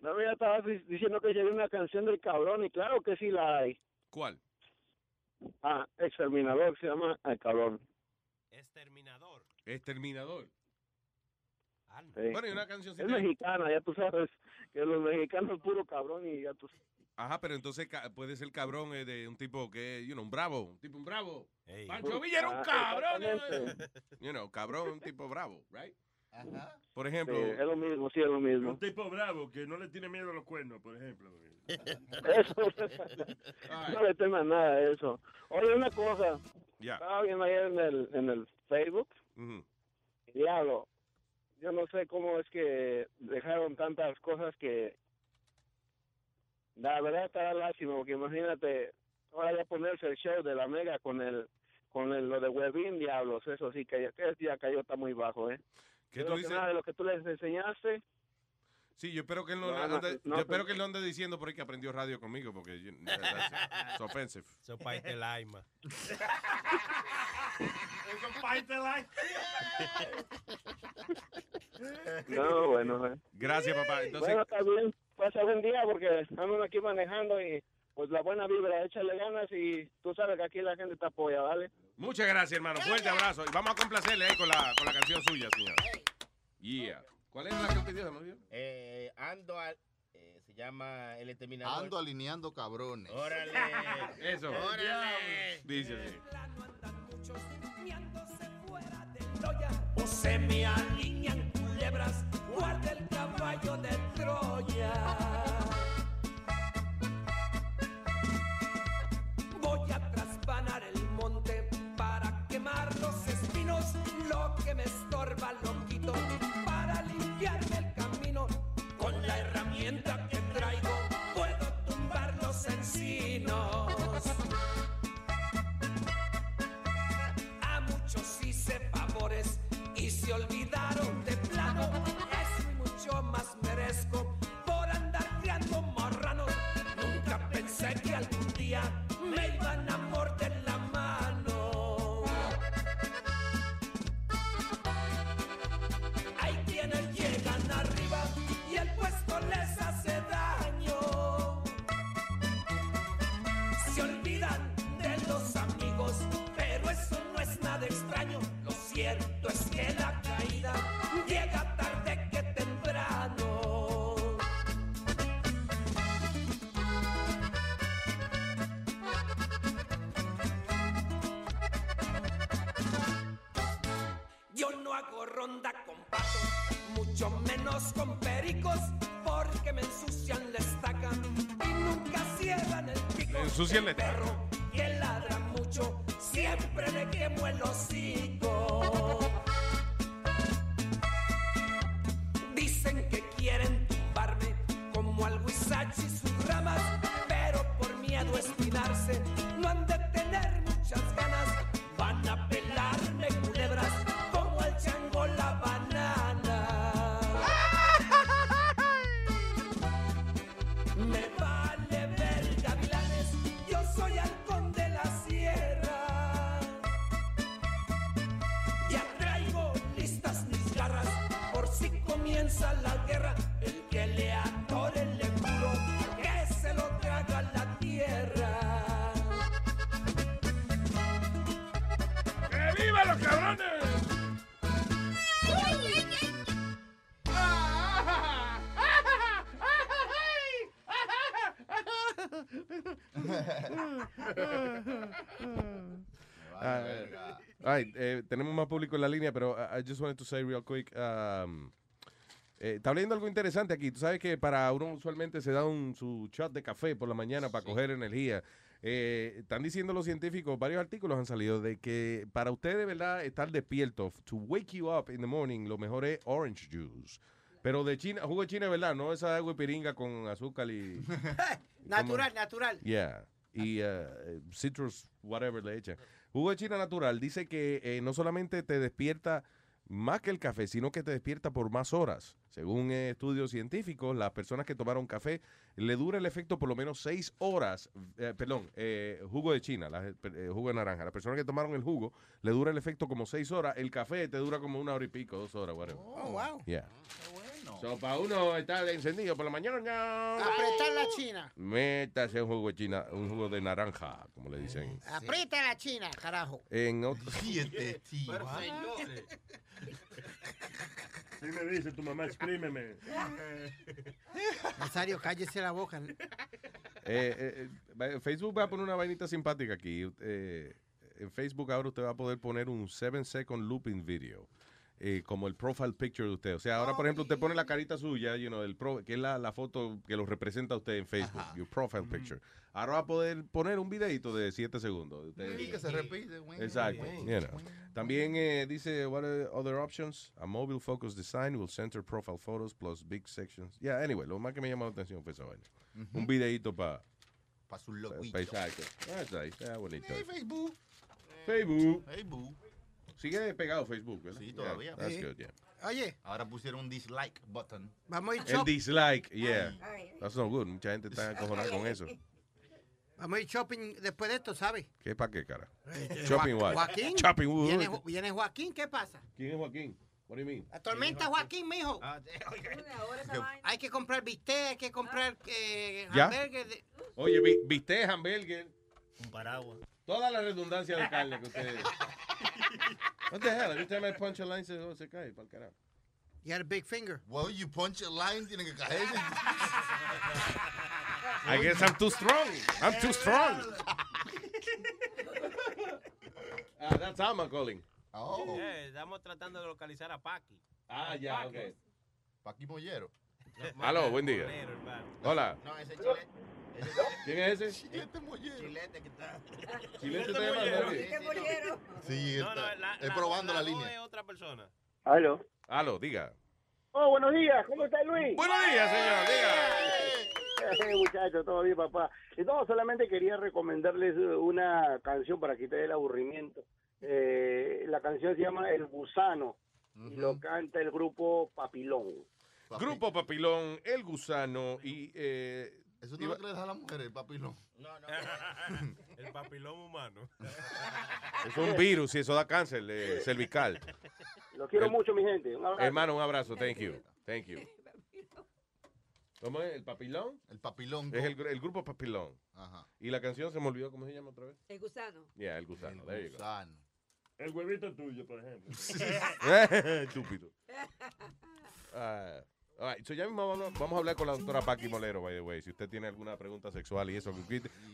No, mira, estabas di- diciendo que sería una canción del cabrón y claro que sí la hay. ¿Cuál? Ah, Exterminador se llama El Cabrón. Exterminador. Exterminador. Sí. Bueno, y una canción Es mexicana, ya tú sabes que los mexicanos puro cabrón y ya tú Ajá, pero entonces ca- puede ser cabrón eh, de un tipo que, you know, un bravo, un tipo un bravo. Pancho Pues, Villa era un ah, cabrón. eh. You know, cabrón, un tipo bravo, right? Ajá. Por ejemplo, Sí, es lo mismo, sí, es lo mismo. Un tipo bravo que no le tiene miedo a los cuernos, por ejemplo. Eso. no le temas nada a eso. Oye, una cosa. Estaba viendo ayer en el, en el Facebook. Ujú. Diablo. Yo no sé cómo es que dejaron tantas cosas que. La verdad está lástima, porque imagínate, ahora ya ponerse el show de la mega con el con el, lo de Webin, diablos, eso sí, que, que ya cayó, está muy bajo, ¿eh? ¿Qué tú lo que dices? nada de lo que tú les enseñaste, Sí, yo espero que él no, No, no, ande, no, yo espero no. que él no ande diciendo por ahí que aprendió radio conmigo, porque you- that's- it's offensive. Eso pa' este laima. No, bueno. eh. Gracias, papá. Entonces, Bueno, está bien. Pasa buen día porque estamos aquí manejando y pues la buena vibra, échale ganas y tú sabes que aquí la gente te apoya, ¿vale? muchas gracias, hermano. Fuerte abrazo. Y vamos a complacerle ahí con la, con la canción suya, señor. Yeah. ¿Cuál es la que pidió? Eh, ando al. eh, se llama El Exterminador. Ando alineando cabrones. Órale. Eso. Órale. Dice así. O se me alinean culebras, guarda el caballo de Troya. Voy a traspanar el monte para quemar los espinos, lo que me estorba lo para limpiarme el camino. Con la herramienta menos con pericos, porque me ensucian la estaca y nunca cierran el pico. Le ensucian El perro y él ladra mucho, siempre le quemo el hocico. I just wanted to say real quick. um, eh, está leyendo algo interesante aquí. Tú sabes que para uno usualmente se da un, su shot de café por la mañana para coger energía. Eh, están diciendo los científicos, varios artículos han salido de que para usted de verdad estar despierto, to wake you up in the morning, lo mejor es orange juice. Pero de China, jugo de China, ¿verdad? No esa agua piringa con azúcar y... Natural, natural. Yeah. Y uh, citrus, whatever le echan. Jugo de China natural dice que eh, no solamente te despierta más que el café, sino que te despierta por más horas. Según estudios científicos, las personas que tomaron café le dura el efecto por lo menos seis horas. eh, perdón, eh, jugo de China, la- eh, jugo de naranja. Las personas que tomaron el jugo le dura el efecto como seis horas. El café te dura como una hora y pico, dos horas, whatever. Oh, wow. Yeah. So, para uno estar encendido por la mañana. Apretar la china. Métase un jugo de China, un jugo de naranja, como le dicen. Aprieta la china, carajo. En otro... Pero, señores. Sí me dice tu mamá, exprímeme. Nazario, cállese la boca. Eh, eh, eh, Facebook va a poner una vainita simpática aquí. Eh, en Facebook ahora usted va a poder poner un 7 second looping video. Eh, como el profile picture de usted. O sea, ahora, por ejemplo, usted pone la carita suya, you know, el pro- que es la, la foto que lo representa a usted en Facebook, your profile picture. Ahora va a poder poner un videito de 7 segundos. usted. Y que se repite. Exacto. you know. También eh, dice, what are other options? A mobile focus design will center profile photos plus big sections. Yeah, anyway, lo más que me llamó la atención fue esa vaina. Un videito para... Pa' su loquillo. Exacto. Está ahí, está bonito. Hey, Facebook. Facebook. Facebook. Sigue pegado Facebook, ¿verdad? Sí, todavía. Yeah, that's Sí. good, yeah. Oye, Ahora pusieron un dislike button. vamos a ir El shopping. dislike, yeah. That's no good. Mucha gente está acojonada con eso. Vamos a ir shopping después de esto, ¿sabes? ¿Qué para qué, cara? Eh, Shopping Jo- what? Joaquín. Shopping what? Viene, Jo- viene Joaquín, ¿qué pasa? ¿Quién es Joaquín? What do you mean? La tormenta Joaquín, mijo. Ah, Hay que comprar bistec, hay que comprar eh, ¿Ya? hamburgues de- Oye, viste hamburger, Un paraguas. toda la redundancia de carne que ustedes. What the hell? Every time I punch a line se, oh, se cae, pa'l carajo. You had a big finger. Well, you punch a line, tiene que caerse. I guess I'm too strong. I'm too strong. Ah, that's Alma calling. Oh. Eh, estamos tratando de localizar a Paki. Ah, ya, ok. Paqui Mollero. Aló, buen día. Hola. No, ese chile. ¿Quién es ese? Chilete Mollero. Chilete que está. Chilete te llama, David. Sí, No, está. no, la, es la- probando la, voz línea. es otra persona. Aló. Aló, diga. Oh, buenos días. ¿Cómo está Luis? Buenos días, señor. Diga. Eh, muchachos, todo bien, papá. Y no, solamente quería recomendarles una canción para quitar el aburrimiento. Eh, la canción se llama El Gusano y lo canta el grupo Papilón. Grupo Papilón, El Gusano y... Eh, Eso no es lo que le da a la mujer, el papilón. No, no. El papilón humano. es un virus y eso da cáncer eh, cervical. Los quiero El- mucho, mi gente. Un abrazo. Hermano, un abrazo. Thank you. Thank you. ¿Cómo es? ¿El papilón? El papilón. Es el, gru- el grupo Papilón. Ajá. Y la canción se me olvidó, ¿cómo se llama otra vez? El gusano. Yeah, El Gusano. There you go. Gusano. El huevito tuyo, por ejemplo. Estúpido. Ah, all right, so ya mismo vamos, a hablar con la doctora Paqui Molero, by the way. Si usted tiene alguna pregunta sexual y eso.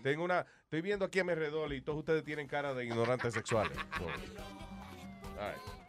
Tengo una, estoy viendo aquí a mi alrededor y todos ustedes tienen cara de ignorantes sexuales. So, all right.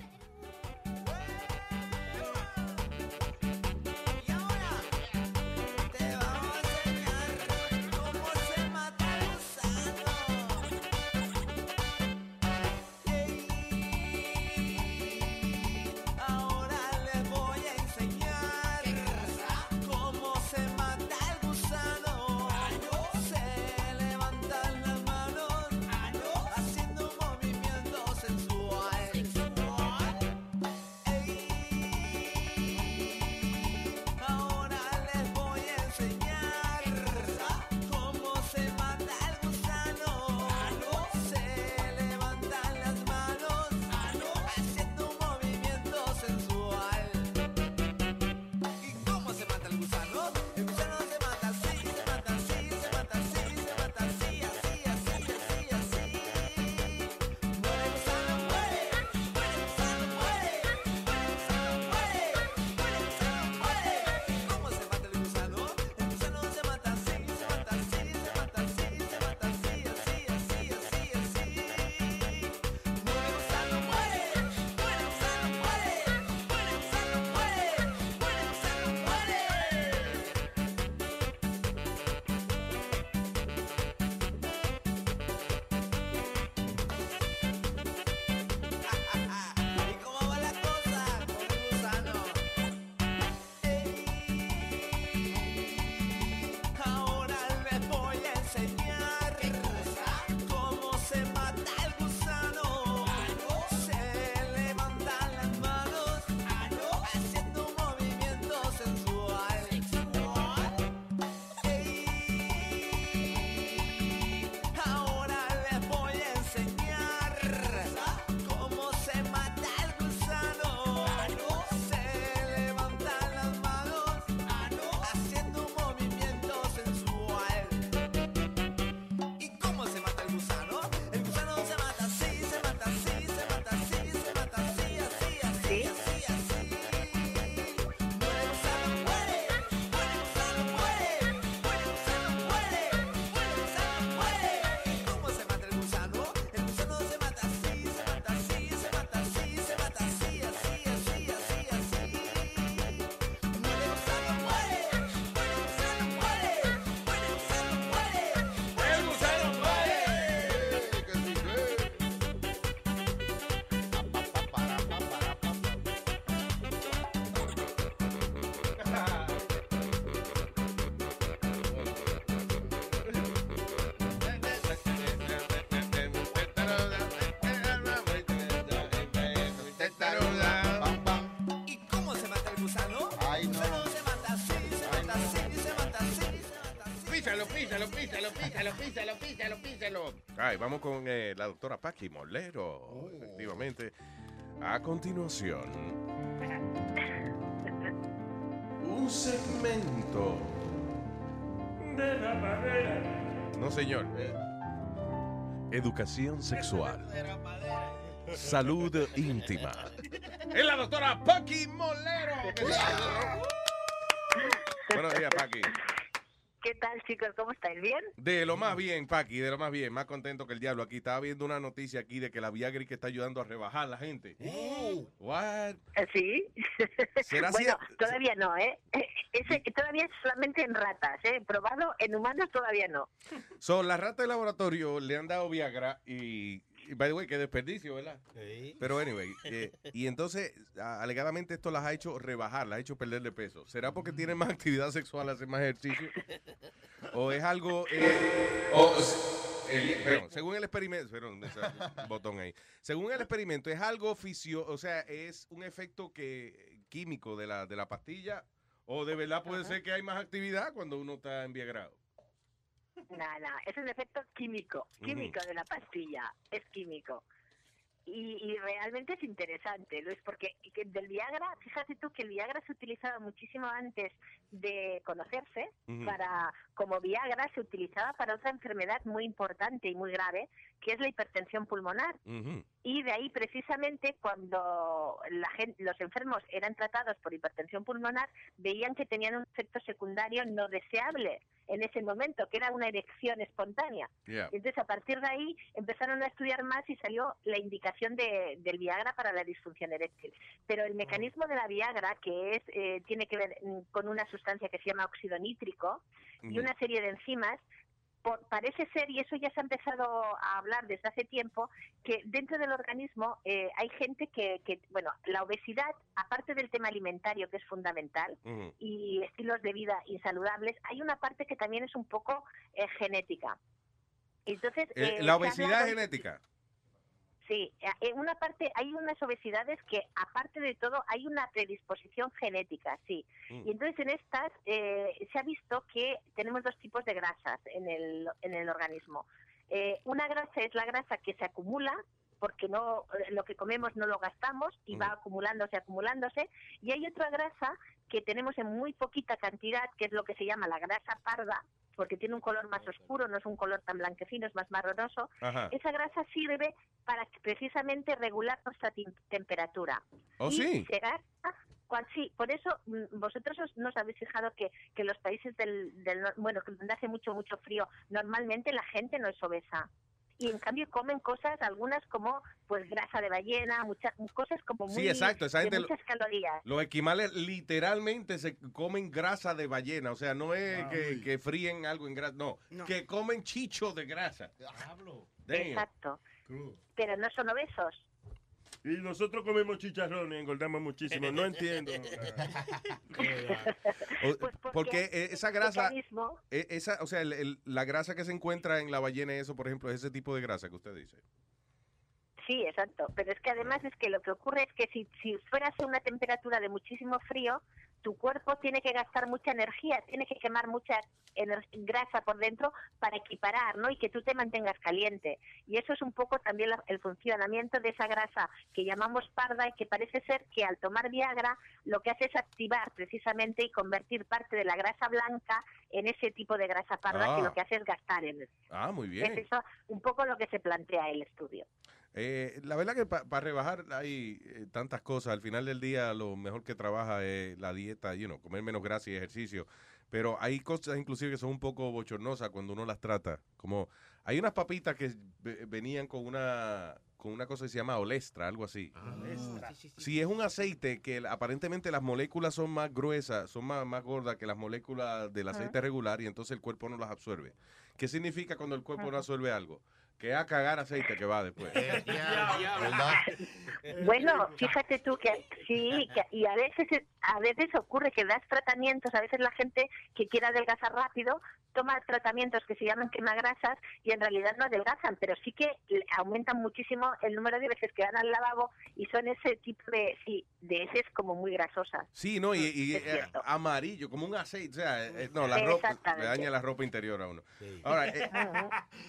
Písalo, písalo, písalo, písalo, písalo, písalo. Ay, vamos con eh, la doctora Paqui Molero, efectivamente. A continuación, un segmento. De la madera. No, señor. eh, educación sexual. Salud íntima. Es la doctora Paqui Molero. Buenos días, Paqui. ¿Qué tal, chicos? ¿Cómo estáis? ¿Bien? De lo más bien, Paqui, de lo más bien. Más contento que el diablo aquí. Estaba viendo una noticia aquí de que la Viagra que está ayudando a rebajar la gente. What? Eh, Sí. ¿Será bueno, todavía no, ¿eh? Ese, todavía es solamente en ratas, ¿eh? Probado en humanos todavía no. Son las ratas de laboratorio le han dado Viagra y by the way, qué desperdicio, ¿verdad? Pero anyway, eh, y entonces a- alegadamente esto las ha hecho rebajar, las ha hecho perderle peso. ¿Será porque tienen más actividad sexual, hacen más ejercicio? ¿O es algo... eh, o s- el- perdón, según el experimento, perdón, ese botón ahí. Según el experimento, es algo fisio, o sea, es un efecto que químico de la, de la pastilla o de verdad puede ser que hay más actividad cuando uno está enviagrado. No, es un efecto químico, químico de la pastilla, es químico. Y, y realmente es interesante, Luis, porque que del Viagra, fíjate tú que el Viagra se utilizaba muchísimo antes de conocerse, para como Viagra se utilizaba para otra enfermedad muy importante y muy grave, que es la hipertensión pulmonar. Y de ahí precisamente cuando la gente, los enfermos eran tratados por hipertensión pulmonar, veían que tenían un efecto secundario no deseable en ese momento, que era una erección espontánea. Yeah. Entonces, a partir de ahí empezaron a estudiar más y salió la indicación de, del Viagra para la disfunción eréctil. Pero el mecanismo de la Viagra, que es eh, tiene que ver mm, con una sustancia que se llama óxido nítrico y una serie de enzimas, por- parece ser, y eso ya se ha empezado a hablar desde hace tiempo, que dentro del organismo eh, hay gente que, que, bueno, la obesidad, aparte del tema alimentario, que es fundamental, y estilos de vida insaludables, hay una parte que también es un poco eh, genética. Entonces, Eh, eh, la obesidad hablado- genética. Sí, eh, en una parte hay unas obesidades que aparte de todo hay una predisposición genética, sí. Mm. Y entonces en estas eh, se ha visto que tenemos dos tipos de grasas en el, en el organismo. Eh, una grasa es la grasa que se acumula porque no eh, lo que comemos no lo gastamos y va acumulándose, acumulándose. Y hay otra grasa que tenemos en muy poquita cantidad, que es lo que se llama la grasa parda, porque tiene un color más oscuro, no es un color tan blanquecino, es más marronoso. Ajá. Esa grasa sirve para precisamente regular nuestra temperatura. ¿Oh, y sí? se gasta cual- sí, por eso mm, vosotros os, no os habéis fijado que, que los países del, del nor- bueno, que donde hace mucho, mucho frío, normalmente la gente no es obesa. Y en cambio comen cosas, algunas como pues grasa de ballena, muchas cosas como muy Sí, exacto, esa gente lo- muchas calorías. Los esquimales literalmente se comen grasa de ballena. O sea, no es que, que fríen algo en grasa. No, que comen chicho de grasa. Damn. Exacto. Pero no son obesos. Y nosotros comemos chicharrones y engordamos muchísimo. No entiendo. O- porque esa grasa, eh, esa, o sea, el- el- la grasa que se encuentra en la ballena, eso, por ejemplo, es ese tipo de grasa que usted dice. Sí, exacto. Pero es que además es que lo que ocurre es que si, si fueras a una temperatura de muchísimo frío, tu cuerpo tiene que gastar mucha energía, tiene que quemar mucha ener- grasa por dentro para equiparar, ¿no? Y que tú te mantengas caliente. Y eso es un poco también la- el funcionamiento de esa grasa que llamamos parda y que parece ser que al tomar Viagra lo que hace es activar precisamente y convertir parte de la grasa blanca en ese tipo de grasa parda Ah. que lo que hace es gastar energía. Ah, muy bien. Es eso un poco lo que se plantea el estudio. Eh, la verdad que para rebajar hay eh, tantas cosas. Al final del día lo mejor que trabaja es la dieta, you know, comer menos grasa y ejercicio. Pero hay cosas inclusive que son un poco bochornosas cuando uno las trata. Como hay unas papitas que ve- venían con una con una cosa que se llama olestra, algo así. Sí, es un aceite que aparentemente las moléculas son más gruesas, son más, más gordas que las moléculas del aceite regular y entonces el cuerpo no las absorbe. ¿Qué significa cuando el cuerpo no absorbe algo? Que a cagar aceite que va después. Bueno, fíjate tú que sí, que- y a veces a veces ocurre que das tratamientos, a veces la gente que quiere adelgazar rápido toma tratamientos que se llaman quemagrasas y en realidad no adelgazan, pero sí que aumentan muchísimo el número de veces que van al lavabo y son ese tipo de sí, de heces como muy grasosas. Sí, ¿no? Y, y, eh, amarillo, como un aceite. O sea, eh, no, la ropa, le daña la ropa interior a uno. Ahora, eh,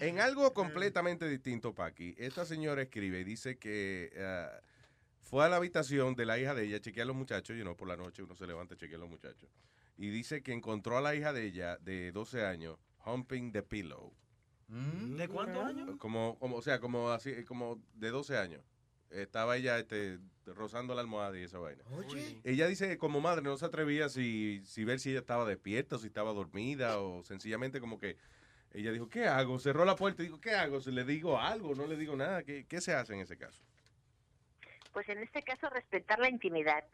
en algo completamente distinto, Paqui, esta señora escribe y dice que eh, fue a la habitación de la hija de ella, chequear a los muchachos, y no por la noche uno se levanta a chequear a los muchachos. Y dice que encontró a la hija de ella, de 12 años, humping the pillow. ¿De cuántos años? Como, como, o sea, como así, como de 12 años. Estaba ella este, rozando la almohada y esa vaina. Oye. Ella dice que como madre no se atrevía si, si ver si ella estaba despierta o si estaba dormida o sencillamente como que ella dijo, ¿qué hago? Cerró la puerta y dijo, ¿qué hago? Si le digo algo, no le digo nada. ¿Qué, qué se hace en ese caso? Pues en este caso respetar la intimidad.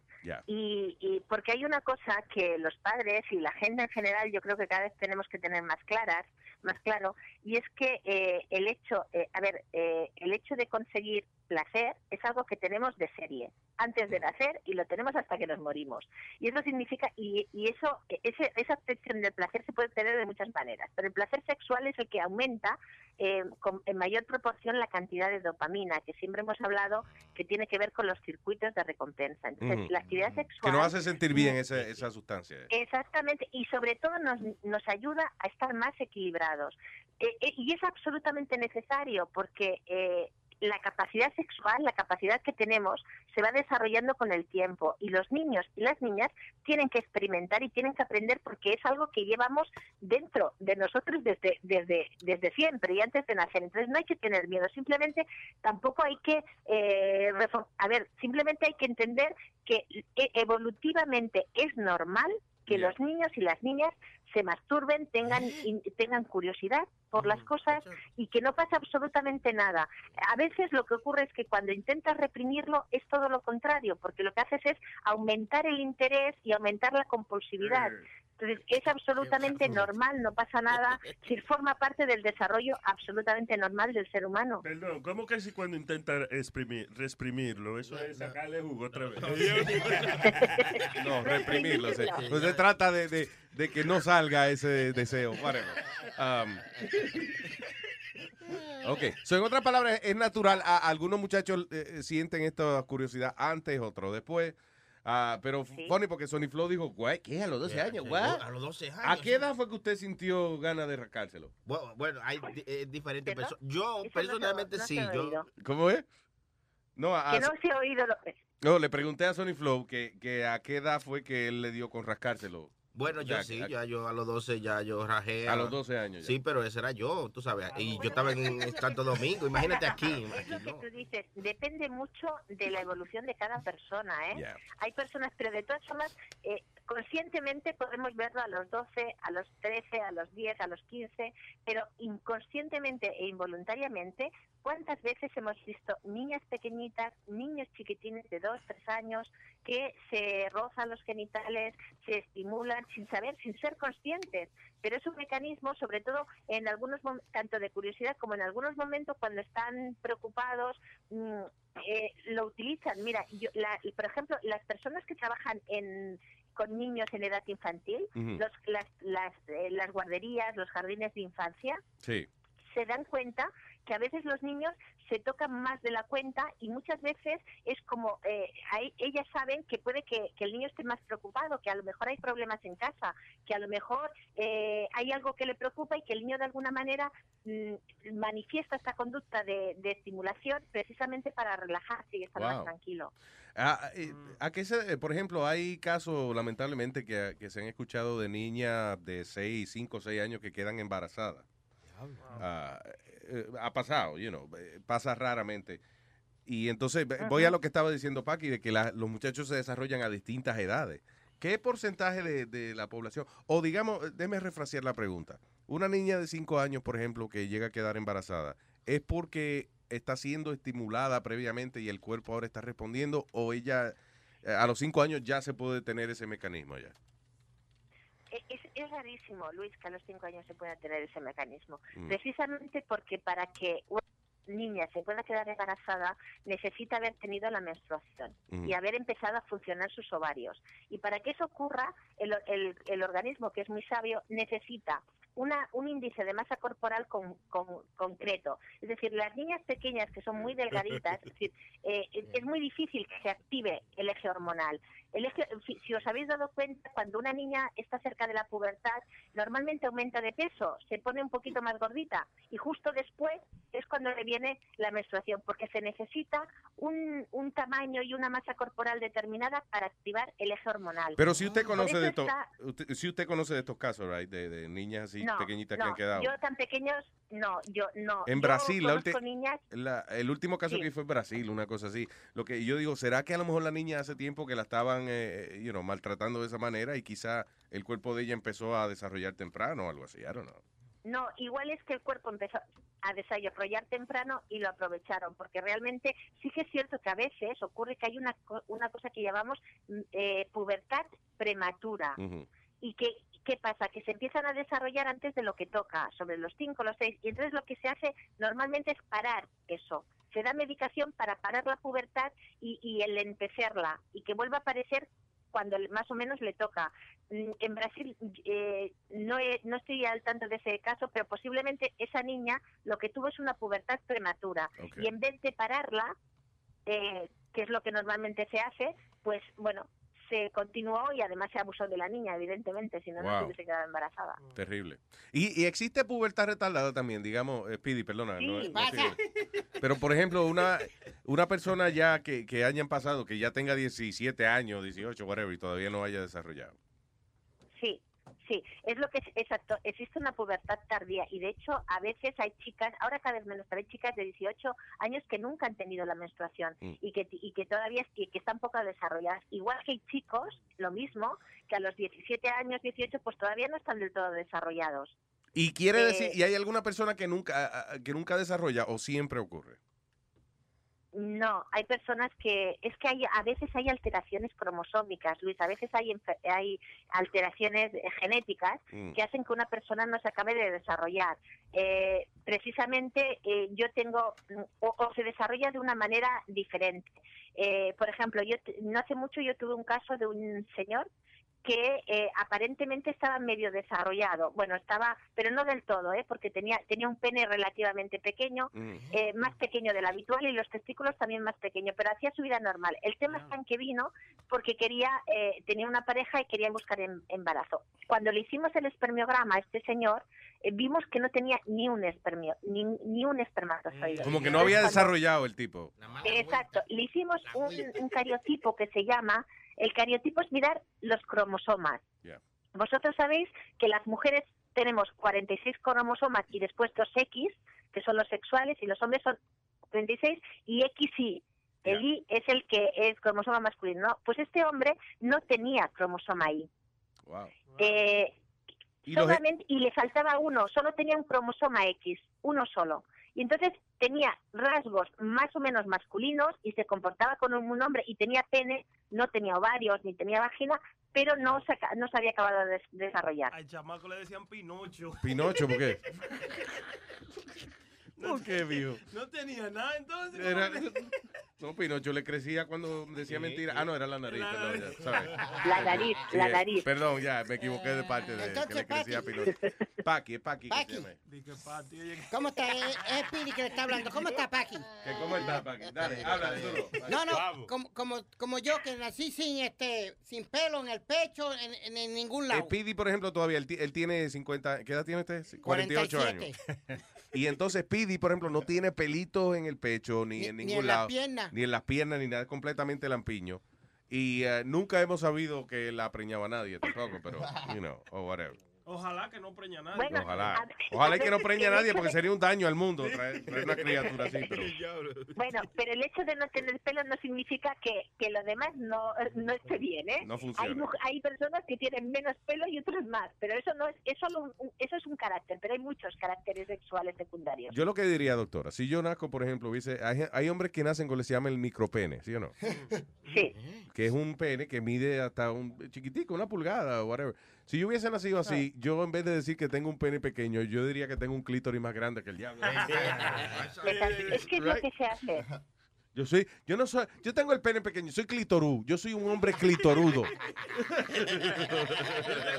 Y, y porque hay una cosa que los padres y la gente en general yo creo que cada vez tenemos que tener más claras, más claro, y es que eh, el hecho, eh, a ver, eh, el hecho de conseguir placer es algo que tenemos de serie antes de nacer y lo tenemos hasta que nos morimos. Y eso significa, y, y eso, ese, esa obtención del placer se puede tener de muchas maneras, pero el placer sexual es el que aumenta eh, con- en mayor proporción la cantidad de dopamina, que siempre hemos hablado que tiene que ver con los circuitos de recompensa. Entonces, Ujú. la actividad sexual... Que nos hace sentir bien esa, esa sustancia. Exactamente, y sobre todo nos, nos ayuda a estar más equilibrados. Eh, eh, y es absolutamente necesario porque eh, la capacidad sexual, la capacidad que tenemos, se va desarrollando con el tiempo y los niños y las niñas tienen que experimentar y tienen que aprender porque es algo que llevamos dentro de nosotros desde, desde, desde siempre y antes de nacer. Entonces no hay que tener miedo, simplemente tampoco hay que, eh, a ver, simplemente hay que entender que eh, evolutivamente es normal que los niños y las niñas se masturben, tengan, in- tengan curiosidad por las cosas y que no pasa absolutamente nada. A veces lo que ocurre es que cuando intentas reprimirlo es todo lo contrario, porque lo que haces es aumentar el interés y aumentar la compulsividad. Entonces es absolutamente normal, no pasa nada, si forma parte del desarrollo absolutamente normal del ser humano. Perdón, ¿cómo que si cuando intenta exprimir, reprimirlo? Eso es sacarle jugo otra vez. No, reprimirlo. se, no se trata de, de- de que no salga ese deseo. Um, ok, so, en otras palabras, es natural. A, algunos muchachos eh, sienten esta curiosidad antes, otros después. Ah, pero funny porque Sony Flow dijo, güey, ¿qué? A los 12 Yeah, años, sí, güey. a los 12 ¿A años, qué sí. edad fue que usted sintió ganas de rascárselo? Bueno, bueno, hay eh, diferentes personas. Yo Eso no se- personalmente no sí, yo. ¿Cómo es? No, a, Que no se ha oído lo no, le pregunté a Sony Flow que, que a qué edad fue que él le dio con rascárselo. Bueno, O yo sea, sí, ya yo a los 12 ya yo rajé. A los 12 años ya. Sí, pero ese era yo, tú sabes. Y yo estaba en, en Santo Domingo, imagínate aquí. Es lo que tú dices, depende mucho de la evolución de cada persona, ¿eh? Yeah. Hay personas, pero de todas formas, eh, conscientemente podemos verlo a los 12, a los 13, a los 10, a los 15, pero inconscientemente e involuntariamente, ¿cuántas veces hemos visto niñas pequeñitas, niños chiquitines de 2, 3 años que se rozan los genitales, se estimulan sin saber, sin ser conscientes? Pero es un mecanismo, sobre todo en algunos tanto de curiosidad como en algunos momentos cuando están preocupados, mm, eh, lo utilizan. Mira, yo, la- por ejemplo, las personas que trabajan en con niños en edad infantil, los, las, las, eh, las guarderías, los jardines de infancia, Sí. se dan cuenta que a veces los niños se tocan más de la cuenta y muchas veces es como eh, ahí ellas saben que puede que, que el niño esté más preocupado, que a lo mejor hay problemas en casa, que a lo mejor eh, hay algo que le preocupa y que el niño de alguna manera mm, manifiesta esta conducta de, de estimulación precisamente para relajarse y estar más tranquilo. Ah, eh, ¿A qué se, eh, por ejemplo, hay casos lamentablemente que, que se han escuchado de niñas de 6, 5, 6 años que quedan embarazadas? Ah, eh, ha pasado, you know, eh, pasa raramente. Y entonces voy a lo que estaba diciendo Paqui, de que la- los muchachos se desarrollan a distintas edades. ¿Qué porcentaje de, de la población, o digamos, eh, déme refrasear la pregunta, una niña de 5 años, por ejemplo, que llega a quedar embarazada, ¿es porque está siendo estimulada previamente y el cuerpo ahora está respondiendo o ella a los 5 años ya se puede tener ese mecanismo ya? e- es, es rarísimo, Luis, que a los cinco años se pueda tener ese mecanismo. Mm. Precisamente porque para que una niña se pueda quedar embarazada necesita haber tenido la menstruación Mm. y haber empezado a funcionar sus ovarios. Y para que eso ocurra, el, el- el organismo, que es muy sabio, necesita una, un índice de masa corporal con- con- concreto. Es decir, las niñas pequeñas que son muy delgaditas, es, decir, eh, es- es muy difícil que se active el eje hormonal. El eje, si, si os habéis dado cuenta, cuando una niña está cerca de la pubertad, normalmente aumenta de peso, se pone un poquito más gordita y justo después es cuando le viene la menstruación, porque se necesita un, un tamaño y una masa corporal determinada para activar el eje hormonal. Pero si usted conoce de estos, está- usted- si usted conoce de estos casos, right, de, de niñas así no, pequeñitas no, que han quedado. Yo tan pequeños, no, yo no. En Yo Brasil, la niñas la- el último caso Sí. que fue en Brasil, una cosa así. Lo que yo digo, ¿será que a lo mejor la niña hace tiempo que la estaban eh, you know, maltratando de esa manera y quizá el cuerpo de ella empezó a desarrollar temprano o algo así? I don't know. No, igual es que el cuerpo empezó a desarrollar temprano y lo aprovecharon, porque realmente sí que es cierto que a veces ocurre que hay una, una cosa que llamamos mm, eh, pubertad prematura. ¿Y qué, qué pasa? Que se empiezan a desarrollar antes de lo que toca, sobre los 5, los 6, y entonces lo que se hace normalmente es parar eso. Se da medicación para parar la pubertad y, y el empezarla, y que vuelva a aparecer cuando más o menos le toca. Mm, En Brasil eh, no, he- no estoy al tanto de ese caso, pero posiblemente esa niña lo que tuvo es una pubertad prematura y en vez de pararla, eh, que es lo que normalmente se hace, pues bueno, se continuó y además se abusó de la niña, evidentemente, si no, no se hubiese quedado embarazada. Terrible. Y, y existe pubertad retardada también, digamos, eh, Speedy, perdona. no- Sí. no. Pero, por ejemplo, una, una persona ya que, que hayan pasado, que ya tenga 17 años, 18, whatever, y todavía no haya desarrollado. Sí, sí, es lo que es exacto. Existe una pubertad tardía y de hecho a veces hay chicas, ahora cada vez menos, pero hay chicas de 18 años que nunca han tenido la menstruación Mm. y que y que todavía y que están poco desarrolladas. Igual que hay chicos, lo mismo, que a los 17 años, 18, pues todavía no están del todo desarrollados. Y quiere Eh, decir, ¿y hay alguna persona que nunca, que nunca desarrolla o siempre ocurre? No, hay personas que es que hay a veces hay alteraciones cromosómicas, Luis, a veces hay hay alteraciones genéticas Mm. que hacen que una persona no se acabe de desarrollar. Eh, precisamente eh, yo tengo o, o se desarrolla de una manera diferente. Eh, por ejemplo, yo no hace mucho yo tuve un caso de un señor que eh, aparentemente estaba medio desarrollado. Bueno, estaba, pero no del todo, ¿eh? porque tenía, tenía un pene relativamente pequeño, eh, más pequeño del habitual y los testículos también más pequeños, pero hacía su vida normal. El tema está en que vino porque quería, eh, tenía una pareja y quería buscar em- embarazo. Cuando le hicimos el espermiograma a este señor, eh, vimos que no tenía ni un espermio, ni, ni un espermatozoide. Como que no Entonces, había desarrollado el tipo. Exacto. Le hicimos un, un cariotipo que se llama, el cariotipo es mirar los cromosomas. Vosotros sabéis que las mujeres tenemos 46 cromosomas y después dos X, que son los sexuales, y los hombres son 36 y XY. El Y es el que es cromosoma masculino. ¿no? Pues este hombre no tenía cromosoma Y. Wow. Eh, Y los- solamente, y le faltaba uno, solo tenía un cromosoma X, uno solo. Y entonces tenía rasgos más o menos masculinos y se comportaba como un hombre y tenía pene, no tenía ovarios ni tenía vagina, pero no se, no se había acabado de des- desarrollar. Al chamaco le decían Pinocho. Pinocho, ¿por qué? ¿Por qué, viejo? No tenía nada entonces. Era- ¿cómo le- No, Pinocho le crecía cuando decía mentira. Ah, no, era la nariz. La perdón, nariz. ya, ¿sabes? La nariz, Sí, la nariz. Perdón, ya, me equivoqué de parte de que le Entonces, crecía a Paqui. Pinocho. Paqui, es Paqui. que se Paqui. ¿Cómo está? Es, es Piri que le está hablando. ¿Cómo está Paqui? ¿Que ¿Cómo está, Paqui? Dale, habla duro. No, no, como, como, como yo que nací sin este sin pelo en el pecho, en, en- en ningún lado. Speedy, por ejemplo, todavía, él, él tiene 50, ¿qué edad tiene usted? 48 años. 47. Y entonces Speedy, por ejemplo, no tiene pelitos en el pecho, ni, Ni- en ni ningún en las lado. piernas. Ni en las piernas, ni nada, es completamente lampiño. Y eh, nunca hemos sabido que la preñaba a nadie tampoco, pero, you know, o whatever. Ojalá que no preña a nadie. Bueno, Ojalá. a- Ojalá a que no preñe a nadie porque sería un daño al mundo traer, traer una criatura así. Pero... Bueno, pero el hecho de no tener pelo no significa que, que lo demás no, no esté bien, ¿eh? No funciona. Hay, personas que tienen menos pelo y otras más, pero eso no es, es solo un- un- eso es un carácter, pero hay muchos caracteres sexuales secundarios. Yo lo que diría, doctora, si yo nazco, por ejemplo, hubiese, hay, hay hombres que nacen con lo que se llama el micropene, ¿sí o no? Sí. Que es un pene que mide hasta un chiquitico, una pulgada o whatever. Si yo hubiese nacido así, yo en vez de decir que tengo un pene pequeño, yo diría que tengo un clítoris más grande que el diablo. Es que es lo que se hace. Yo soy, yo no soy, yo tengo el pene pequeño, soy clitorú, yo soy un hombre clitorudo.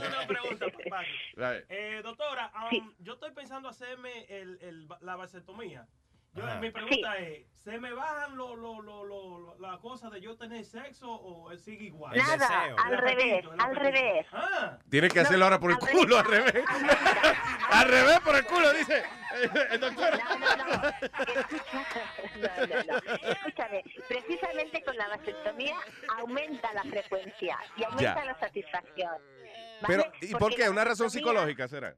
Una pregunta, papá. Right. Eh, doctora, um, yo estoy pensando hacerme el, el- la vasectomía. Yo, mi pregunta es, ¿se me bajan lo, lo, lo, lo, lo- la cosa de yo tener sexo o sigue igual? Nada, al revés, al revés. Ah. Tienes que hacerlo ahora por el culo, al revés. al revés por el culo, dice el doctor. No, no, no. Escúchame, precisamente con la vasectomía aumenta la frecuencia y aumenta Ya. la satisfacción. ¿vale? Pero, ¿y por Porque qué? ¿Una razón psicológica será?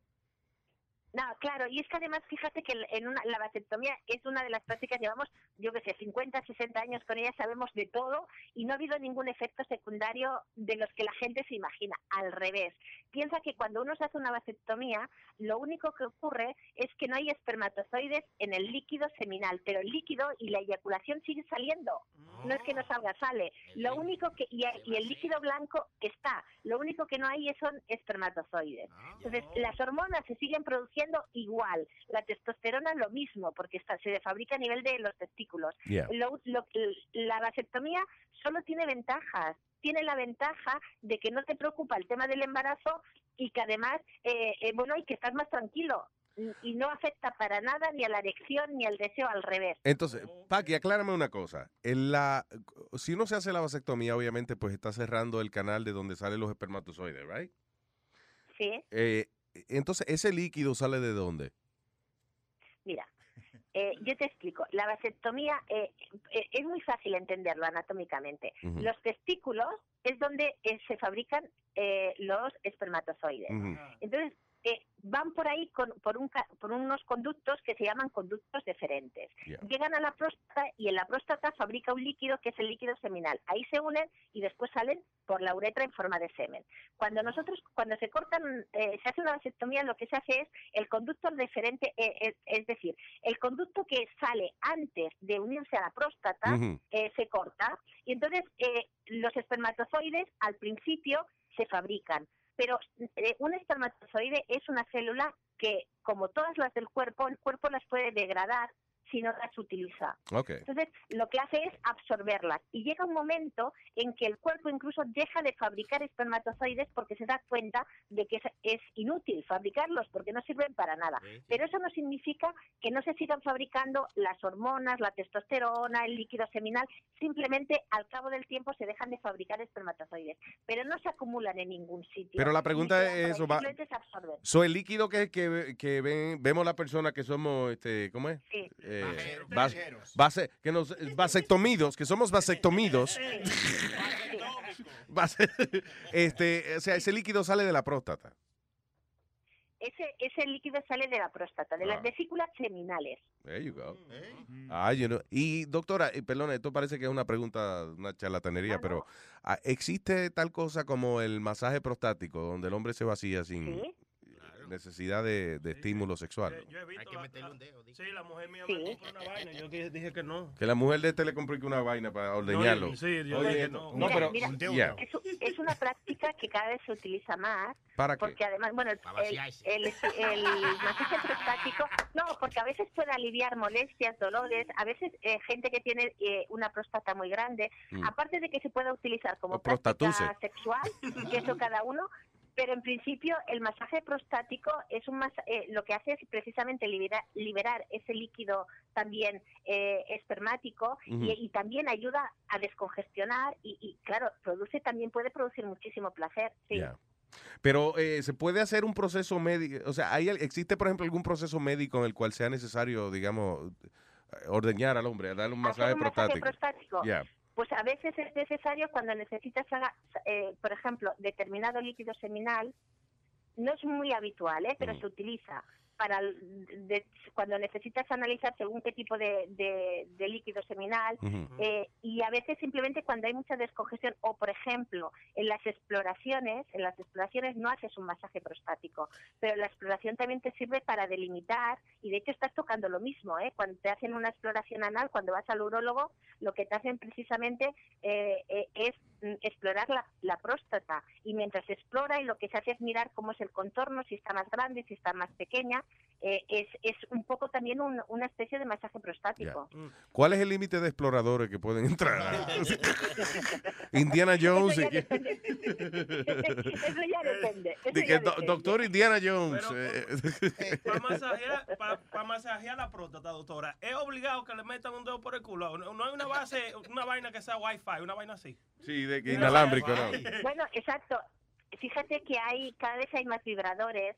No, claro, y es que además, fíjate que en una, la vasectomía es una de las prácticas, llevamos, yo qué sé, 50, 60 años con ella, sabemos de todo y no ha habido ningún efecto secundario de los que la gente se imagina, al revés. Piensa que cuando uno se hace una vasectomía, lo único que ocurre es que no hay espermatozoides en el líquido seminal, pero el líquido y la eyaculación sigue saliendo. No es que no salga, sale. Lo único que, y, y el líquido blanco está, lo único que no hay es- son espermatozoides. Entonces, las hormonas se siguen produciendo igual. La testosterona lo mismo, porque está, se fabrica a nivel de los testículos. Yeah. Lo- lo- la vasectomía solo tiene ventajas. Tiene la ventaja de que no te preocupa el tema del embarazo y que además, eh, eh, bueno, y que estás más tranquilo. Y- Y no afecta para nada ni a la erección ni al deseo, al revés. Entonces, Paqui, aclárame una cosa. En la, si uno se hace la vasectomía, obviamente, pues está cerrando el canal de donde salen los espermatozoides, ¿right? Sí. Eh, entonces, ¿ese líquido sale de dónde? Mira, eh, yo te explico. La vasectomía eh, eh, es muy fácil entenderlo anatómicamente. Los testículos es donde eh, se fabrican eh, los espermatozoides. Ujú. Entonces, eh, van por ahí con, por, un, por unos conductos que se llaman conductos deferentes. Yeah. Llegan a la próstata y en la próstata fabrica un líquido que es el líquido seminal. Ahí se unen y después salen por la uretra en forma de semen. Cuando nosotros, cuando se cortan, eh, se hace una vasectomía, lo que se hace es el conducto deferente, eh, es, es decir, el conducto que sale antes de unirse a la próstata eh, se corta y entonces eh, los espermatozoides al principio se fabrican. Pero eh, un espermatozoide es una célula que, como todas las del cuerpo, el cuerpo las puede degradar si no las utiliza. Ok. Entonces, lo que hace es absorberlas. Y llega un momento en que el cuerpo incluso deja de fabricar espermatozoides porque se da cuenta de que es, es inútil fabricarlos porque no sirven para nada. Pero eso no significa que no se sigan fabricando las hormonas, la testosterona, el líquido seminal. Simplemente al cabo del tiempo se dejan de fabricar espermatozoides. Pero no se acumulan en ningún sitio. Pero la pregunta es eso, va-. So, el líquido que, que, que ven- vemos la persona que somos, este, ¿cómo es? Sí. Eh, Vajeros. vas- que nos, vasectomidos, que somos vasectomidos. Vase- este, o sea, ese líquido sale de la próstata. Ese, ese líquido sale de la próstata, de Ah. las vesículas seminales. There you go. Ah, you know. Y doctora, y perdón, esto parece que es una pregunta, una charlatanería, pero ah, ¿existe tal cosa como el masaje prostático, donde el hombre se vacía sin necesidad de, de estímulo sexual? Yo he visto que la- meterle la- un dedo, Sí, la mujer mía me compró una vaina. Yo que- dije que no. Que la mujer de este le compró una vaina para ordeñarlo. yo- sí, yo Oye, dije no, no. no, pero... Mira, yeah. es, es una práctica que cada vez se utiliza más. ¿Para qué? Porque además, bueno, el, el, prostático, no, porque a veces puede aliviar molestias, dolores, a veces eh, gente que tiene eh, una próstata muy grande, Mm. aparte de que se pueda utilizar como O práctica prostatuse. sexual, que eso cada uno, pero en principio el masaje prostático es un masa- eh, lo que hace es precisamente libera- liberar ese líquido también eh, espermático y, y también ayuda a descongestionar y, y, claro produce también puede producir muchísimo placer sí. Pero eh, se puede hacer un proceso médico, o sea, ¿hay, ¿existe, por ejemplo, algún proceso médico en el cual sea necesario, digamos, ordeñar al hombre, darle un masaje un masaje prostático? prostático. Pues a veces es necesario cuando necesitas, eh, por ejemplo, determinado líquido seminal, no es muy habitual, ¿eh? pero se utiliza para de- cuando necesitas analizar según qué tipo de, de- de líquido seminal eh, y a veces simplemente cuando hay mucha descongestión o por ejemplo en las exploraciones en las exploraciones no haces un masaje prostático pero la exploración también te sirve para delimitar y de hecho estás tocando lo mismo ¿eh? cuando te hacen una exploración anal cuando vas al urólogo lo que te hacen precisamente eh, eh, es explorar la, la próstata y mientras se explora y lo que se hace es mirar cómo es el contorno si está más grande si está más pequeña eh, es, es un poco también un- una especie de masaje prostático ¿Cuál es el límite de exploradores que pueden entrar? Indiana Jones. Eso y ya que- eso ya depende eso de que ya do- depende. doctor Indiana Jones. Para masajear, pa- pa masajear la próstata, doctora, ¿es obligado que le metan un dedo por el culo? No, hay una base, una vaina que sea wifi, una vaina así. sí, inalámbrico, ¿no? Bueno, exacto. Fíjate que hay cada vez hay más vibradores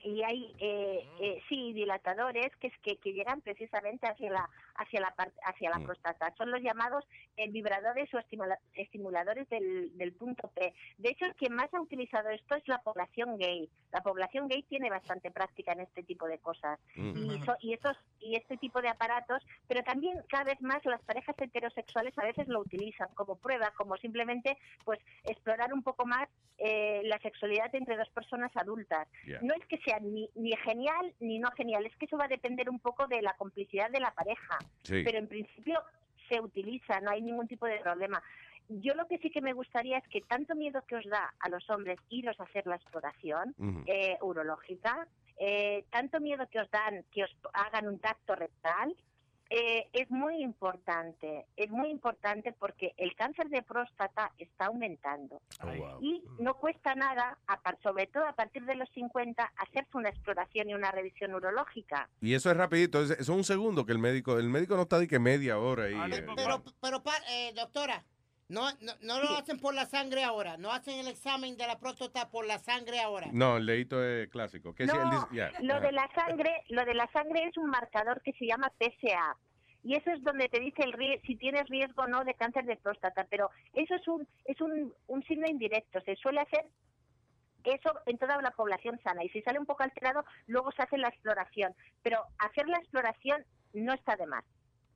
y hay eh, eh, sí dilatadores que es que, que llegan precisamente hacia la hacia la hacia la próstata. Son los llamados eh, vibradores o estimula- estimuladores del, del punto P. De hecho, el que más ha utilizado esto es la población gay. La población gay tiene bastante práctica en este tipo de cosas Mm. y, so- y estos y este tipo de aparatos, pero también cada vez más las parejas heterosexuales a veces lo utilizan como prueba, como simplemente pues explorar un poco más eh, la sexualidad entre dos personas adultas. Yeah. No es que sea ni, ni genial ni no genial, es que eso va a depender un poco de la complicidad de la pareja, Sí. pero en principio se utiliza, no hay ningún tipo de problema. Yo lo que sí que me gustaría es que tanto miedo que os da a los hombres iros a hacer la exploración eh, urológica, eh, tanto miedo que os dan que os hagan un tacto rectal, eh, es muy importante, es muy importante porque el cáncer de próstata está aumentando y no cuesta nada, sobre todo a partir de los 50, hacerse una exploración y una revisión urológica. Y eso es rapidito, es, es un segundo que el médico, el médico no está de que media hora ahí. eh, Pero, pero pa- eh, doctora, no, no, no lo hacen por la sangre ahora. No hacen el examen de la próstata por la sangre ahora. No, el dedito es clásico. Él No, dice- ya, lo ajá. de la sangre, lo de la sangre es un marcador que se llama PSA. Y eso es donde te dice el rie- si tienes riesgo o no de cáncer de próstata, pero eso es un es un, un signo indirecto, se suele hacer eso en toda la población sana y si sale un poco alterado, luego se hace la exploración, pero hacer la exploración no está de más.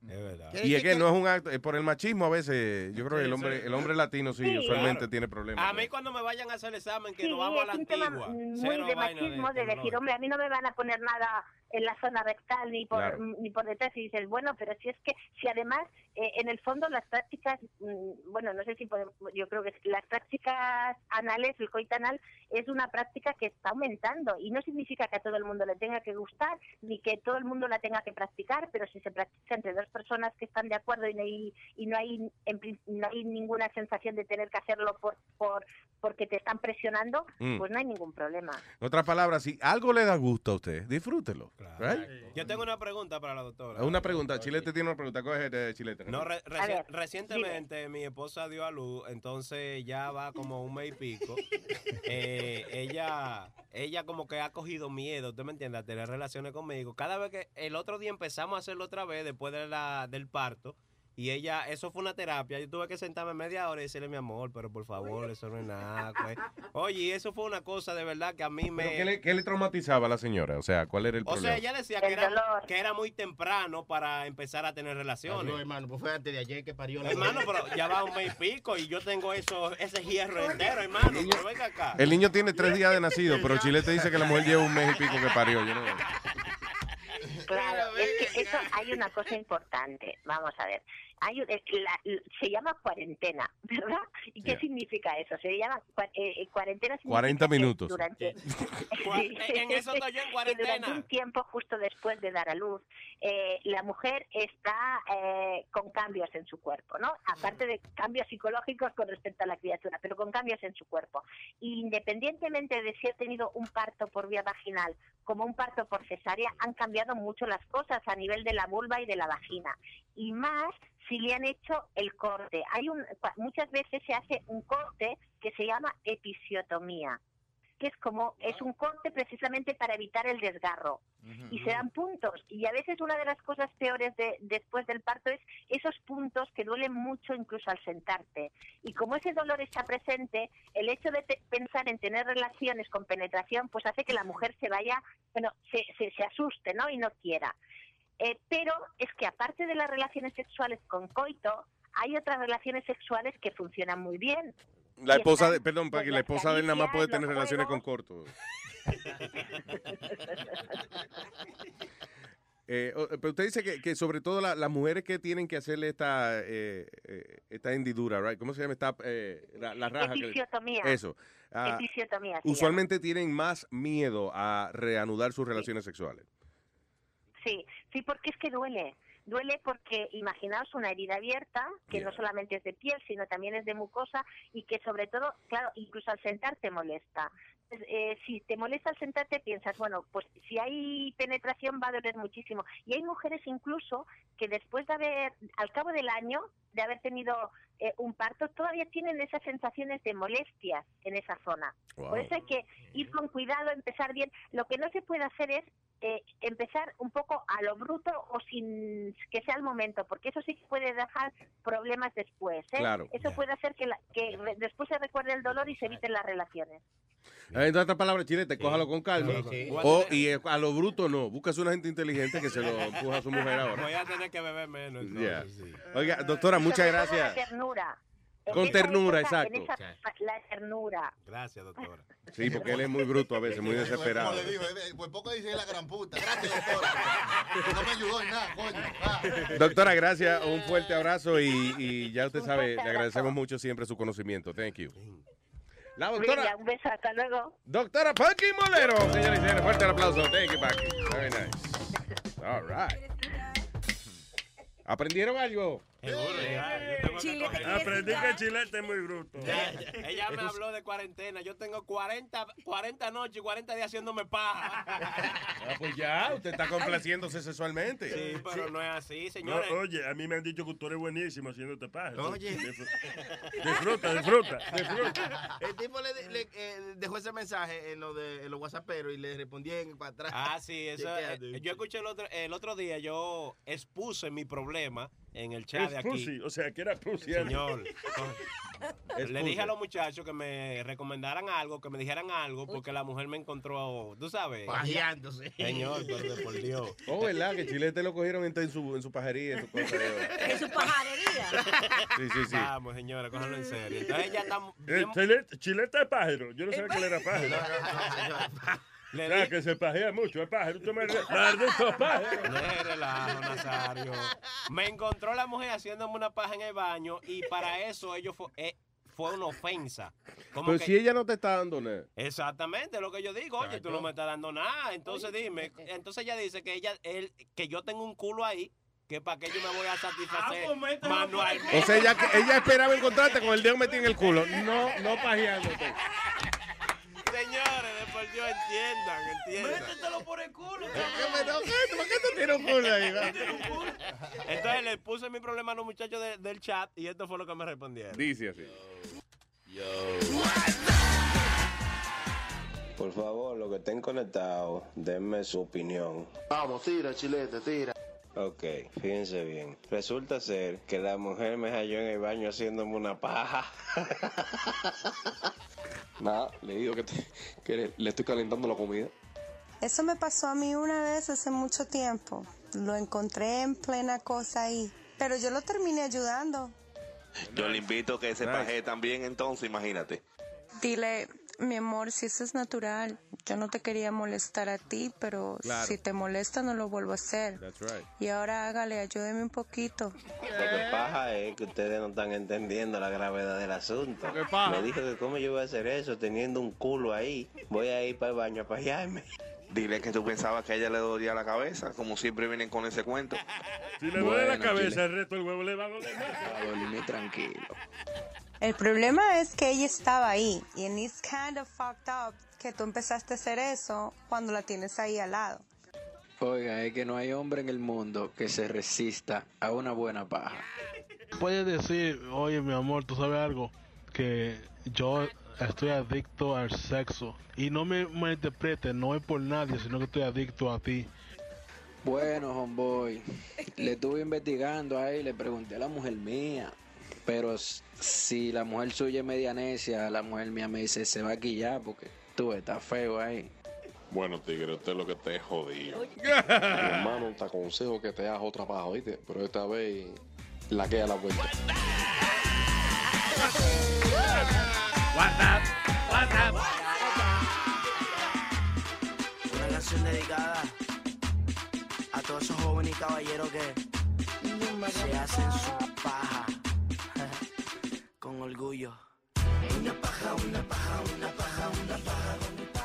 Es verdad. Y es que no es un acto, por el machismo a veces, yo creo que el hombre, sí. el hombre latino sí, Sí. usualmente Claro. tiene problemas. A mí cuando me vayan a hacer el examen, que Sí, nos vamos a la antigua. muy de machismo de, decir, tecnología. hombre, a mí no me van a poner nada en la zona rectal ni por Claro. ni por detrás y dices, bueno, pero si es que si además eh, en el fondo las prácticas, mm, bueno, no sé si podemos, yo creo que las prácticas anales, el coito anal es una práctica que está aumentando y no significa que a todo el mundo le tenga que gustar ni que todo el mundo la tenga que practicar, pero si se practica entre dos personas que están de acuerdo y no hay, y no hay, en no hay ninguna sensación de tener que hacerlo por, por porque te están presionando, Mm. pues no hay ningún problema. En otras palabras, si algo le da gusto a usted, disfrútelo. Right? Yo tengo una pregunta para la doctora. Una pregunta, Chilete tiene una pregunta, coge eh, Chilete. No, re- A reci- ver, recientemente mi esposa dio a luz, entonces ya va como un mes y pico. Eh, ella, ella como que ha cogido miedo, ¿usted me entiende? A tener relaciones conmigo. Cada vez que el otro día empezamos a hacerlo otra vez después de la, del parto. Y ella, eso fue una terapia. Yo tuve que sentarme media hora y decirle, mi amor, pero por favor, eso no es nada. pues". Oye, y eso fue una cosa de verdad que a mí me... ¿Pero ¿Qué le, qué le traumatizaba a la señora? O sea, ¿cuál era el O problema? sea, ella decía que era, que era muy temprano para empezar a tener relaciones. No, hermano, pues fue antes de ayer que parió la Hermano, pero ya va un mes y pico y yo tengo eso, ese hierro entero, hermano. Pero venga acá. El niño tiene tres días de nacido, pero Chilete dice que la mujer lleva un mes y pico que parió. Yo no- Claro, es que eso hay una cosa importante. Vamos a ver. Hay, que la- se llama cuarentena, ¿verdad? ¿Y qué significa eso? Se llama cua- eh, eh, cuarentena. significa 40 que minutos. Durante, Cua- en eso estoy yo en que cuarentena. durante un tiempo justo después de dar a luz, eh, la mujer está eh, con cambios en su cuerpo, ¿no? Aparte de cambios psicológicos con respecto a la criatura, pero con cambios en su cuerpo. Independientemente de si ha tenido un parto por vía vaginal como un parto por cesárea, han cambiado mucho las cosas a nivel de la vulva y de la vagina. Y más si le han hecho el corte. Hay un, muchas veces se hace un corte que se llama episiotomía. que es como, es un corte precisamente para evitar el desgarro. Y se dan puntos. Y a veces una de las cosas peores de, después del parto es esos puntos que duelen mucho incluso al sentarte. Y como ese dolor está presente, el hecho de te- pensar en tener relaciones con penetración, pues hace que la mujer se vaya, bueno, se, se, se asuste, ¿no? Y no quiera. Eh, pero es que aparte de las relaciones sexuales con coito, hay otras relaciones sexuales que funcionan muy bien. La esposa están, de, perdón, para que la esposa de él nada más puede tener relaciones con corto. Eh, pero usted dice que, que sobre todo la- las mujeres que tienen que hacerle esta eh, eh, esta hendidura, right? ¿Cómo se llama esta eh, la, la raja? que-. Eso. Ah, Episiotomía usualmente tienen más miedo a reanudar sus relaciones sexuales. Sí, sí, porque es que duele. Duele porque imaginaos una herida abierta, que no solamente es de piel, sino también es de mucosa y que sobre todo, claro, incluso al sentar te molesta. Pues, eh, si te molesta al sentarte piensas, bueno, pues si hay penetración va a doler muchísimo. Y hay mujeres incluso que después de haber, al cabo del año, de haber tenido eh, un parto, todavía tienen esas sensaciones de molestias en esa zona. Wow. Por eso hay que ir con cuidado, empezar bien. Lo que no se puede hacer es eh, empezar un poco a lo bruto o sin que sea el momento, porque eso sí que puede dejar problemas después. ¿eh? Claro. Eso puede hacer que, la- que re- después se recuerde el dolor y se eviten las relaciones. En otras palabras, chilete, cójalo con calma. Sí, sí. O, y a lo bruto no. Buscas una gente inteligente que se lo empuja a su mujer ahora. Voy a tener que beber menos. Entonces, sí. Oiga, doctora, muchas gracias. La ternura. Con ternura, exacto. esa- la ternura. Gracias, doctora. Sí, porque él es muy bruto a veces, muy desesperado. Como le digo, eh, pues poco dice la gran puta. Gracias, doctora. No me ayudó en nada, coño. Ah. Doctora, gracias. Un fuerte abrazo y, y ya usted sabe, le agradecemos mucho siempre su conocimiento. Thank you. La doctora, un beso, hasta luego. doctora Paqui Molero. Señores y señores, fuerte el aplauso. Thank you, Paqui. Very nice. All right. ¿Aprendieron algo? Aprendí que Chilete es muy bruto. Ella me habló de cuarentena. Yo tengo 40, 40 noches y 40 días haciéndome paja. Ah, pues ya, usted está complaciéndose sexualmente. Sí, pero no es así, No, señores. oye, a mí me han dicho que tú eres buenísimo haciéndote paja. Oye. Disfruta, disfruta, disfruta. El tipo le, le- eh, dejó ese mensaje en, lo de, en los whatsapperos y le respondí en para atrás. Ah, sí, eso. Eh, yo escuché el otro, el otro día, yo expuse mi problema en el chat de aquí. pussy, o sea, que era pussy. Señor. Le dije a los muchachos que me recomendaran algo, que me dijeran algo, porque la mujer me encontró, tú sabes. Pajeándose. Señor, de por Dios. Oh, ¿verdad? Que Chilete lo cogieron en, su, en su pajería, en su cosa. En su pajarería. Sí, sí, sí. Vamos, señores, cójanlo en serio. Entonces ella está Eh, Chilete, Chilete es pájaro. Yo no sabía que él era pájaro. Le O sea, di- que se pajea mucho, es pájaro. Tú me maldito pájaro. Deje relajo, Nazario. Me encontró la mujer haciéndome una paja en el baño y para eso ellos fue, eh, fue una ofensa. Como Pero que- si ella no te está dando nada. Exactamente lo que yo digo, oye, tú no me estás dando nada. Entonces dime, entonces ella dice que ella, él, que yo tengo un culo ahí, que para que yo me voy a satisfacer manualmente. O sea, ella, ella esperaba encontrarte con el dedo metido en el culo. No, no pajeándote. Señores, de por Dios, entiendan, entiendan. Métetelo por el culo. ¿Por qué tú tienes un culo ahí? va? Entonces le puse mi problema a los muchachos de- del chat y esto fue lo que me respondieron. Dice así. Por favor, los que estén conectados, denme su opinión. Vamos, tira, chilete, tira. Ok, fíjense bien. Resulta ser que la mujer me halló en el baño haciéndome una paja. Nada, le digo que, te- que le, le estoy calentando la comida. Eso me pasó a mí una vez hace mucho tiempo. Lo encontré en plena cosa ahí. Pero yo lo terminé ayudando. Yo le invito a que se paje también, entonces, imagínate. Dile, mi amor, si eso es natural. Yo no te quería molestar a ti, pero Claro. si te molesta no lo vuelvo a hacer. That's right. Y ahora hágale, ayúdeme un poquito. Lo que pasa es que ustedes no están entendiendo la gravedad del asunto. ¿Qué pasa? Me dijo que cómo yo voy a hacer eso teniendo un culo ahí. Voy a ir para el baño a pajearme. Dile que tú pensabas que a ella le dolía la cabeza, como siempre vienen con ese cuento. Si le duele la cabeza, el resto del huevo le va a doler tranquilo. El problema es que ella estaba ahí. Y it's kind of fucked up que tú empezaste a hacer eso cuando la tienes ahí al lado. Oiga, es que no hay hombre en el mundo que se resista a una buena paja. Puedes decir, oye mi amor, tú sabes algo, que yo estoy adicto al sexo. Y no me malinterprete, no es por nadie, sino que estoy adicto a ti. Bueno, homeboy, le estuve investigando ahí, le pregunté a la mujer mía. Pero si la mujer suya es media necia, la mujer mía me dice, se va a quillar porque tú estás feo ahí. Bueno, tigre, usted lo que te es jodido. Mi hermano, te aconsejo que te hagas otra paja, ¿oíste? Pero esta vez la queda la vuelta. WhatsApp, WhatsApp. Una canción dedicada a todos esos jóvenes y caballeros que se hacen su paja orgullo. Una paja, una paja, una paja, una paja, una paja.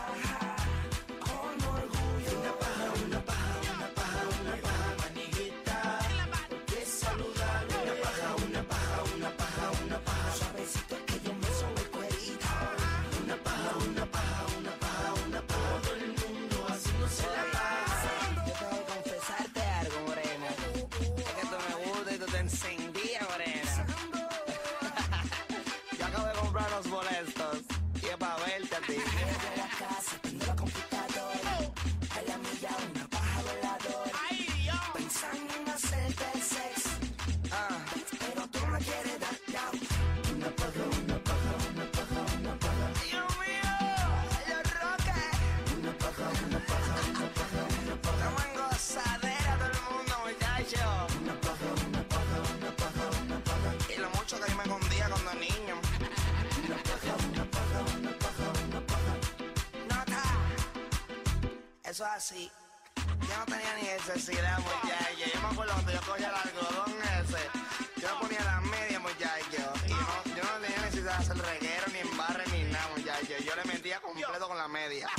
Tenía ni necesidad, muchacho. Yo me acuerdo cuando yo cogía el algodón ese. Yo me ponía las medias, muchacho. Y no, yo no tenía necesidad de hacer reguero, ni embarre, ni nada, muchacho. Yo le metía completo con la media.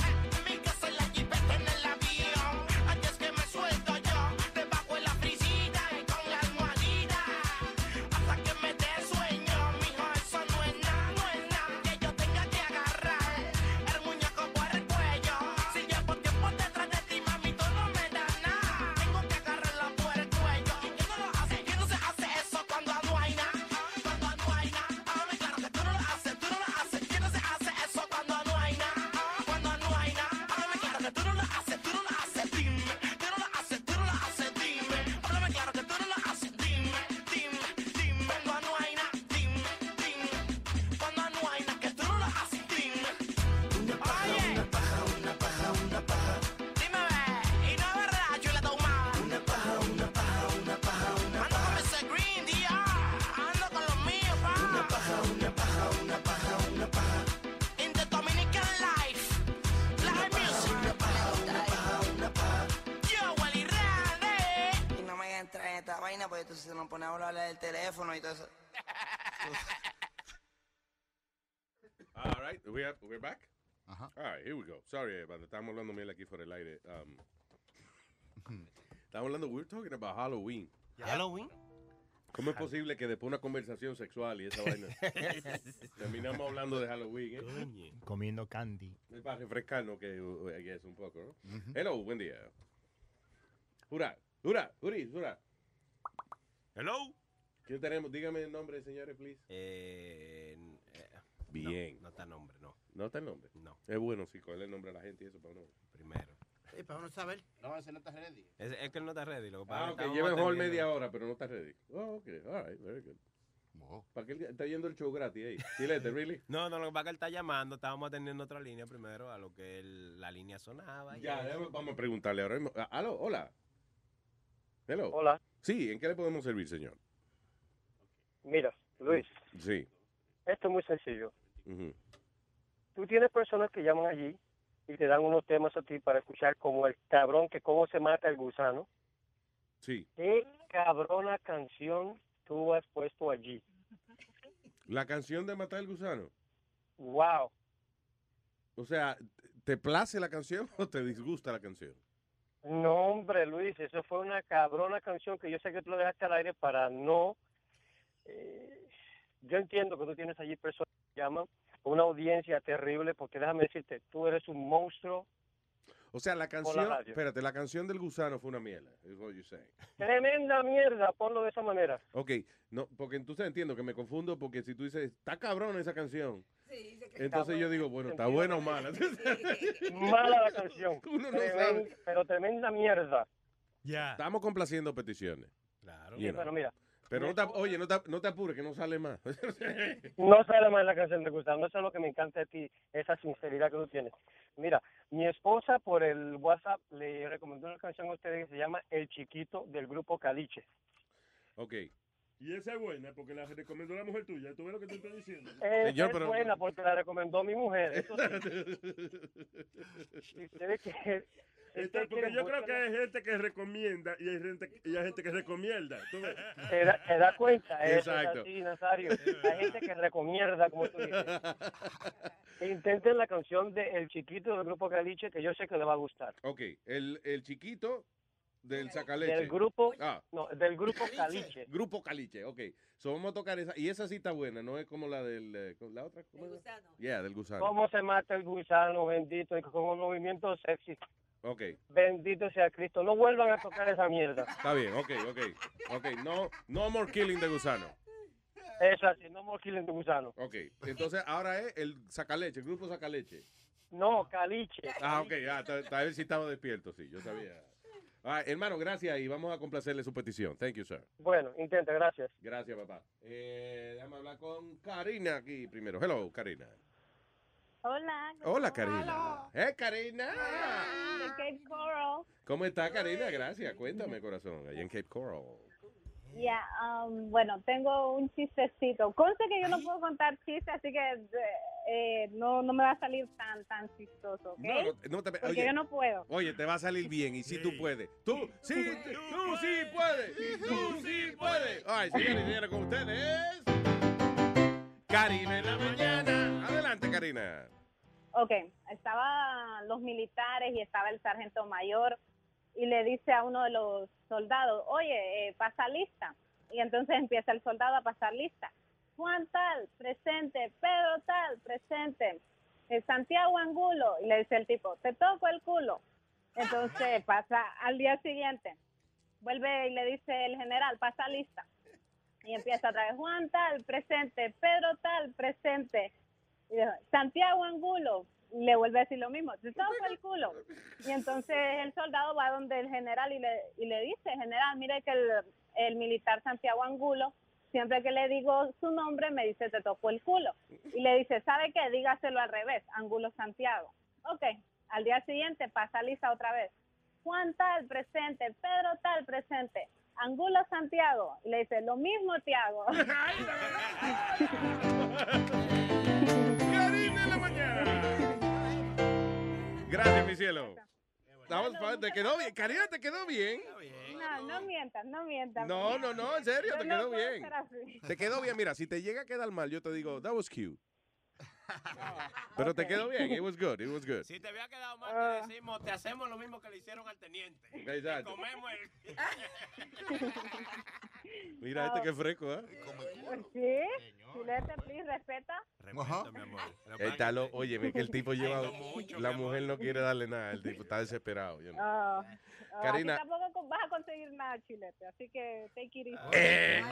Del teléfono y todo eso. All right, we are, we're back. All right, here we go. Sorry, but estamos hablando miel aquí por el aire. Um, estamos hablando, we're talking about Halloween. Halloween. ¿Cómo es posible que después de una conversación sexual y esa vaina terminamos hablando de Halloween? ¿eh? Comiendo candy. Es para refrescarnos que uh, guess, un poco, ¿no? Hello, buen día. Jura, jura, juri, jura. Hello. ¿Qué tenemos? Dígame el nombre, señores, please. Eh, eh, Bien. No, no está nombre, no. ¿No está el nombre? No. Es bueno si cogerle el nombre a la gente y eso para uno. Primero. Sí, para uno saber. No, ese no está ready. Es, es que él no está ready. Lo que pasa Ah, es ok, lleva mejor atendiendo- media hora, pero no está ready. Oh, ok, all right, very good. ¿Para qué él está yendo el show gratis ahí? Chilete, really? No, no, lo que pasa es que él está llamando. Estábamos atendiendo otra línea primero a lo que él- la línea sonaba. y Ya, déjame- vamos a preguntarle ahora mismo. Ah, Aló, hola. Hello. Hola. Sí, ¿en qué le podemos servir, señor? Mira, Luis, Sí. esto es muy sencillo. Tú tienes personas que llaman allí y te dan unos temas a ti para escuchar como el cabrón que cómo se mata el gusano. Sí. ¿Qué cabrona canción tú has puesto allí? La canción de Matar el Gusano. Wow. O sea, ¿te place la canción o te disgusta la canción? No, hombre, Luis, eso fue una cabrona canción que yo sé que tú lo dejaste al aire para no... eh, yo entiendo que tú tienes allí personas que llaman, una audiencia terrible, porque déjame decirte, tú eres un monstruo O sea, la canción, espérate, la canción del gusano fue una mierda. Es what you're saying. Tremenda mierda, ponlo de esa manera. Ok, no, porque entonces entiendo que me confundo porque si tú dices, está cabrón esa canción. Entonces yo digo, bueno, ¿está buena o mala? Mala la canción. Uno no Tremen- sabe. Pero tremenda mierda. Ya. Estamos complaciendo peticiones. Claro. Sí, pero mira, Pero no te, oye, no te, no te apures, que no sale más. no sale mal la canción de Gustavo. Eso es lo que me encanta de ti, esa sinceridad que tú tienes. Mira, mi esposa por el WhatsApp le recomendó una canción a ustedes que se llama El Chiquito del grupo Caliche. ok. Y esa es buena porque la recomendó la mujer tuya. ¿Tú ves lo que te estoy diciendo? Eh, es pero- buena porque la recomendó mi mujer. Eso sí. Si ustedes quieren- porque yo creo que hay gente que recomienda y hay gente, y hay gente que recomienda. ¿Tú ves? Te da, te da cuenta, eso es Exacto. así, Nazario. Hay gente que recomienda, como tú dices. Intenten la canción de El Chiquito del grupo Caliche, que yo sé que le va a gustar. Ok, el, el chiquito del sacaleche. Del grupo, Ah. no, del grupo Caliche. Grupo Caliche, ok. So vamos a tocar esa. Y esa sí está buena, no es como la del. eh, ¿La otra? ¿Cómo es? Yeah, del gusano. ¿Cómo se mata el gusano, bendito, y con un movimiento sexy? Ok, Bendito sea Cristo. No vuelvan a tocar esa mierda. está bien, ok, ok. Ok, no, no more killing de gusano. Eso así, no more killing de gusano. Ok, entonces ahora es el sacaleche, el grupo sacaleche. No, Caliche. Ah, ok, ya, ta- tal vez si estaba despierto, sí, yo sabía. Ah, hermano, gracias y vamos a complacerle su petición. Thank you, sir. Bueno, intenta, gracias. Gracias, papá. Eh, déjame hablar con Karina aquí primero. Hello, Karina. Hola. Hola, Karina. Eh, Karina. De Cape Coral. ¿Cómo está, Karina? Gracias. Cuéntame, corazón, allá en Cape Coral. Ya, um, bueno, tengo un chistecito. Conste que yo no puedo contar chistes, así que eh, no, no me va a salir tan tan chistoso, ¿ok? No, no, no te- Porque oye, yo no puedo. Oye, te va a salir bien y si tú puedes. Tú, sí, tú sí puedes. Tú sí puedes. Ay, señores y señores, con ustedes. Karina en la mañana. Adelante, Karina. Ok, estaban los militares y estaba el sargento mayor y le dice a uno de los soldados, oye, eh, pasa lista. Y entonces empieza el soldado a pasar lista. Juan tal, presente, Pedro tal, presente, Eh, Santiago Angulo. Y le dice el tipo, te toco el culo. Entonces pasa al día siguiente. Vuelve y le dice el general, pasa lista. Y empieza otra vez, Juan tal, presente, Pedro tal, presente. Y dijo, Santiago Angulo le vuelve a decir lo mismo, te toco el culo. Y entonces el soldado va donde el general y le, y le dice, general, mire que el, militar Santiago Angulo, siempre que le digo su nombre, me dice, te toco el culo. Y le dice, ¿sabe qué? Dígaselo al revés, Angulo Santiago. Ok, al día siguiente pasa lista otra vez. Juan tal, presente, Pedro tal, presente. Angulo Santiago. Y le dice, lo mismo en la mañana. Gracias, mi cielo. Te quedó bien. Karina, te quedó bien. No, no mientas, no mientas. No, no, no, en serio, Yo te no quedó puedo bien. ser así. Te quedó bien. Mira, si te llega a quedar mal, yo te digo, that was cute. Pero te quedó bien. It was good, it was good. Si te había quedado mal, te decimos, te hacemos lo mismo que le hicieron al teniente. Te Exacto. comemos el... Mira este que fresco, ¿eh? Sí, Chilete, please, respeta. Respeto, mi amor. Está lo, oye, ve que el tipo lleva. No la mujer no quiere darle nada. El tipo está desesperado. you know. Ah, ah, Karina. aquí tampoco vas a conseguir nada, Chilete, así que take it easy. Eh.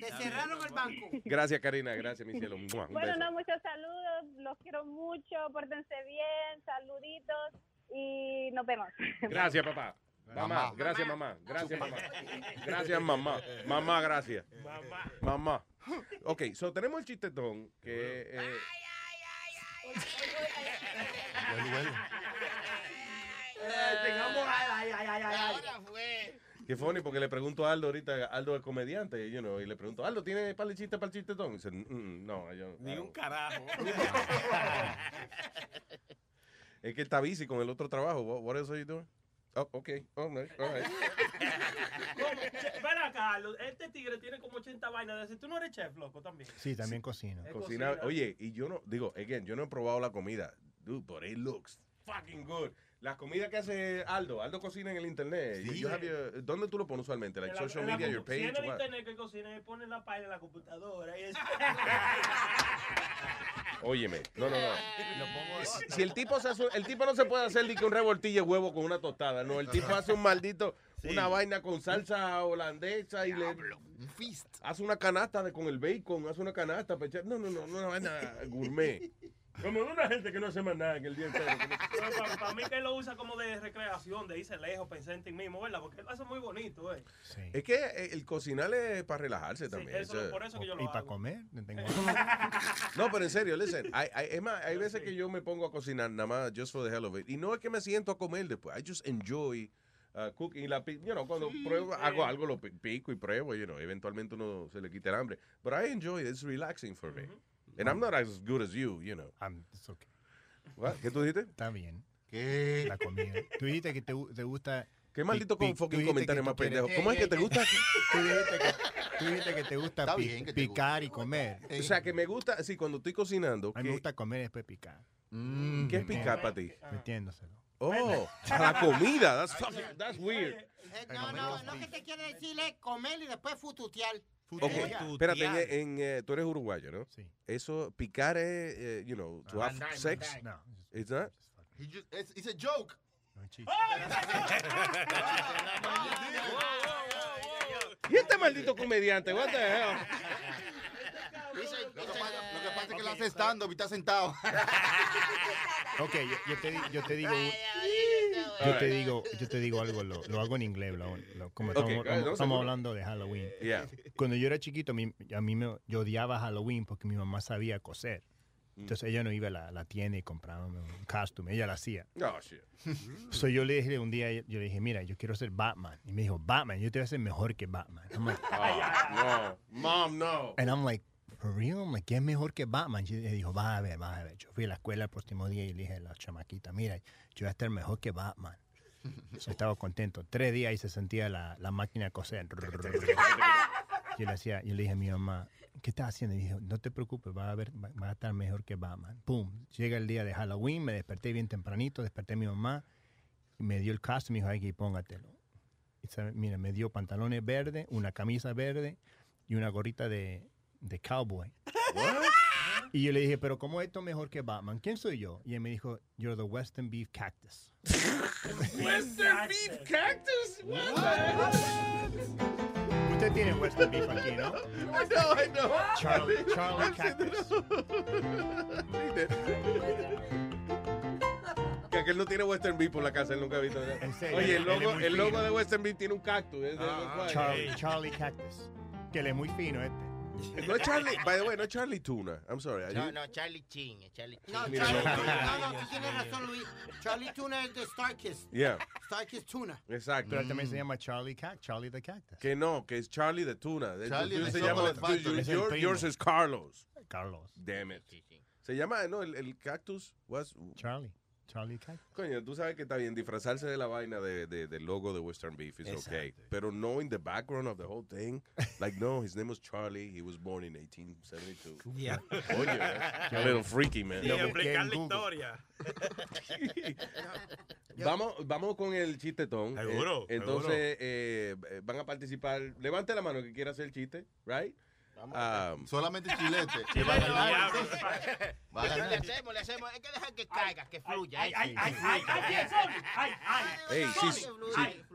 Te cerraron el banco. Gracias, Karina. Gracias, mi cielo. Bueno, beso. no, muchos saludos, los quiero mucho, pórtense bien, saluditos y nos vemos. Gracias, papá. Mamá, gracias, mamá. Gracias, mamá. Gracias, mamá. Mamá, gracias. Mamá. Ok, so tenemos el chistetón que. eh, Tengamos. Ay, ay, ay, ay, ay. que funny porque le pregunto a Aldo ahorita, Aldo es comediante, you know, y le pregunto, Aldo, ¿tiene para el chiste para el chistetón? Y dice, "Mm, mm, no, yo. Ni un carajo. Es que está busy con el otro trabajo. What, what else are you doing? Oh, ok. All right, all right. Ven acá, Carlos. Este tigre tiene como 80 vainas de decir, Tú no eres chef, loco, también. Sí, también cocina. Cocina, oye, y yo no, digo, again, yo no he probado la comida. Dude, but it looks fucking good. Las comidas que hace Aldo, Aldo cocina en el internet. You- Sí. you have your- ¿Dónde tú lo pones usualmente? Like En la- social la media, your Si page, en el internet que cocina y pone la página en la computadora. Y es... Óyeme, no, no, no. Si, si el tipo se hace- el tipo no se puede hacer ni que un revoltillo de huevo con una tostada, no, el tipo hace un maldito una vaina con salsa holandesa y le hace una canasta de, con el bacon, hace una canasta, no, no, no, no, una vaina gourmet. Como una gente que no hace más nada que el día entero. Para, mí que él lo usa como de recreación, de irse lejos, pensar en ti mismo, ¿verdad? Porque él lo hace muy bonito, ¿eh? Es que eh, el cocinar es para relajarse también. eso- eso- por eso que yo lo Y para comer. no tengo- No, pero en serio, listen, hay, hay- es más, hay veces que yo me pongo a cocinar nada más just for the hell of it. Y no es que me siento a comer después. I just enjoy uh, cooking. Y la, you know, cuando pruebo, hago algo, lo pi- pico y pruebo, you know, eventualmente uno se le quita el hambre. But I enjoy it. It's relaxing for me. And I'm not as good as you, you know. it's okay. What? ¿Qué tú dijiste? Está bien. ¿Qué? La comida. Tú dijiste que te, gu- te gusta. Qué maldito con fucking comentario más pendejo. ¿Cómo es que te gusta? Tú dijiste que, tú dijiste que te gusta Está pi- bien que te picar y comer. O sea, que me gusta, sí, cuando estoy cocinando. A mí me gusta comer y después picar. ¿Qué es picar para ti? Metiéndoselo. Oh, a la comida. That's fucking, that's weird. Eh, No, no, no que te quiere decirle comer y después fututear. Ok, espérate, en, en, eh, tú eres uruguayo, ¿no? Sí. Eso, picar es, eh, you know, to have Mandar, sex. No. It's not? He just, it's, it's a joke. ¿Y este maldito comediante? What the hell? Lo que pasa, lo que pasa es que lo hace estando está sentado. Ok, yo, yo te, di- yo te digo. Yo te digo, yo te digo algo, lo, lo hago en inglés, lo- lo- como Ok, estamos, no, estamos hablando de Halloween. Yeah. Cuando yo era chiquito, a mí, a mí me, yo odiaba Halloween porque mi mamá sabía coser. Mm. Entonces ella no iba a la, la tienda y compraba un costume, ella lo hacía. Oh, shit. So yo le dije un día, yo le dije, mira, yo quiero ser Batman. Y me dijo, Batman, yo te voy a hacer mejor que Batman. I'm like, Oh, no. Mom, no. And I'm like, for real? ¿qué es mejor que Batman? Y dijo, va a ver, va a ver. Yo fui a la escuela el próximo día y le dije a la chamaquita, mira, yo voy a estar mejor que Batman. So, estaba contento. Tres días y se sentía la, la máquina coser. Yo le, hacía, yo le dije a mi mamá, ¿qué estás haciendo? Y dijo, no te preocupes, va a, ver, va, va a estar mejor que Batman. Pum, llega el día de Halloween, me desperté bien tempranito, desperté a mi mamá y me dio el y me dijo, aquí, póngatelo. Y mira, me dio pantalones verdes, una camisa verde y una gorrita de, de cowboy. Y yo le dije, pero ¿cómo esto mejor que Batman? ¿Quién soy yo? Y él me dijo, you're the Western Beef Cactus. Western beef cactus? Usted tiene Western Beef aquí, ¿no? I know, I know. Charlie, Charlie Cactus. Que aquel no tiene Western Beef por la casa, él nunca ha visto. Serio, Oye, el logo, el de Western Beef tiene un cactus. Ah, Charlie, Charlie Cactus. Que él es muy fino este. No es Charlie, by the way, no es Charlie Tuna. I'm sorry. No, you- no, Charlie Chin, es Charlie Chin. No, Charlie no. Tuna. No, no, tú tienes razón, Luis. Charlie Tuna es de Starkist. Yeah. Starkist Tuna. Exacto. Pero él también se llama Charlie Cac, Charlie the Cactus. Que no, que es Charlie de Tuna. Charlie de se llama, yours is Carlos. Carlos. Damn it. Se llama, no, el, el cactus was... Charlie. Charlie Cactus. Coño, tú sabes que está bien, disfrazarse de la vaina de, de- del logo de Western Beef is okay. Pero no in the background of the whole thing. Like, no, his name was Charlie. He was born in 1872. Yeah. Oye, a little freaky, man. Y explicar la historia. Vamos, vamos con el chistetón. Seguro, Eh, entonces, eh, eh, van a participar. Levante la mano que quiera hacer el chiste, right? Um, Solamente chilete. Sí, Va a va a ganar. ganar. Va a Le hacemos, le hacemos. Hay que dejar que caiga, que fluya. Ay, eh, ay, ay, ay, ay, Sony, ay, ay. Hey, sí, sí,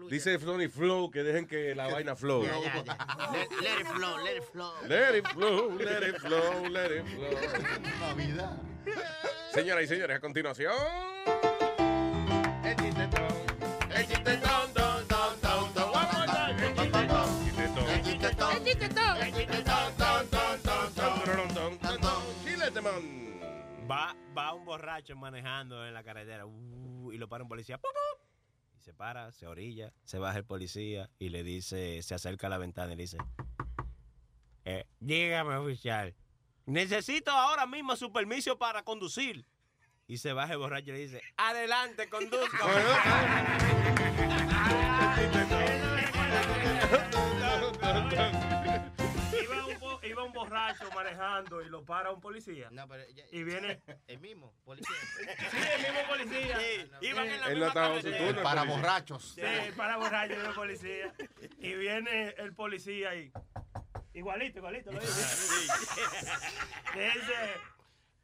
dice Flony Flow que dejen que la vaina flow. Ya, ya, ya. Let, let it flow, let it flow. Let it flow, let it flow, let it flow. Navidad. Señoras y señores, a continuación. El Va, va un borracho manejando en la carretera uh, y lo para un policía. Y se para, se orilla, se baja el policía y le dice, se acerca a la ventana y le dice, eh, dígame oficial, necesito ahora mismo su permiso para conducir. Y se baja el borracho y le dice, adelante, conduzca. iba un borracho manejando y lo para un policía. No, pero ya- Y viene. El mismo, policía. Sí, el mismo policía. Iban en la Él misma carretera. Para policía. borrachos. Sí, para borracho el policía. Y viene el policía y. Igualito, igualito, lo dice.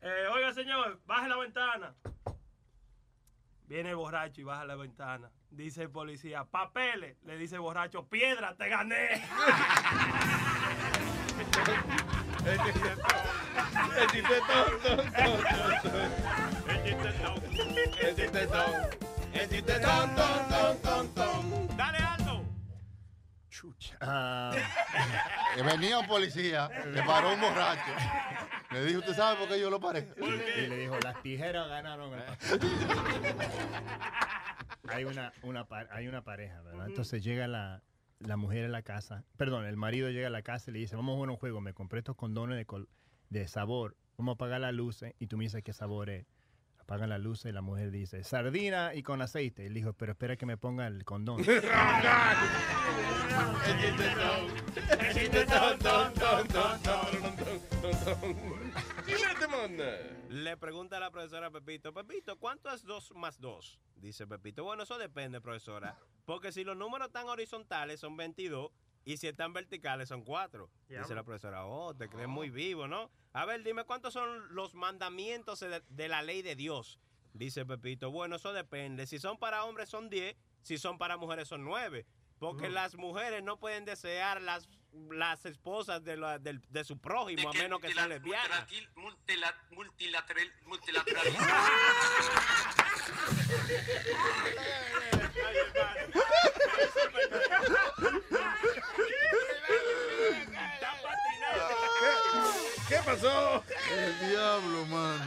Eh, oiga, señor, baje la ventana. Viene el borracho y baja la ventana. Dice el policía, papeles. Le dice el borracho, piedra, te gané. El chiste el chiste ton, ton, ton, ton. El chiste ton, el chiste ton, el chiste ton, ton, ton, ton, ton. Dale, Aldo. Ah, Que venía un policía, le paró un borracho. Le dijo, ¿usted sabe por qué yo lo paré? y le dijo, las tijeras ganaron el hay una, una hay una pareja, ¿verdad? Entonces llega la, la mujer a la casa, perdón, el marido llega a la casa y le dice, vamos a jugar un juego, me compré estos condones de, col- de sabor, vamos a apagar las luces y tú me dices qué sabor es. Apagan las luces y la mujer dice, sardina y con aceite. Y él dijo, pero espera que me ponga el condón. Le pregunta a la profesora Pepito, Pepito, ¿cuánto es 2 más 2? Dice Pepito, bueno, eso depende, profesora. Porque si los números están horizontales son 22 y si están verticales son 4. Ya, Dice la profesora, oh, te crees muy vivo, ¿no? A ver, dime, ¿cuántos son los mandamientos de, de la ley de Dios? Dice Pepito, bueno, eso depende. Si son para hombres son 10, si son para mujeres son 9. Porque Mm. las mujeres no pueden desear las, las esposas de, la- del- de su prójimo, a menos que sean lesbianas. multilateral, multilateral. ¿Qué pasó? El diablo, man.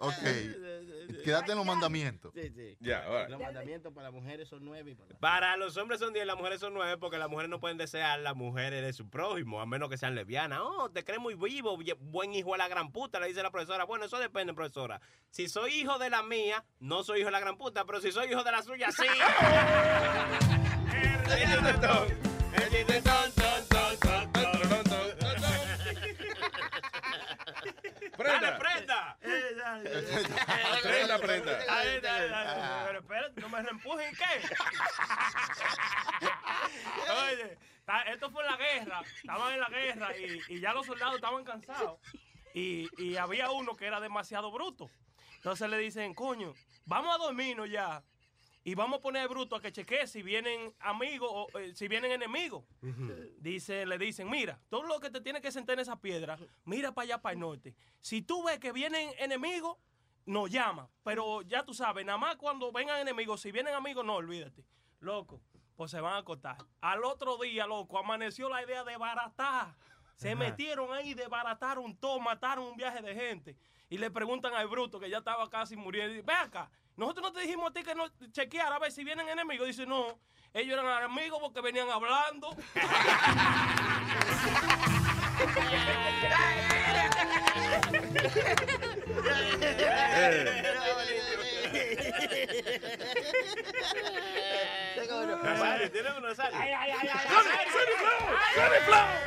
Ok. Quédate en los mandamientos. Sí, sí. Ya, ahora. Los mandamientos para las mujeres son nueve y para Para los hombres son 10, las mujeres son 9, porque las mujeres no pueden desear las mujeres de su prójimo, a menos que sean lesbianas. Oh, te crees muy vivo, buen hijo de la gran puta, le dice la profesora. Bueno, eso depende, profesora. Si soy hijo de la mía, no soy hijo de la gran puta, pero si soy hijo de la suya, sí. Prenda. Dale, prenda. Prenda, prenda. Ay, dale, dale, Pero espérate, no me reempujen, ¿qué? Oye, esto fue en la guerra, estaban en la guerra y, y ya los soldados estaban cansados. Y, y había uno que era demasiado bruto. Entonces le dicen, coño, vamos a dormirnos ya. Y vamos a poner bruto a que chequee si vienen amigos o eh, si vienen enemigos. Dice, le dicen, mira, todo lo que te tiene que sentar en esa piedra, mira para allá, para el norte. Si tú ves que vienen enemigos, nos llama. Pero ya tú sabes, nada más cuando vengan enemigos, si vienen amigos, no, olvídate. Loco, pues se van a acostar. Al otro día, loco, amaneció la idea de baratar. Se Ajá. metieron ahí, desbarataron todo, mataron un viaje de gente. Y le preguntan al bruto que ya estaba casi muriendo. Ve acá, nosotros no te dijimos a ti que no chequeara a ver si vienen enemigos. Dice, no, ellos eran amigos porque venían hablando. Nazario, tiene uno, Nazario. Ay, ay, ay, ay, Sonny, ay. Sonny Flow, Ay,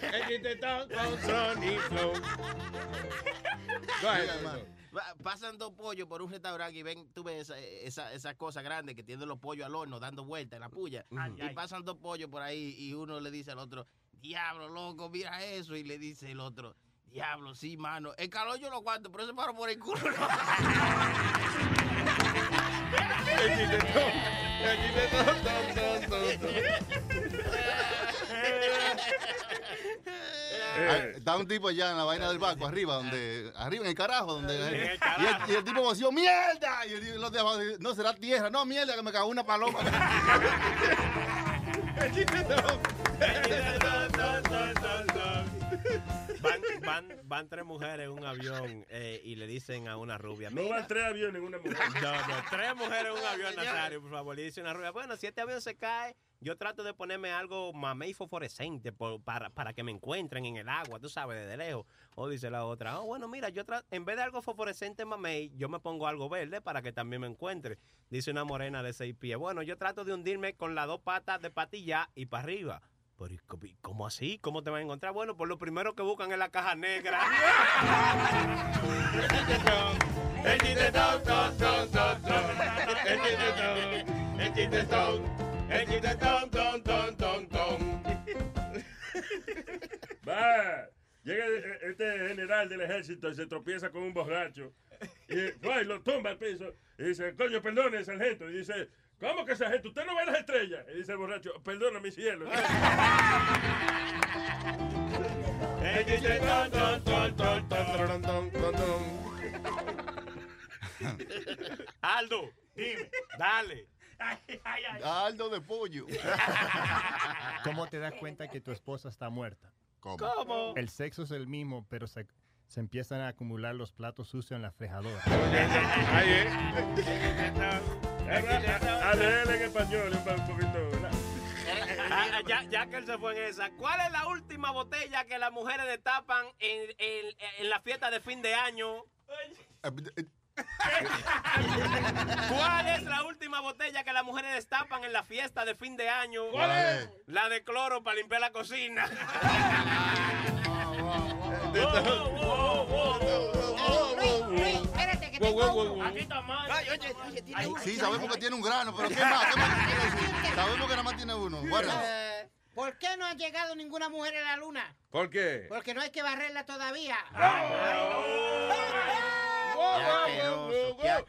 Sonny El chiste ton, con Sonny Flow. Go ahead. Pasan dos pollos por un restaurante y ven, tú ves esa, esa, esa cosa grande que tienen los pollos al horno dando vueltas en la puya. Ay, y ay. pasan dos pollos por ahí y uno le dice al otro, diablo, loco, mira eso. Y le dice el otro, diablo, sí, mano. El calor yo lo aguanto, pero ese paro por el culo. no". Está un tipo allá en la vaina del barco, arriba, donde, arriba en el carajo, donde. El y, el, y el tipo voció, ¡mierda! Y el, los de abajo no será tierra, no, mierda, que me cagó una paloma. Van, tres mujeres en un avión eh, y le dicen a una rubia. No van tres aviones en una mujer. No, no, tres mujeres en un avión, Nazario, por favor. Le dice una rubia, bueno, si este avión se cae, yo trato de ponerme algo mamey fosforescente por- para, para que me encuentren en el agua, tú sabes, desde lejos. O dice la otra, oh, bueno, mira, yo en vez de algo fosforescente mamey, yo me pongo algo verde para que también me encuentre. Dice una morena de seis pies, bueno, yo trato de hundirme con las dos patas de patilla y para arriba. Pero, ¿y cómo- y ¿cómo así? ¿Cómo te van a encontrar? Bueno, por lo primero que buscan es la caja negra. Ton, ton, ton, ton. del ejército y se tropieza con un borracho. Y y lo tumba al piso. Y dice, coño, perdone, sargento. Y dice, ¿cómo que sargento? ¿Usted no ve las estrellas? Y dice el borracho, perdona, mi cielo. Aldo, dime, dale. Aldo de pollo. ¿Cómo te das cuenta que tu esposa está muerta? ¿Cómo? ¿Cómo? El sexo es el mismo, pero se, se empiezan a acumular los platos sucios en la frejadora. Ahí, ¿eh? A leer en español, un poquito. Ah, ya, ya que él se fue en esa, ¿cuál es la última botella que las mujeres destapan en, en- en la fiesta de fin de año? ¿Cuál es la última botella que las mujeres destapan en la fiesta de fin de año? ¿Cuál es? La de cloro para limpiar la cocina. Espérate, que Wow, tengo wow, wow, wow. Aquí está mal. Ay, oye, oye, tiene uno. Sí, sabemos que tiene un grano, pero ¿qué más? ¿Qué más te quiere decir? Sabemos que nada más tiene uno. Guarda. Eh, ¿Por qué no ha llegado ninguna mujer a la luna? ¿Por qué? Porque no hay que barrerla todavía.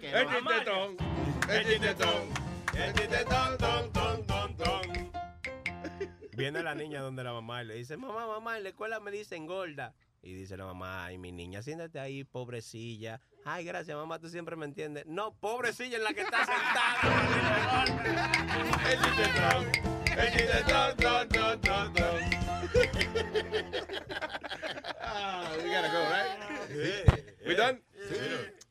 El chistetón. El chistetón. El chistetón, ton, ton, ton, ton. Viene la niña donde la mamá y le dice, mamá, mamá, en la escuela me dicen gorda. Y dice la mamá, ay, mi niña, siéntate ahí, pobrecilla. Ay, gracias, mamá, tú siempre me entiendes. No, pobrecilla en la que está sentada. El chistetón. El. Ah, we gotta go, right? We done?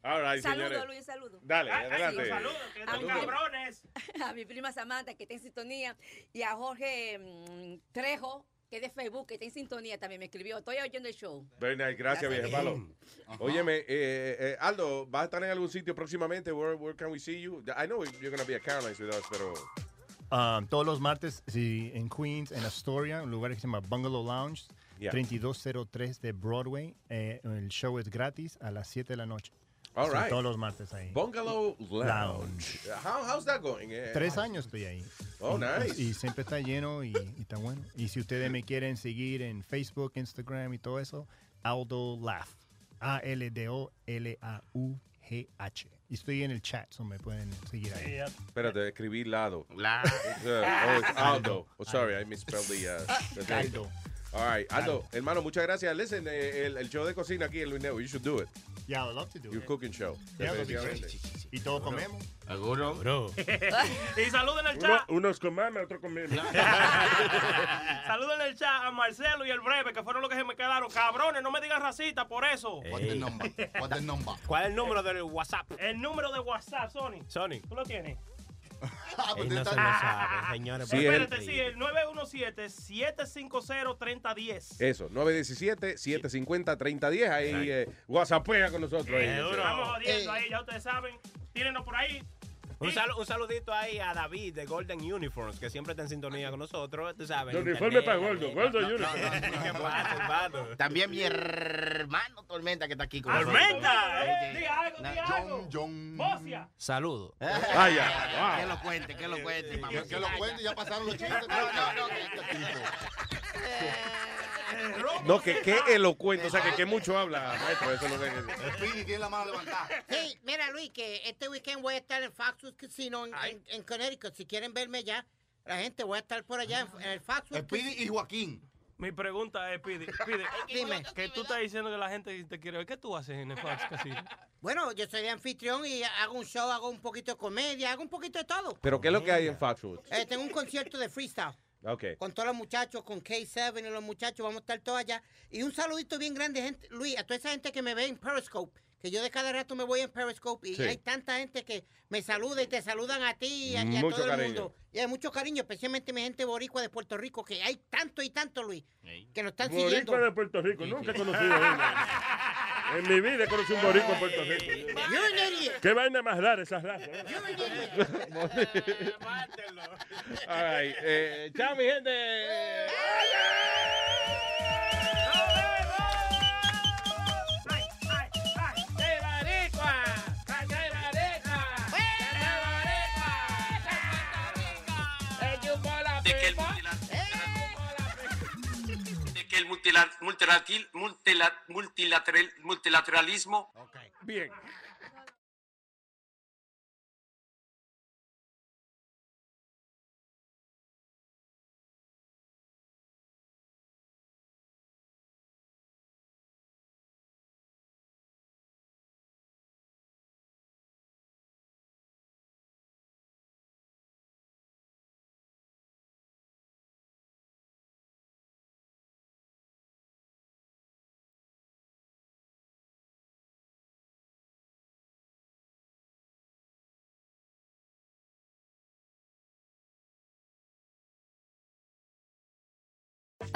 All right, Saludo, señores. Luis, saludo. Dale, Ay, ay, adelante. los saludos, que A mi- cabrones. A mi prima Samantha, que está en sintonía, y a Jorge mm, Trejo, que es de Facebook, que está en sintonía también, me escribió. Estoy oyendo el show. Very nice, gracias, Gracias. viejo palo. Óyeme, eh, eh, Aldo, ¿vas a estar en algún sitio próximamente? Where, where can we see you? I know you're going to be at Caroline's with us, pero... Um, todos los martes sí, en Queens, en Astoria, un lugar que se llama Bungalow Lounge, Yeah. 3203 de Broadway. Eh, el show es gratis a las 7 de la noche. All right. Todos los martes ahí. Bungalow Lounge. How, how's that going? Eh, Tres años estoy ahí. Oh, Y- nice. Y, y siempre está lleno y, y está bueno. Y si ustedes me quieren seguir en Facebook, Instagram y todo eso, Aldo Laugh. A-L-D-O-L-A-U-G-H. Y estoy en el chat, so me pueden seguir ahí. Espérate, escribí lado. La. Uh, oh, it's Aldo. Oh, sorry, I misspelled the... Uh, the thing. Aldo. All right, Aldo, hermano, muchas gracias. Listen, eh, el, el show de cocina aquí en Luis Network, you should do it. Yeah, I would love to do Your it. cooking show. Yeah. Y todos comemos. ¿Seguro? Bro. y saluden el Uno- chat. unos con mame, otros con meme. saluden el chat a Marcelo y el Breve, que fueron los que se me quedaron. Cabrones, no me digan racista por eso. What's the number? What's the number? ¿Cuál es el número del WhatsApp? El número de WhatsApp, Sony. Sony. ¿Tú lo tienes? Él no se lo sabe, señores. Sí, Espérate, sí, el 917-750-3010. Eso, 917-750-3010. Ahí eh, WhatsAppea con nosotros. ahí. Estamos jodiendo ahí, ya ustedes saben. Tírenos por ahí. Un, salu- un saludito ahí a David de Golden Uniforms, que siempre está en sintonía con nosotros, tú sabes. En uniforme para gordo, gordo no, no, uniform. no, no, ¿Qué pasa, hermano? También mi hermano Tormenta que está aquí con ¡Tormenta! nosotros. eh, Diga algo, diga algo. Bocia. Saludo. Ah, ya. Que lo cuente, que lo cuente, mamá. Que lo cuente, ya pasaron los chistes. No, no, no. No, que qué elocuente, o sea, que qué mucho habla, maestro. Eso no es tiene la mano levantada. Sí, mira Luis, que este weekend voy a estar en Foxwoods Casino en, en, en Connecticut. Si quieren verme ya, la gente voy a estar por allá en, en el Foxwoods Speedy y Joaquín. Mi pregunta es, Pide, Pide, Dime. que tú estás diciendo que la gente te quiere ver. ¿Qué tú haces en el Fox Casino? Bueno, yo soy de anfitrión y hago un show, hago un poquito de comedia, hago un poquito de todo. Pero ¿qué es lo que hay en Foxwoods? Eh, tengo un concierto de freestyle. Ok. Con todos los muchachos, con K7 y los muchachos, vamos a estar todos allá. Y un saludito bien grande, gente, Luis, a toda esa gente que me ve en Periscope, que yo de cada rato me voy en Periscope y Sí. hay tanta gente que me saluda y te saludan a ti y a, y a todo el mundo. Y hay mucho cariño, especialmente mi gente boricua de Puerto Rico, que hay tanto y tanto, Luis, que nos están Boricua siguiendo. de Puerto Rico, nunca he conocido. En mi vida he conocido un boricua en Puerto Rico. Qué vaina más rara esa raza. ¿eh? All right. Eh, chao, mi gente. Multilateral- multila- multilateral- multilateralismo. Bien.